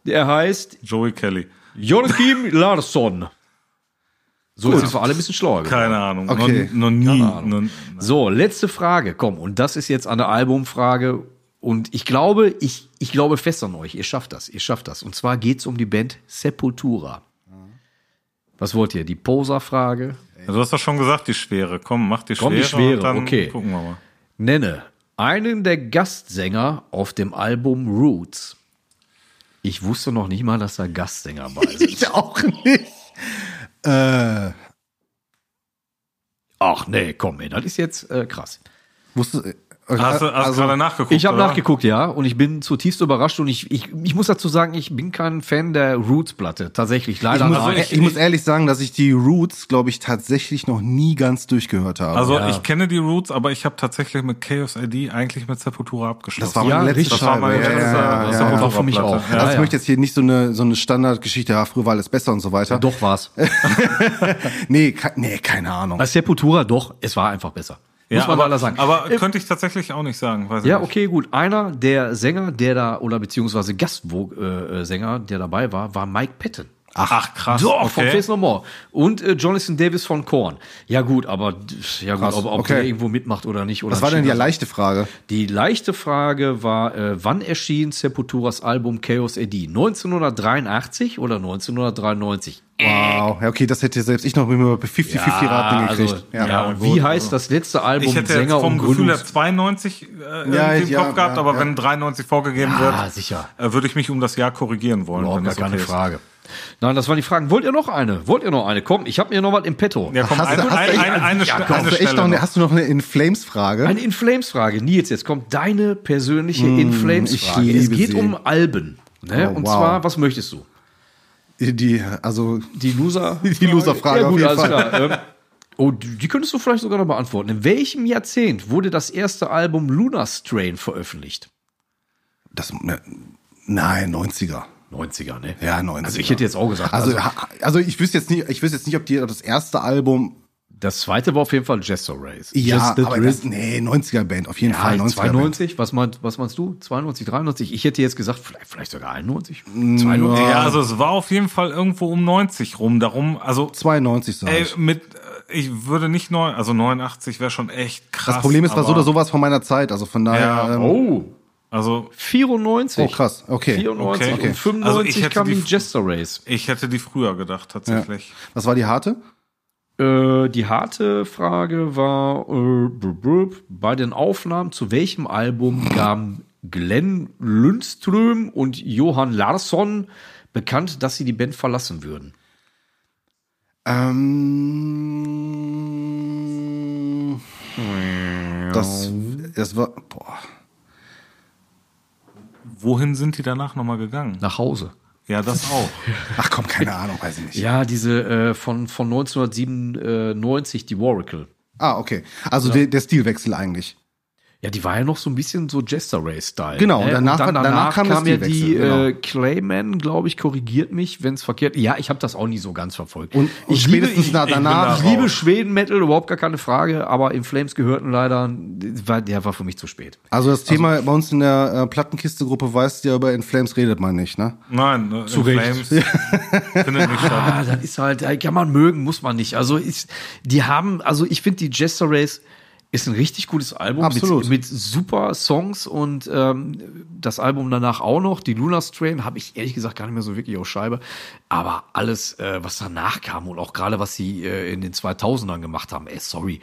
S1: Der heißt
S2: Joey Kelly.
S1: Joachim Larsson. So, jetzt sind wir alle ein bisschen schlauer. geworden.
S2: Keine Ahnung.
S3: Okay.
S2: Noch, noch nie.
S1: Keine Ahnung.
S2: Noch,
S1: So, letzte Frage, komm. Und das ist jetzt eine Albumfrage. Und ich glaube, ich, ich glaube fest an euch. Ihr schafft das, ihr schafft das. Und zwar geht's um die Band Sepultura. Was wollt ihr? Die Poser-Frage?
S2: du hast doch schon gesagt, die Schwere. Komm, mach die
S1: Komm,
S2: Schwere.
S1: die Schwere,
S2: und dann
S1: okay.
S2: Gucken wir mal.
S1: Nenne einen der Gastsänger auf dem Album Roots. Ich wusste noch nicht mal, dass da Gastsänger bei sind.
S3: Ich auch nicht. Äh,
S1: Ach nee, komm, ey, das ist jetzt äh, krass.
S3: wusste, äh,
S2: Hast du hast
S3: also,
S2: gerade nachgeguckt?
S1: Ich habe nachgeguckt, ja, und ich bin zutiefst überrascht und ich, ich, ich muss dazu sagen, ich bin kein Fan der Roots-Platte. Tatsächlich,
S3: ich,
S1: leider
S3: muss,
S1: nein.
S3: ich, muss ehrlich sagen, dass ich die Roots, glaube ich, tatsächlich noch nie ganz durchgehört habe.
S2: Also ich kenne die Roots, aber ich habe tatsächlich mit Chaos ID eigentlich mit Sepultura abgeschlossen.
S3: das war
S1: Ja,
S3: meine letzte
S1: richtig.
S2: das war meine
S3: Scheibe.
S2: letzte
S3: ja, ja, ja,
S2: Sepultura-
S3: ja.
S1: für mich auch.
S2: Ja,
S3: also
S1: ja.
S3: ich möchte jetzt hier nicht so eine so eine Standardgeschichte, ja, früher war alles besser und so weiter.
S1: Doch war's.
S3: Nee, ke nee, keine Ahnung.
S1: Bei Sepultura doch, es war einfach besser. Muss man
S2: aber,
S1: leider sagen.
S2: aber
S1: Äh,
S2: könnte ich tatsächlich auch nicht sagen.
S1: Ja,
S2: nicht.
S1: okay, gut. Einer der Sänger, der da, oder beziehungsweise Gastsänger, äh, der dabei war, war Mike Patton.
S2: Ach, krass.
S1: Doch, von
S2: okay.
S1: Face No More. Und äh, Jonathan Davis von Korn. Ja gut, aber ja gut,
S3: Krass,
S1: ob, ob
S3: okay.
S1: der irgendwo mitmacht oder nicht. Oder
S3: Was war denn die leichte Frage?
S1: Die leichte Frage war, äh, wann erschien Sepulturas Album Chaos AD? 1983 oder 1993?
S3: Wow. Ja, okay, das hätte selbst ich noch mit mir 50-50 Raten
S1: also,
S3: gekriegt.
S1: ja,
S3: ja.
S1: und
S2: gut,
S1: wie heißt das letzte Album
S2: Ich hätte
S1: Sänger
S2: jetzt vom
S1: und
S2: Gefühl her
S1: Gründungs
S2: 92 äh,
S3: Ja,
S2: im
S3: ja,
S2: Kopf gehabt,
S3: ja,
S2: aber
S3: ja.
S2: wenn 93 vorgegeben wird,
S1: sicher.
S2: äh, würde ich mich um das Jahr korrigieren wollen.
S1: Überhaupt
S2: wenn
S1: gar keine
S2: okay ist.
S1: Frage. Nein, das waren die Fragen. Wollt ihr noch eine? Wollt ihr noch eine? Komm, ich habe mir noch was im Petto.
S2: Ja, komm,
S3: Hast du-
S2: eine,
S3: hast du
S2: eine,
S3: echt-
S2: eine, eine,
S1: Ja,
S2: St-
S1: komm,
S2: eine
S3: Hast du, noch, eine-
S2: noch.
S3: hast du noch eine In Flames Frage?
S1: Eine In Flames Frage. Nils, jetzt kommt deine persönliche In Flames Frage. Es geht
S3: sie.
S1: um Alben. Ne?
S3: Oh,
S1: und
S3: wow.
S1: zwar, was möchtest du?
S3: Die, also
S1: Die Loser?
S3: Die Loser-Frage
S1: Ja, gut, alles klar. Ähm, oh, die könntest du vielleicht sogar noch beantworten. In welchem Jahrzehnt wurde das erste Album Lunar Strain veröffentlicht?
S3: das, ne, nein, 90er.
S1: 90er, ne?
S3: Ja, 90er.
S1: Also ich hätte jetzt auch gesagt.
S3: Also,
S1: Also,
S3: also ich wüsste jetzt nicht, ich wüsste jetzt nicht, ob die das erste Album,
S1: das zweite war auf jeden Fall Jester Race.
S3: ja,
S1: Just the
S3: aber das, nee, 90er Band, auf jeden Fall
S1: Ja,
S3: 90er Band.
S1: 92, was, meint, was meinst du? 92, 93? Ich hätte jetzt gesagt, vielleicht, vielleicht sogar 91. 92.
S2: Ja, also es war auf jeden Fall irgendwo um 90 rum. Darum, also
S3: 92 sag
S2: ey,
S3: ich.
S2: mit, äh, ich würde nicht neun, also 89 wäre schon echt krass.
S3: Das Problem ist, war so oder sowas von meiner Zeit, also von daher,
S2: Ja,
S3: ähm,
S1: Oh,
S2: Also
S1: 94.
S3: oh krass, okay.
S1: 94
S2: Okay.
S1: und 95
S2: Also ich hätte
S1: kam die
S2: die-
S1: Jester Race.
S2: ich hätte die früher gedacht, tatsächlich.
S3: Was war die harte?
S1: Äh, die harte Frage war, äh, bei den Aufnahmen zu welchem Album gaben Glenn Lundström und Johann Larsson bekannt, dass sie die Band verlassen würden?
S3: Ähm, das, das war, boah.
S2: Wohin sind die danach nochmal gegangen?
S1: Nach Hause.
S2: Ja, das auch.
S3: Ach komm, keine Ahnung, weiß ich nicht.
S1: Ja, diese äh, von, von 1997, die Oracle.
S3: Ah, okay. Also der, der Stilwechsel eigentlich.
S1: Ja, die war ja noch so ein bisschen so Jester Race-Style.
S3: Genau,
S1: ne?
S3: danach-
S1: dann,
S3: danach kam der
S1: ja die
S3: Stilwechsel, genau.
S1: äh, Clayman, glaube ich, korrigiert mich, wenn es verkehrt. Ja, ich habe das auch nie so ganz verfolgt.
S3: Und- und
S1: ich
S3: spätestens
S1: liebe, ich,
S3: danach-
S1: ich liebe Schweden-Metal, überhaupt gar keine Frage, aber in Flames gehörten leider, war, der war für mich zu spät.
S3: Also das Thema bei uns in der äh, Plattenkiste-Gruppe weißt du ja, über In Flames redet man nicht, ne?
S2: Nein, ne,
S1: Zu
S2: in. Flames findet nicht statt.
S1: Ah, das ist halt, äh, kann man mögen, muss man nicht. Also ist, die haben, also ich finde die Jester Race ist ein richtig gutes Album
S3: Absolut.
S1: Mit, mit super Songs und ähm, das Album danach auch noch. Die Lunar Strain habe ich ehrlich gesagt gar nicht mehr so wirklich auf Scheibe. Aber alles, äh, was danach kam und auch gerade was sie äh, in den 2000ern gemacht haben, ey, sorry,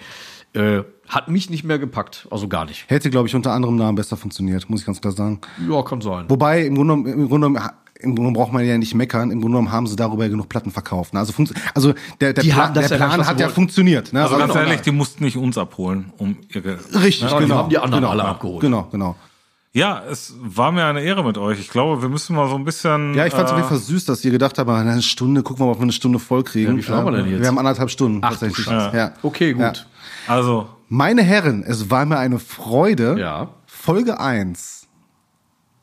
S1: äh, hat mich nicht mehr gepackt. Also gar nicht.
S3: Hätte, glaube ich, unter anderem Namen besser funktioniert, muss ich ganz klar sagen.
S1: Ja, kann sein.
S3: Wobei, im Grunde, genommen- im Grunde genommen im Grunde braucht man ja nicht meckern. Im Grunde genommen haben sie darüber ja genug Platten verkauft. Ne? Also, also der, der
S1: Die
S3: Plan, der Plan hat ja funktioniert. Ne?
S2: Also ganz
S3: genau,
S2: ehrlich, die mussten nicht uns abholen, um ihre.
S3: Richtig,
S1: Ja, die
S3: genau.
S1: haben die anderen
S3: genau,
S1: alle abgeholt.
S3: Genau, genau.
S2: Ja, es war mir eine Ehre mit euch. Ich glaube, wir müssen mal so ein bisschen.
S3: Ja, ich fand es auf
S2: äh,
S3: jeden Fall süß, dass ihr gedacht habt, eine Stunde, gucken wir mal, ob wir eine Stunde voll kriegen.
S1: Ja, wie viel haben wir denn jetzt?
S3: Wir haben anderthalb Stunden.
S1: Ach, du
S3: tatsächlich.
S1: Scheiße.
S3: Ja.
S1: Okay, gut.
S3: Ja.
S2: Also,
S3: Meine Herren, es war mir eine Freude.
S1: Ja.
S3: Folge 1.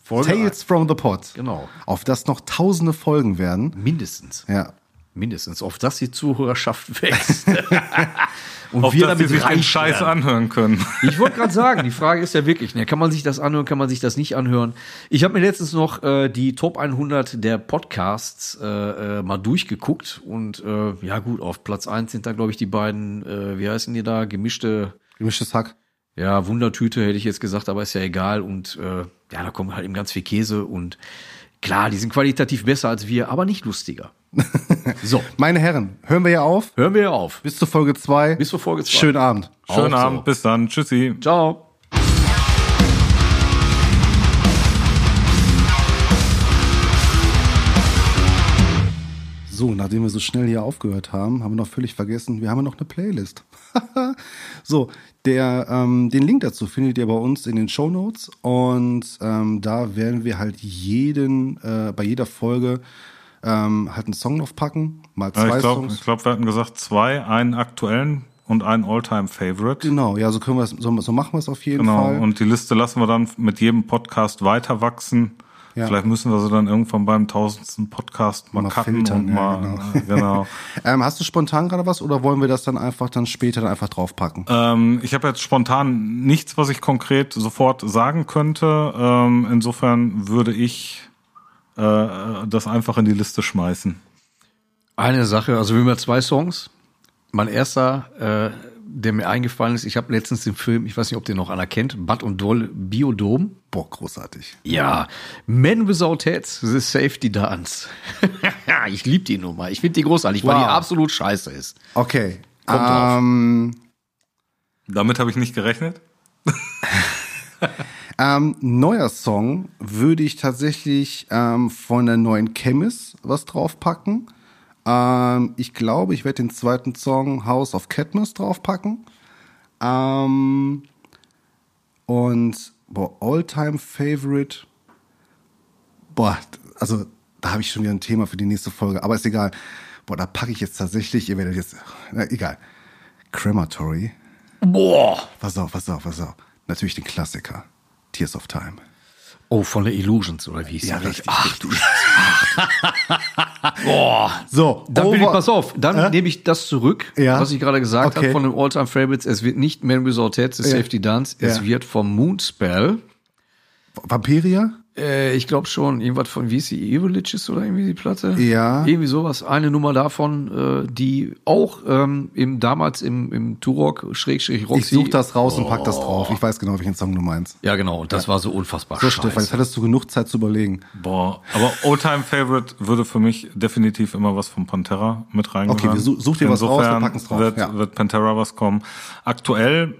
S1: Folge
S3: Tales from the Pot.
S1: Genau.
S3: Auf das noch tausende Folgen werden.
S1: Mindestens.
S3: Ja.
S1: Mindestens. Auf das die Zuhörerschaft wächst. Und
S2: auf
S1: wir damit
S2: sich den Scheiß
S1: werden.
S2: anhören können.
S1: Ich wollte gerade sagen, die Frage ist ja wirklich, ne, kann man sich das anhören, kann man sich das nicht anhören? Ich habe mir letztens noch äh, die Top 100 der Podcasts äh, äh, mal durchgeguckt und äh, ja gut, auf Platz 1 sind da glaube ich die beiden, äh, wie heißen die da, gemischte,
S3: Gemischtes Hack.
S1: ja, Wundertüte hätte ich jetzt gesagt, aber ist ja egal und äh, ja, da kommt halt eben ganz viel Käse und klar, die sind qualitativ besser als wir, aber nicht lustiger. so,
S3: Meine Herren, hören wir ja auf.
S1: hören wir auf.
S3: Bis zur Folge 2.
S1: Bis zur Folge zwei.
S3: Schönen Abend.
S2: Schönen
S1: so.
S2: Abend, bis dann. Tschüssi.
S1: Ciao.
S3: So, nachdem wir so schnell hier aufgehört haben, haben wir noch völlig vergessen, wir haben ja noch eine Playlist. so, der, ähm, den Link dazu findet ihr bei uns in den Show Notes und ähm, da werden wir halt jeden, äh, bei jeder Folge ähm, halt einen Song draufpacken, mal
S2: Ja,
S3: zwei
S2: ich glaube,
S3: Songs.
S2: ich glaub, wir hatten gesagt zwei, einen aktuellen und einen Alltime-Favorite.
S3: Genau, ja, so können wir es, so, so machen wir es auf jeden
S2: Genau.
S3: Fall.
S2: Und die Liste lassen wir dann mit jedem Podcast weiter wachsen.
S3: Ja.
S2: Vielleicht müssen wir sie dann irgendwann beim tausendsten Podcast mal,
S3: Mal
S2: cutten
S3: filtern,
S2: und
S3: ja,
S2: mal, genau.
S3: ähm, hast du spontan gerade was oder wollen wir das dann einfach dann später dann einfach draufpacken?
S2: ähm, ich habe jetzt spontan nichts, was ich konkret sofort sagen könnte. Ähm, insofern würde ich äh, das einfach in die Liste schmeißen.
S1: Eine Sache, also wir haben ja zwei Songs. Mein erster, äh, der mir eingefallen ist, ich habe letztens den Film, ich weiß nicht, ob den noch einer kennt, Bud und Doll Biodom.
S3: Boah, großartig.
S1: Ja, Men Without Heads, The Safety Dance. ich liebe die Nummer. Ich finde die großartig, weil
S3: Wow.
S1: die absolut scheiße ist.
S3: Okay.
S1: Kommt drauf.
S3: ähm,
S2: Damit habe ich nicht gerechnet.
S3: Ähm, neuer Song würde ich tatsächlich ähm, von der neuen Chemis was draufpacken. Ähm, ich glaube, ich werde den zweiten Song House of Cadmus draufpacken. Ähm, und boah, All-Time Favorite. Boah, also da habe ich schon wieder ein Thema für die nächste Folge, aber ist egal. Boah, da packe ich jetzt tatsächlich, ihr werdet jetzt, na, egal. Crematory.
S1: Boah.
S3: Pass auf, pass auf, pass auf. Natürlich den Klassiker. Tears of Time.
S1: Oh, von der Illusions, oder wie hieß
S3: Ja,
S1: die?
S3: richtig,
S1: Ach, du Boah.
S3: So,
S1: Dann bin ich, pass auf, dann
S3: Hä?
S1: nehme ich das zurück,
S3: Ja.
S1: was ich gerade gesagt
S3: Okay.
S1: habe von den All-Time Favorites. Es wird nicht Man Without The
S3: Ja.
S1: Safety Dance. Es wird vom Moonspell.
S3: Vampiria?
S1: Äh, ich glaube schon, irgendwas von, wie ist die, Evil Liches oder irgendwie die Platte?
S3: Ja.
S1: Irgendwie sowas. Eine Nummer davon, äh, die auch ähm, im, damals im, im Turok, Schrägstrich Roxy.
S3: Ich such das raus und pack das drauf. Ich weiß genau, welchen Song du meinst.
S1: Ja, genau, und das war so unfassbar
S3: So. Stefan, jetzt hattest du genug Zeit zu überlegen.
S2: Boah, aber All-Time Favorite würde für mich definitiv immer was von Pantera mit reingehören.
S3: Okay, wir su- such dir was raus, wir
S2: Insofern
S3: packen's drauf,
S2: Wird,
S3: ja.
S2: wird Pantera was kommen. Aktuell,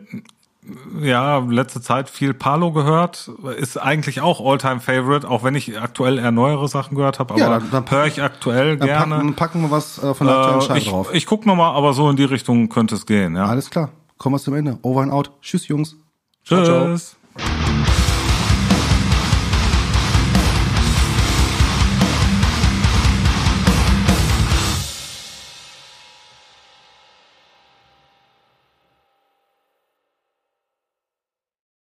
S2: ja, letzte Zeit viel Palo gehört. Ist eigentlich auch All-Time Favorite, auch wenn ich aktuell eher neuere Sachen gehört habe. Aber
S3: Ja, dann- dann
S2: höre ich aktuell
S3: Dann
S2: gerne.
S3: packen, packen wir was äh, von der aktuellen
S2: äh,
S3: Scheibe
S2: ich,
S3: drauf.
S2: ich guck noch mal, aber so in die Richtung könnte es gehen. Ja.
S3: Alles klar. Kommen wir zum Ende. Over and out. Tschüss, Jungs.
S2: Tschüss.
S3: ciao.